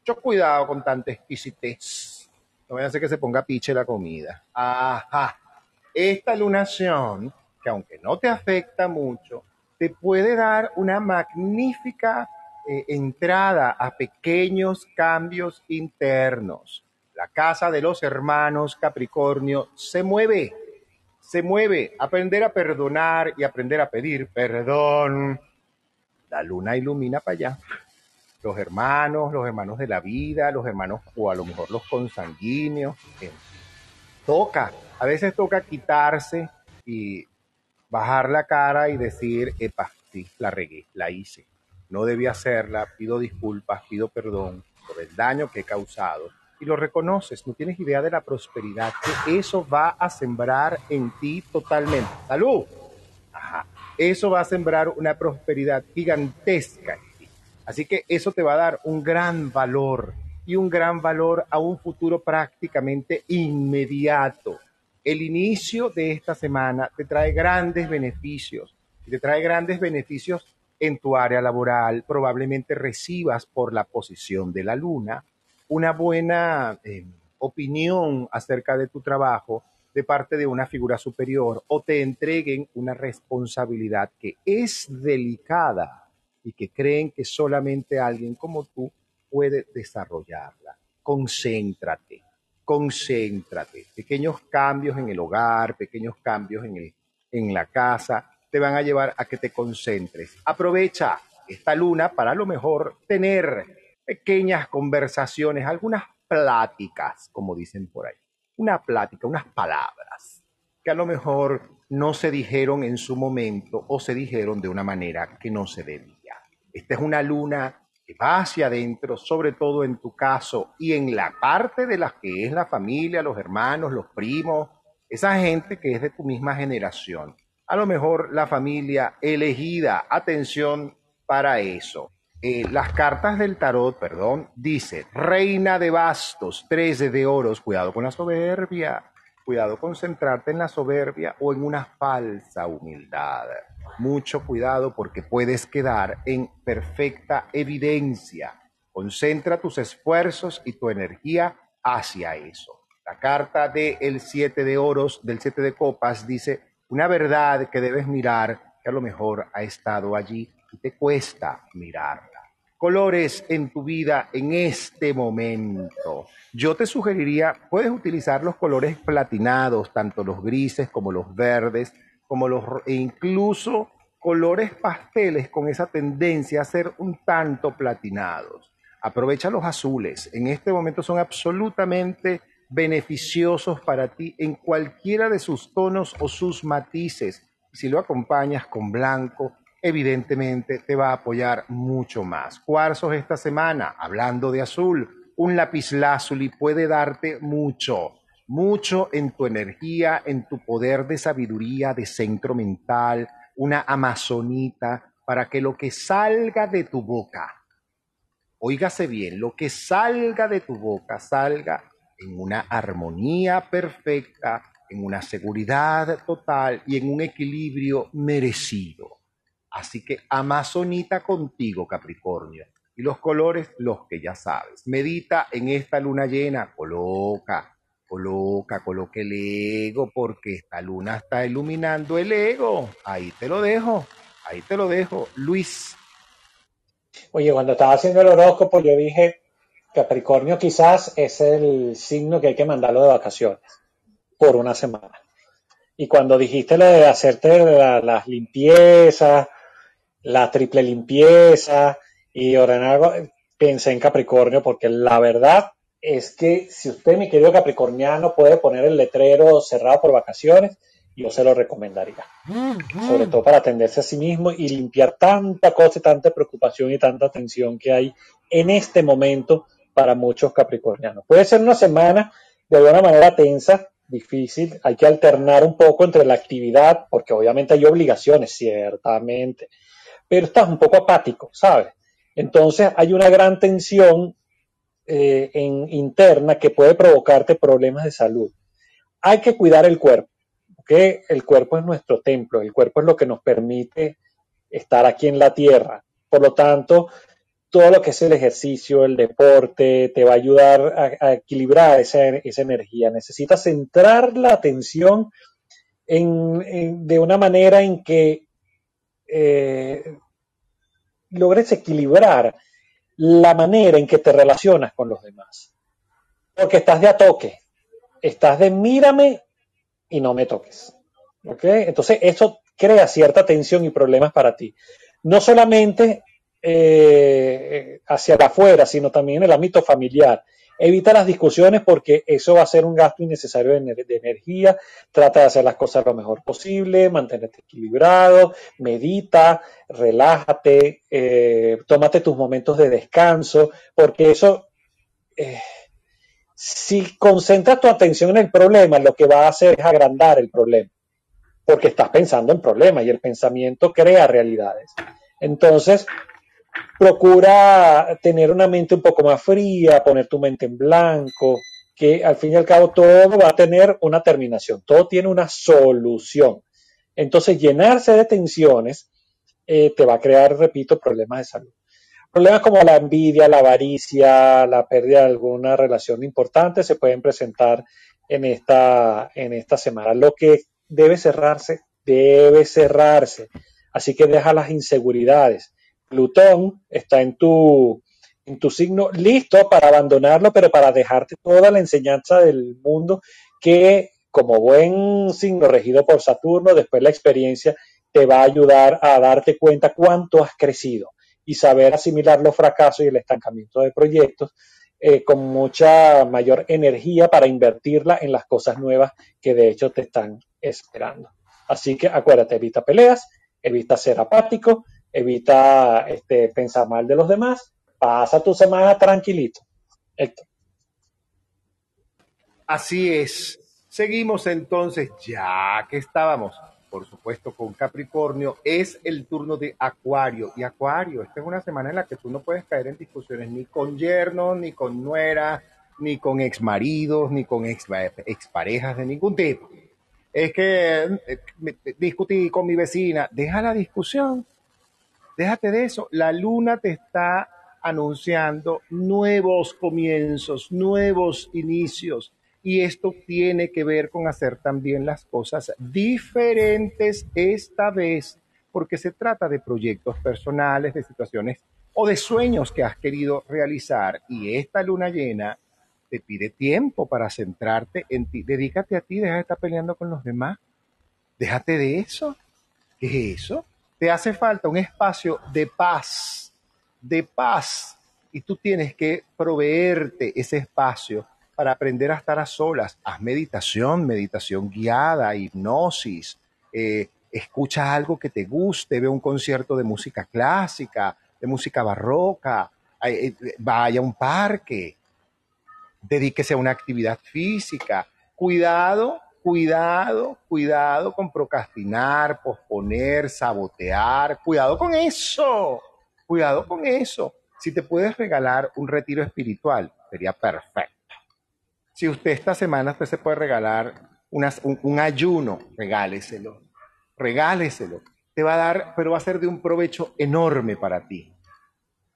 Mucho cuidado con tanta exquisitez. No vaya a hacer que se ponga piche la comida. Ajá. Esta lunación, que aunque no te afecta mucho, te puede dar una magnífica eh, entrada a pequeños cambios internos. La casa de los hermanos Capricornio se mueve, se mueve. Aprender a perdonar y aprender a pedir perdón. La luna ilumina para allá. Los hermanos, los hermanos de la vida, los hermanos o a lo mejor los consanguíneos. toca, a veces toca quitarse y bajar la cara y decir, epa, sí, la regué, la hice. No debí hacerla, pido disculpas, pido perdón por el daño que he causado. Y lo reconoces, no tienes idea de la prosperidad que eso va a sembrar en ti totalmente. ¡Salud! Ajá. Eso va a sembrar una prosperidad gigantesca. Así que eso te va a dar un gran valor y un gran valor a un futuro prácticamente inmediato. El inicio de esta semana te trae grandes beneficios te trae grandes beneficios en tu área laboral. Probablemente recibas por la posición de la luna una buena eh, opinión acerca de tu trabajo de parte de una figura superior o te entreguen una responsabilidad que es delicada y que creen que solamente alguien como tú puede desarrollarla. Concéntrate, concéntrate. Pequeños cambios en el hogar, pequeños cambios en, el, en la casa, te van a llevar a que te concentres. Aprovecha esta luna para a lo mejor tener pequeñas conversaciones, algunas pláticas, como dicen por ahí. Una plática, unas palabras que a lo mejor no se dijeron en su momento o se dijeron de una manera que no se debía. Esta es una luna que va hacia adentro, sobre todo en tu caso y en la parte de las que es la familia, los hermanos, los primos, esa gente que es de tu misma generación. A lo mejor la familia elegida, atención para eso. Eh, las cartas del tarot, perdón, dice Reina de Bastos, 13 de oros, cuidado con la soberbia, cuidado con centrarte en la soberbia o en una falsa humildad. Mucho cuidado porque puedes quedar en perfecta evidencia. Concentra tus esfuerzos y tu energía hacia eso. La carta del 7 de oros, del 7 de copas, dice una verdad que debes mirar que a lo mejor ha estado allí y te cuesta mirarla. Colores en tu vida en este momento. Yo te sugeriría, puedes utilizar los colores platinados, tanto los grises como los verdes, como los e incluso colores pasteles con esa tendencia a ser un tanto platinados. Aprovecha los azules. En este momento son absolutamente beneficiosos para ti en cualquiera de sus tonos o sus matices. Si lo acompañas con blanco, evidentemente te va a apoyar mucho más. Cuarzos esta semana, hablando de azul, un lapislázuli puede darte mucho, mucho en tu energía, en tu poder de sabiduría, de centro mental, una amazonita, para que lo que salga de tu boca, oígase bien, lo que salga de tu boca salga en una armonía perfecta, en una seguridad total y en un equilibrio merecido. Así que amazonita contigo, Capricornio. Y los colores, los que ya sabes. Medita en esta luna llena, coloca, coloca, coloca el ego, porque esta luna está iluminando el ego. Ahí te lo dejo, ahí te lo dejo. Luis,
Oye, cuando estaba haciendo el horóscopo, yo dije, Capricornio quizás es el signo que hay que mandarlo de vacaciones por una semana. Y cuando dijiste lo de hacerte la- las limpiezas, la triple limpieza y ordenar pensé en Capricornio porque la verdad es que si usted, mi querido capricorniano, puede poner el letrero cerrado por vacaciones, yo se lo recomendaría. Sobre todo para atenderse a sí mismo y limpiar tanta cosa y tanta preocupación y tanta tensión que hay en este momento para muchos capricornianos. Puede ser una semana de alguna manera tensa, difícil, hay que alternar un poco entre la actividad, porque obviamente hay obligaciones, ciertamente, pero estás un poco apático, ¿sabes? Entonces hay una gran tensión eh, en, interna que puede provocarte problemas de salud. Hay que cuidar el cuerpo, ¿ok? que el cuerpo es nuestro templo, el cuerpo es lo que nos permite estar aquí en la tierra. Por lo tanto, todo lo que es el ejercicio, el deporte, te va a ayudar a, equilibrar esa, energía. Necesitas centrar la atención en, en, de una manera en que eh, logres equilibrar la manera en que te relacionas con los demás. Porque estás de a toque, estás de mírame y no me toques. ¿Ok? Entonces, eso crea cierta tensión y problemas para ti. No solamente eh, hacia afuera, sino también en el ámbito familiar. Evita las discusiones porque eso va a ser un gasto innecesario de, energía. Trata de hacer las cosas lo mejor posible, mantenerte equilibrado, medita, relájate, eh, tómate tus momentos de descanso, porque eso, eh, si concentras tu atención en el problema, lo que va a hacer es agrandar el problema, porque estás pensando en problemas y el pensamiento crea realidades. Entonces, procura tener una mente un poco más fría, poner tu mente en blanco, que al fin y al cabo todo va a tener una terminación, todo tiene una solución. Entonces, llenarse de tensiones eh, te va a crear, repito, problemas de salud. Problemas como la envidia, la avaricia, la pérdida de alguna relación importante se pueden presentar en esta, en esta semana. Lo que debe cerrarse, debe cerrarse. Así que deja las inseguridades Plutón está en tu, en tu signo listo para abandonarlo, pero para dejarte toda la enseñanza del mundo que como buen signo regido por Saturno, después la experiencia te va a ayudar a darte cuenta cuánto has crecido y saber asimilar los fracasos y el estancamiento de proyectos eh, con mucha mayor energía para invertirla en las cosas nuevas que de hecho te están esperando. Así que acuérdate, evita peleas, evita ser apático, evita este, pensar mal de los demás, pasa tu semana tranquilito. Héctor.
Así es. Seguimos entonces, ya que estábamos, por supuesto, con Capricornio, es el turno de Acuario. Y Acuario, esta es una semana en la que tú no puedes caer en discusiones ni con yernos, ni con nuera, ni con exmaridos, ni con ex, exparejas de ningún tipo. Es que eh, discutí con mi vecina, deja la discusión Déjate de eso. La luna te está anunciando nuevos comienzos, nuevos inicios. Y esto tiene que ver con hacer también las cosas diferentes esta vez, porque se trata de proyectos personales, de situaciones o de sueños que has querido realizar. Y esta luna llena te pide tiempo para centrarte en ti. Dedícate a ti, deja de estar peleando con los demás. Déjate de eso. ¿Qué es eso? Te hace falta un espacio de paz, de paz, y tú tienes que proveerte ese espacio para aprender a estar a solas. Haz meditación, meditación guiada, hipnosis, eh, escucha algo que te guste, ve un concierto de música clásica, de música barroca, eh, vaya a un parque, dedíquese a una actividad física. Cuidado cuidado, cuidado con procrastinar, posponer, sabotear, cuidado con eso, cuidado con eso. Si te puedes regalar un retiro espiritual, sería perfecto. Si usted esta semana usted se puede regalar un, un ayuno, regáleselo, regáleselo. Te va a dar, pero va a ser de un provecho enorme para ti.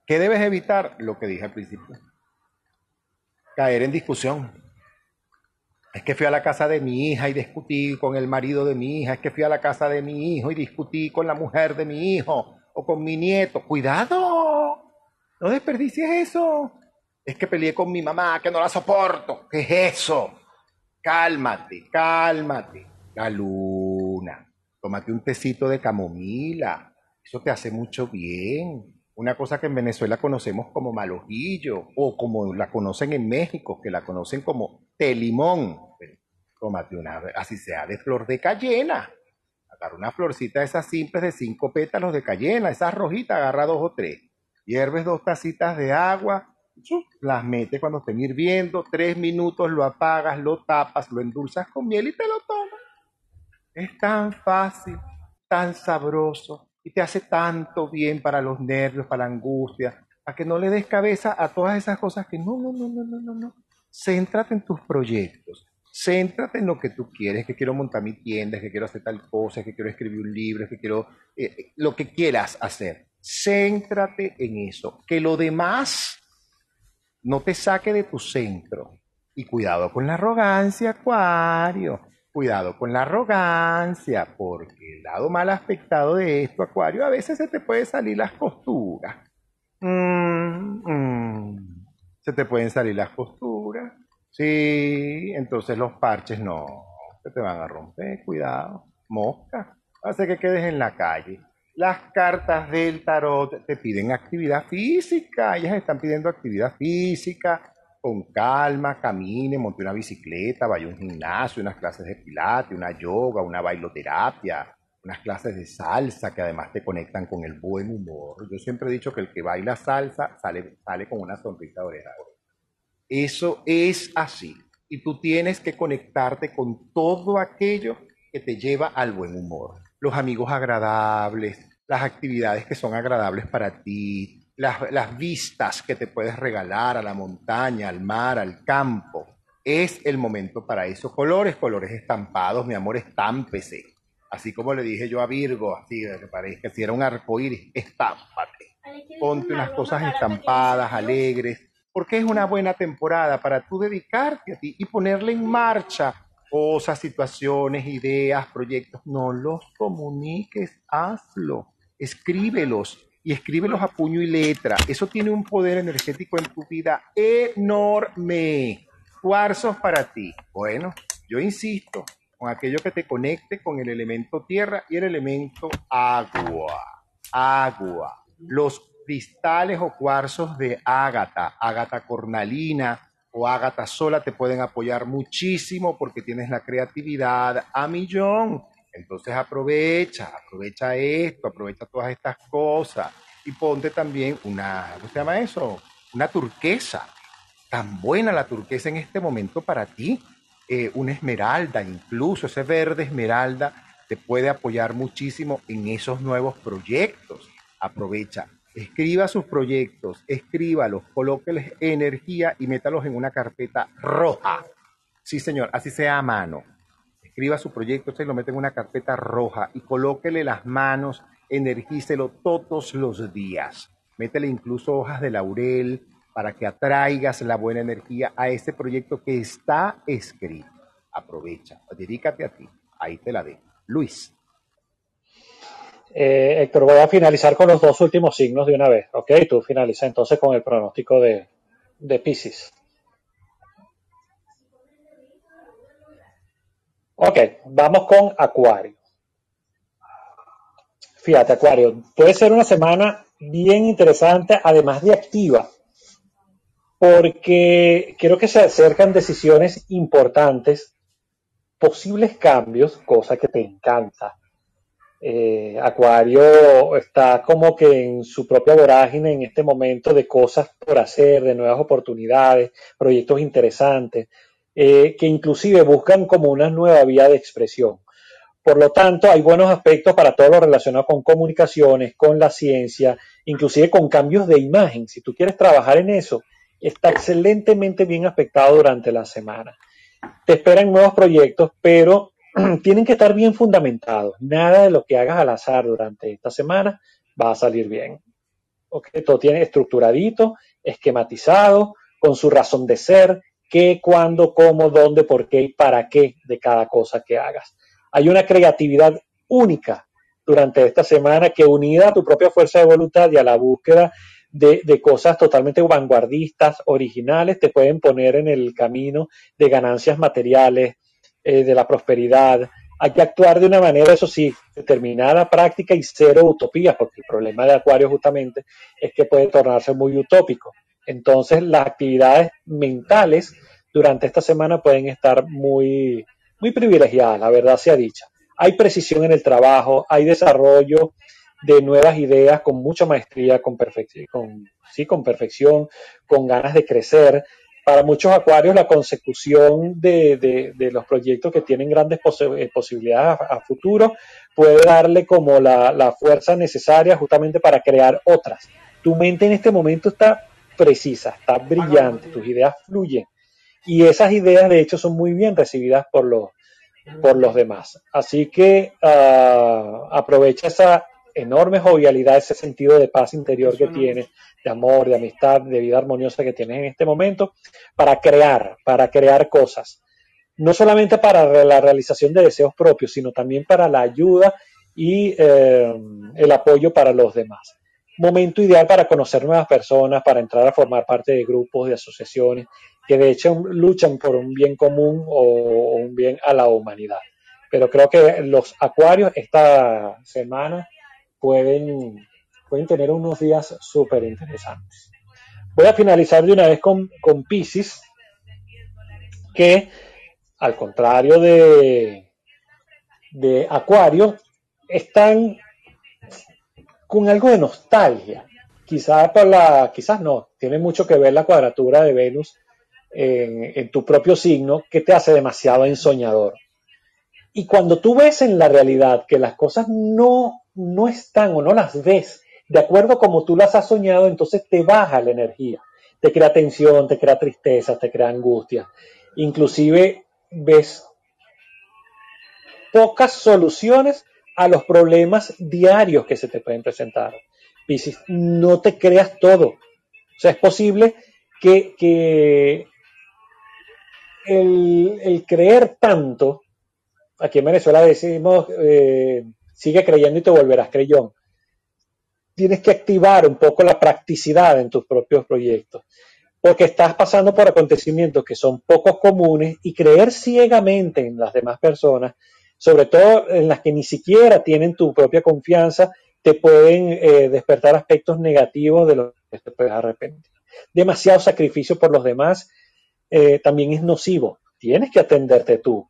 ¿Qué debes evitar? Lo que dije al principio. Caer en discusión es que fui a la casa de mi hija y discutí con el marido de mi hija. Es que fui a la casa de mi hijo y discutí con la mujer de mi hijo o con mi nieto. Cuidado, no desperdicies eso. Es que peleé con mi mamá, que no la soporto. ¿Qué es eso? Cálmate, cálmate. La luna. Tómate un tecito de camomila. Eso te hace mucho bien una cosa que en Venezuela conocemos como malojillo o como la conocen en México, que la conocen como té limón. Tómate una, así sea, de flor de cayena. Agarra una florcita de esas simples de cinco pétalos de cayena, esas rojitas, agarra dos o tres. Hierves dos tacitas de agua, las metes cuando estén hirviendo, tres minutos lo apagas, lo tapas, lo endulzas con miel y te lo tomas. Es tan fácil, tan sabroso y te hace tanto bien para los nervios, para la angustia, para que no le des cabeza a todas esas cosas que no, no, no, no, no, no, no. Céntrate en tus proyectos. Céntrate en lo que tú quieres, que quiero montar mi tienda, que quiero hacer tal cosa, que quiero escribir un libro, que quiero eh, eh, lo que quieras hacer. Céntrate en eso. Que lo demás no te saque de tu centro. Y cuidado con la arrogancia, Acuario. Cuidado con la arrogancia, porque el lado mal aspectado de esto, Acuario, a veces se te puede salir las costuras. Mm, mm. Se te pueden salir las costuras. Sí, entonces los parches no, se te van a romper, cuidado. Mosca, hace que quedes en la calle. Las cartas del tarot te piden actividad física, ellas están pidiendo actividad física, con calma, camine, monte una bicicleta, vaya a un gimnasio, unas clases de pilates, una yoga, una bailoterapia, unas clases de salsa que además te conectan con el buen humor. Yo siempre he dicho que el que baila salsa sale, sale con una sonrisa de oreja. Eso es así. Y tú tienes que conectarte con todo aquello que te lleva al buen humor los amigos agradables, las actividades que son agradables para ti, las, vistas que te puedes regalar a la montaña, al mar, al campo. Es el momento para eso. Colores, colores estampados, mi amor, estámpese. Así como le dije yo a Virgo, así que que si era un arcoíris, estámpate. Ponte unas cosas estampadas, alegres, porque es una buena temporada para tú dedicarte a ti y ponerle en marcha cosas, situaciones, ideas, proyectos, no los comuniques, hazlo, escríbelos y escríbelos a puño y letra. Eso tiene un poder energético en tu vida enorme. Cuarzos para ti. Bueno, yo insisto, con aquello que te conecte con el elemento tierra y el elemento agua. Agua. Los cristales o cuarzos de ágata, ágata cornalina, o Ágata sola te pueden apoyar muchísimo porque tienes la creatividad a millón. Entonces aprovecha, aprovecha esto, aprovecha todas estas cosas y ponte también una, ¿cómo se llama eso? Una turquesa. Tan buena la turquesa en este momento para ti. Eh, una esmeralda, incluso ese verde esmeralda te puede apoyar muchísimo en esos nuevos proyectos. Aprovecha escriba sus proyectos, escríbalos, colóqueles energía y métalos en una carpeta roja. Sí, señor, así sea a mano. Escriba su proyecto, usted lo mete en una carpeta roja y colóquele las manos, energícelo todos los días. Métele incluso hojas de laurel para que atraigas la buena energía a ese proyecto que está escrito. Aprovecha, dedícate a ti. Ahí te la dejo. Luis.
Eh, Héctor, voy a finalizar con los dos últimos signos de una vez, ¿ok? Tú finaliza entonces con el pronóstico de, de Pisces. Ok, vamos con Acuario. Fíjate, Acuario, puede ser una semana bien interesante, además de activa, porque creo que se acercan decisiones importantes, posibles cambios, cosa que te encanta eh, Acuario está como que en su propia vorágine en este momento de cosas por hacer, de nuevas oportunidades, proyectos interesantes, eh, que inclusive buscan como una nueva vía de expresión. Por lo tanto, hay buenos aspectos para todo lo relacionado con comunicaciones, con la ciencia, inclusive con cambios de imagen. Si tú quieres trabajar en eso, está excelentemente bien aspectado durante la semana. Te esperan nuevos proyectos, pero tienen que estar bien fundamentados. Nada de lo que hagas al azar durante esta semana va a salir bien. Todo tiene estructuradito, esquematizado, con su razón de ser, qué, cuándo, cómo, dónde, por qué y para qué de cada cosa que hagas. Hay una creatividad única durante esta semana que unida a tu propia fuerza de voluntad y a la búsqueda de, cosas totalmente vanguardistas, originales, te pueden poner en el camino de ganancias materiales, eh, de la prosperidad. Hay que actuar de una manera, eso sí, determinada, práctica y cero utopía, porque el problema de Acuario justamente es que puede tornarse muy utópico. Entonces, las actividades mentales durante esta semana pueden estar muy, muy privilegiadas, la verdad sea dicha. Hay precisión en el trabajo, hay desarrollo de nuevas ideas con mucha maestría, con, perfección, con, sí, con perfección, con ganas de crecer, para muchos acuarios la consecución de, los proyectos que tienen grandes eh, posibilidades a, futuro puede darle como la, fuerza necesaria justamente para crear otras. Tu mente en este momento está precisa, está brillante, tus ideas fluyen y esas ideas de hecho son muy bien recibidas por los, por los demás. Así que uh, aprovecha esa enorme jovialidad, ese sentido de paz interior que tienes, de amor, de amistad, de vida armoniosa que tienes en este momento, para crear, para crear cosas. No solamente para la realización de deseos propios, sino también para la ayuda y eh, el apoyo para los demás. Momento ideal para conocer nuevas personas, para entrar a formar parte de grupos, de asociaciones, que de hecho luchan por un bien común o un bien a la humanidad. Pero creo que los acuarios esta semana pueden, pueden tener unos días súper interesantes. Voy a finalizar de una vez con, con Pisces, que al contrario de, de Acuario, están con algo de nostalgia. Quizás por la, quizás no, tiene mucho que ver la cuadratura de Venus en, en, tu propio signo que te hace demasiado ensoñador. Y cuando tú ves en la realidad que las cosas no no están o no las ves de acuerdo como tú las has soñado, entonces te baja la energía, te crea tensión, te crea tristeza, te crea angustia. Inclusive ves pocas soluciones a los problemas diarios que se te pueden presentar. Piscis, no te creas todo. O sea, es posible que, que el, creer tanto, aquí en Venezuela decimos, eh, sigue creyendo y te volverás creyón. Tienes que activar un poco la practicidad en tus propios proyectos, porque estás pasando por acontecimientos que son pocos comunes y creer ciegamente en las demás personas, sobre todo en las que ni siquiera tienen tu propia confianza, te pueden eh, despertar aspectos negativos de los que te puedes arrepentir. Demasiado sacrificio por los demás eh, también es nocivo. Tienes que atenderte tú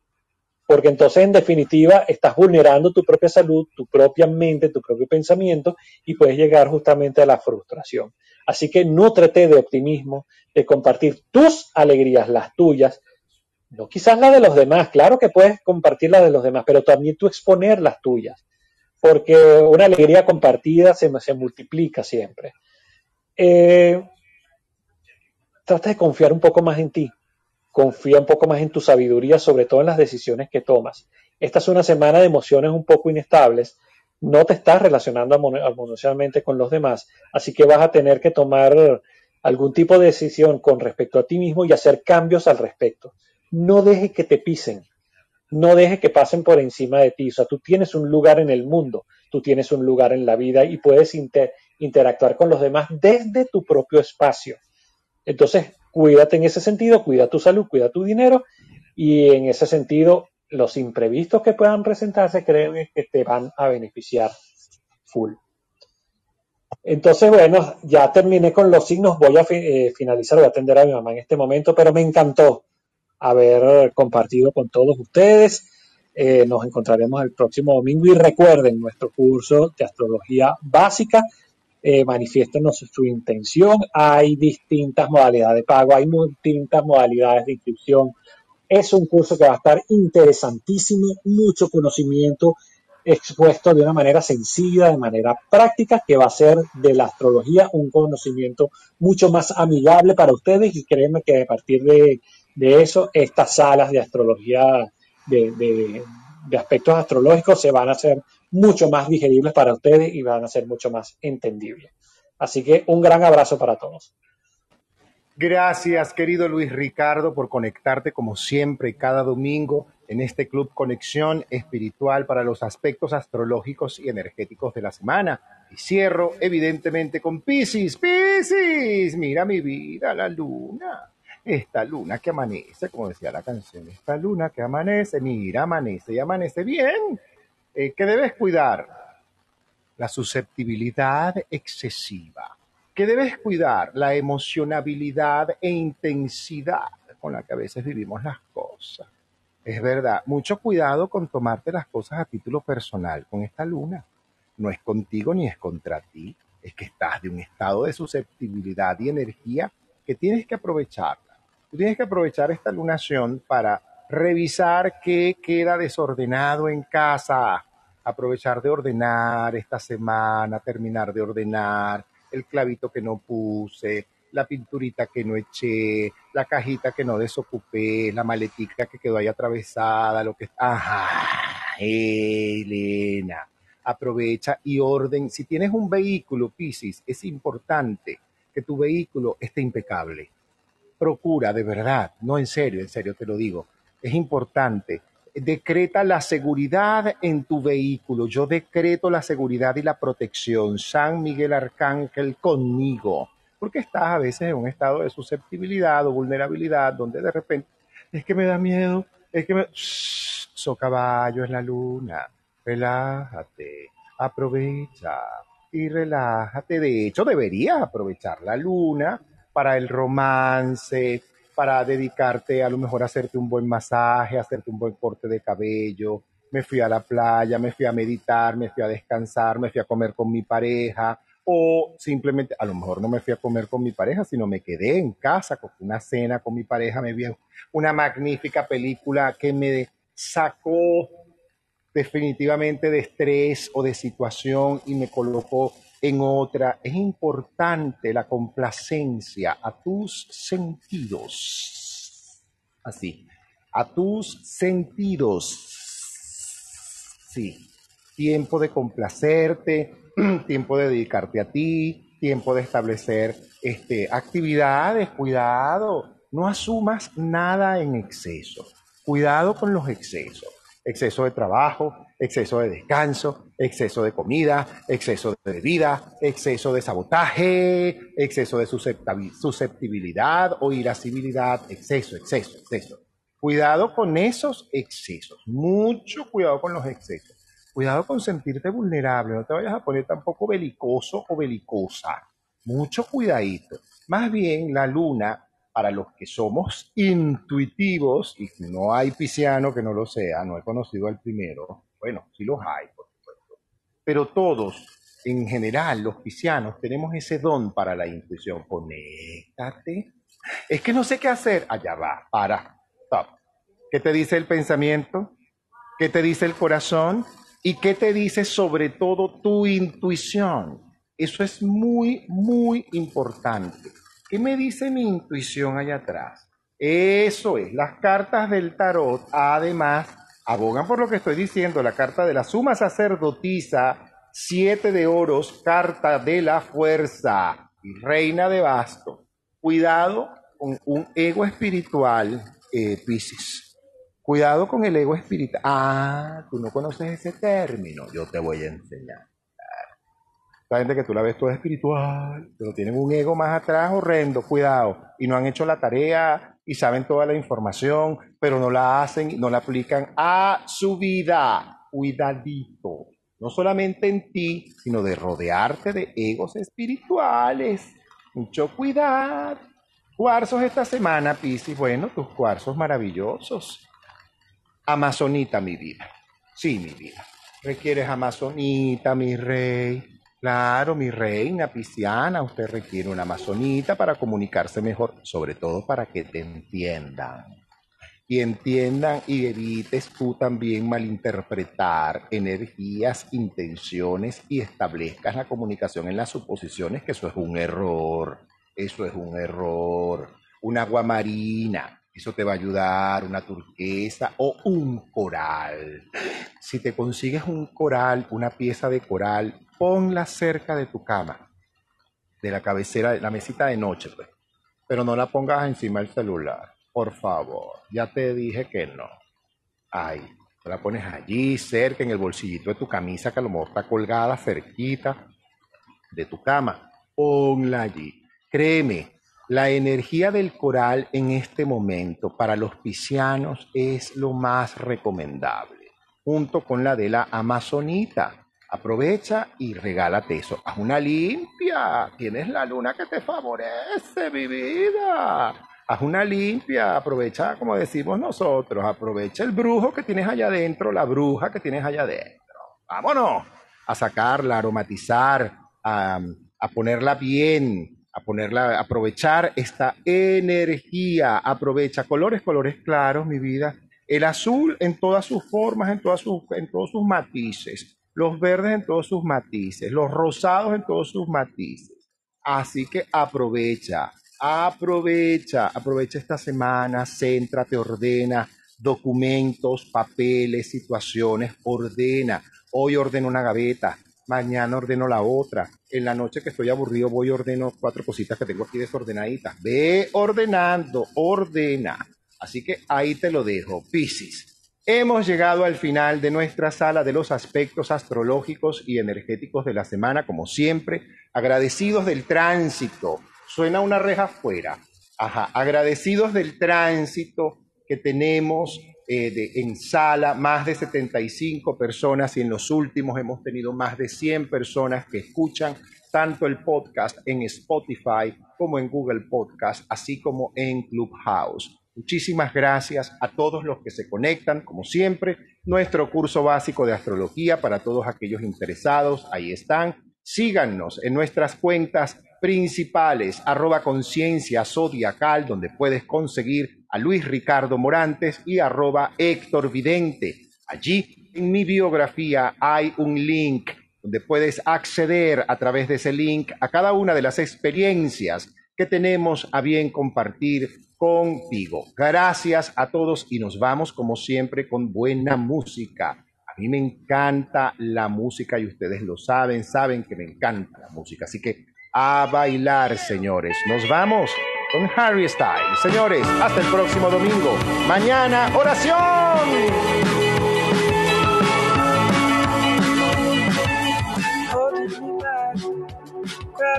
porque entonces en definitiva estás vulnerando tu propia salud, tu propia mente, tu propio pensamiento y puedes llegar justamente a la frustración. Así que nútrete de optimismo, de compartir tus alegrías, las tuyas, no quizás la de los demás, claro que puedes compartir la de los demás, pero también tú exponer las tuyas, porque una alegría compartida se, multiplica siempre. Eh, trata de confiar un poco más en ti, confía un poco más en tu sabiduría, sobre todo en las decisiones que tomas. Esta es una semana de emociones un poco inestables, no te estás relacionando armoniosamente con los demás, así que vas a tener que tomar algún tipo de decisión con respecto a ti mismo y hacer cambios al respecto. No dejes que te pisen, no dejes que pasen por encima de ti. O sea, tú tienes un lugar en el mundo, tú tienes un lugar en la vida y puedes inter interactuar con los demás desde tu propio espacio. Entonces, cuídate en ese sentido, cuida tu salud, cuida tu dinero y en ese sentido los imprevistos que puedan presentarse, créeme que te van a beneficiar full. Entonces, bueno, ya terminé con los signos, voy a eh, finalizar, voy a atender a mi mamá en este momento, pero me encantó haber compartido con todos ustedes. Eh, nos encontraremos el próximo domingo y recuerden nuestro curso de astrología básica eh, manifiéstenos su intención. Hay distintas modalidades de pago, hay distintas modalidades de inscripción. Es un curso que va a estar interesantísimo, mucho conocimiento expuesto de una manera sencilla, de manera práctica, que va a ser de la astrología un conocimiento mucho más amigable para ustedes y créanme que a partir de, eso, estas salas de astrología, de, de aspectos astrológicos se van a hacer mucho más digeribles para ustedes y van a ser mucho más entendibles. Así que un gran abrazo para todos.
Gracias, querido Luis Ricardo, por conectarte como siempre cada domingo en este Club Conexión Espiritual para los aspectos astrológicos y energéticos de la semana. Y cierro, evidentemente, con Pisces. Pisces, mira mi vida, la luna. Esta luna que amanece, como decía la canción, esta luna que amanece, mira, amanece y amanece bien eh, que debes cuidar la susceptibilidad excesiva, que debes cuidar la emocionabilidad e intensidad con la que a veces vivimos las cosas. Es verdad, mucho cuidado con tomarte las cosas a título personal con esta luna. No es contigo ni es contra ti, es que estás de un estado de susceptibilidad y energía que tienes que aprovecharla. Tú tienes que aprovechar esta lunación para revisar qué queda desordenado en casa, aprovechar de ordenar esta semana, terminar de ordenar el clavito que no puse, la pinturita que no eché, la cajita que no desocupé, la maletica que quedó ahí atravesada, lo que... Ajá, Elena, aprovecha y orden. Si tienes un vehículo, Piscis, es importante que tu vehículo esté impecable. Procura, de verdad, no en serio, en serio te lo digo, es importante. Decreta la seguridad en tu vehículo. Yo decreto la seguridad y la protección. San Miguel Arcángel conmigo. Porque estás a veces en un estado de susceptibilidad o vulnerabilidad donde de repente es que me da miedo, es que me... Shh, so caballo es la luna. Relájate, aprovecha y relájate. De hecho, deberías aprovechar la luna para el romance, para dedicarte a lo mejor a hacerte un buen masaje, hacerte un buen corte de cabello. Me fui a la playa, me fui a meditar, me fui a descansar, me fui a comer con mi pareja o simplemente, a lo mejor no me fui a comer con mi pareja, sino me quedé en casa con una cena con mi pareja, me vi una magnífica película que me sacó definitivamente de estrés o de situación y me colocó en otra. Es importante la complacencia a tus sentidos. Así, a tus sentidos. Sí, tiempo de complacerte, tiempo de dedicarte a ti, tiempo de establecer este, actividades, cuidado, no asumas nada en exceso, cuidado con los excesos, exceso de trabajo, exceso de descanso, exceso de comida, exceso de bebida, exceso de sabotaje, exceso de susceptibilidad o irascibilidad, exceso, exceso, exceso. Cuidado con esos excesos, mucho cuidado con los excesos. Cuidado con sentirte vulnerable, no te vayas a poner tampoco belicoso o belicosa. Mucho cuidadito. Más bien la luna, para los que somos intuitivos, y no hay pisciano que no lo sea, no he conocido al primero, bueno, sí los hay, por supuesto, pero todos, en general, los piscianos, tenemos ese don para la intuición. Conéctate. Es que no sé qué hacer. Allá va, para, stop. ¿Qué te dice el pensamiento? ¿Qué te dice el corazón? ¿Y qué te dice sobre todo tu intuición? Eso es muy, muy importante. ¿Qué me dice mi intuición allá atrás? Eso es, las cartas del tarot, además, abogan por lo que estoy diciendo, la carta de la suma sacerdotisa, siete de oros, carta de la fuerza y reina de basto. Cuidado con un ego espiritual, eh, Pisces. Cuidado con el ego espiritual. Ah, tú no conoces ese término. Yo te voy a enseñar. La gente que tú la ves toda espiritual, pero tienen un ego más atrás horrendo, cuidado, y no han hecho la tarea y saben toda la información, pero no la hacen, no la aplican a su vida. Cuidadito, no solamente en ti, sino de rodearte de egos espirituales. Mucho cuidado. Cuarzos esta semana, Piscis. Bueno, tus cuarzos maravillosos. Amazonita, mi vida. Sí, mi vida. Requieres amazonita, mi rey. Claro, mi reina pisciana, usted requiere una amazonita para comunicarse mejor, sobre todo para que te entiendan. Y entiendan y evites tú también malinterpretar energías, intenciones y establezcas la comunicación en las suposiciones, que eso es un error. Eso es un error. Un agua marina, eso te va a ayudar, una turquesa o un coral. Si te consigues un coral, una pieza de coral, ponla cerca de tu cama, de la cabecera, de la mesita de noche, pues. Pero no la pongas encima del celular, por favor. Ya te dije que no. Ahí, la pones allí, cerca, en el bolsillito de tu camisa, que a lo mejor está colgada cerquita de tu cama. Ponla allí. Créeme, la energía del coral en este momento para los piscianos es lo más recomendable, junto con la de la amazonita. Aprovecha y regálate eso. Haz una limpia. Tienes la luna que te favorece, mi vida. Haz una limpia. Aprovecha, como decimos nosotros, aprovecha el brujo que tienes allá adentro, la bruja que tienes allá adentro. Vámonos a sacarla, a aromatizar, a, a ponerla bien, a ponerla, a aprovechar esta energía. Aprovecha colores, colores claros, mi vida. El azul en todas sus formas, en, todas sus, en todos sus matices. Los verdes en todos sus matices. Los rosados en todos sus matices. Así que aprovecha. Aprovecha, aprovecha esta semana, céntrate, ordena documentos, papeles, situaciones, ordena. Hoy ordeno una gaveta, mañana ordeno la otra. En la noche que estoy aburrido voy y ordeno cuatro cositas que tengo aquí desordenaditas. Ve ordenando, ordena. Así que ahí te lo dejo, Piscis. Hemos llegado al final de nuestra sala de los aspectos astrológicos y energéticos de la semana, como siempre, agradecidos del tránsito. Suena una reja afuera. Ajá, agradecidos del tránsito que tenemos eh, en sala, más de 75 personas y en los últimos hemos tenido más de 100 personas que escuchan tanto el podcast en Spotify como en Google Podcast, así como en Clubhouse. Muchísimas gracias a todos los que se conectan, como siempre. Nuestro curso básico de astrología para todos aquellos interesados, ahí están. Síganos en nuestras cuentas principales, arroba conciencia zodiacal, donde puedes conseguir a Luis Ricardo Morantes y arroba Héctor Vidente. Allí en mi biografía hay un link donde puedes acceder a través de ese link a cada una de las experiencias que tenemos a bien compartir contigo. Gracias a todos y nos vamos como siempre con buena música. A mí me encanta la música y ustedes lo saben, saben que me encanta la música. Así que a bailar, señores. Nos vamos con Harry Styles. Señores, hasta el próximo domingo. Mañana, oración.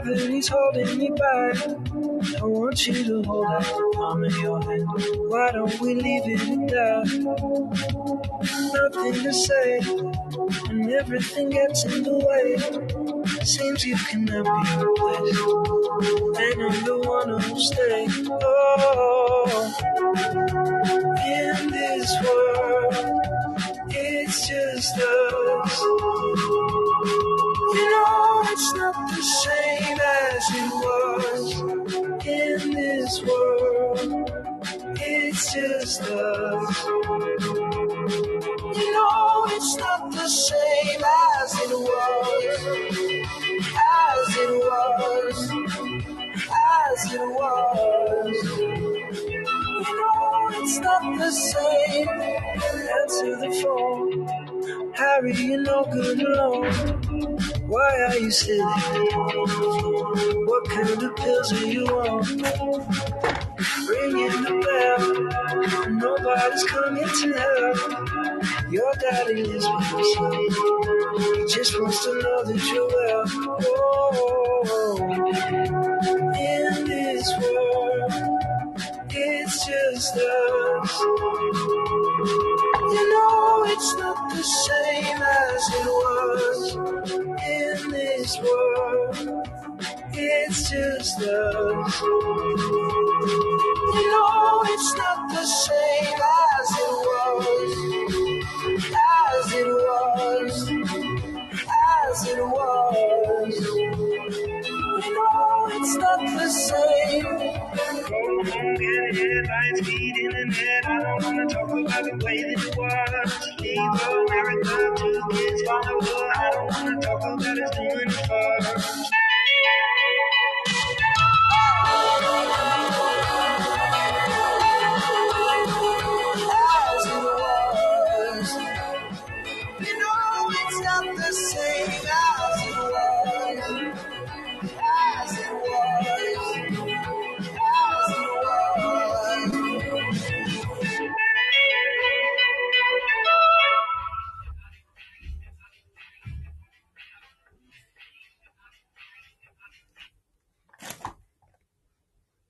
Gravity's holding me back. I want you to hold out the palm of your hand. Why don't we leave it at that? Nothing to say, and everything gets in the way. Seems you cannot be replaced, and I'm the one who'll stay. Oh, in this world, it's just us. You know it's not the same as it was in this world. It's just us. You know it's not the same as it was, as it was, as it was. You know it's not the same. Answer the phone. Harry, you're no good alone. Why are you sitting? What kind of pills are you on? Ringing the bell, nobody's coming to help. Your daddy with himself. He just wants to know that you're well. Oh, in this world, it's just us. You know it's not the same as it was in this world. It's just us. You know it's not the same as it was, as it was, as it was. We know it's not the same. Cold, hungry, headlights beating in head. I don't wanna talk about the way that it was. Leave America, two kids on the I don't wanna talk about us doing it.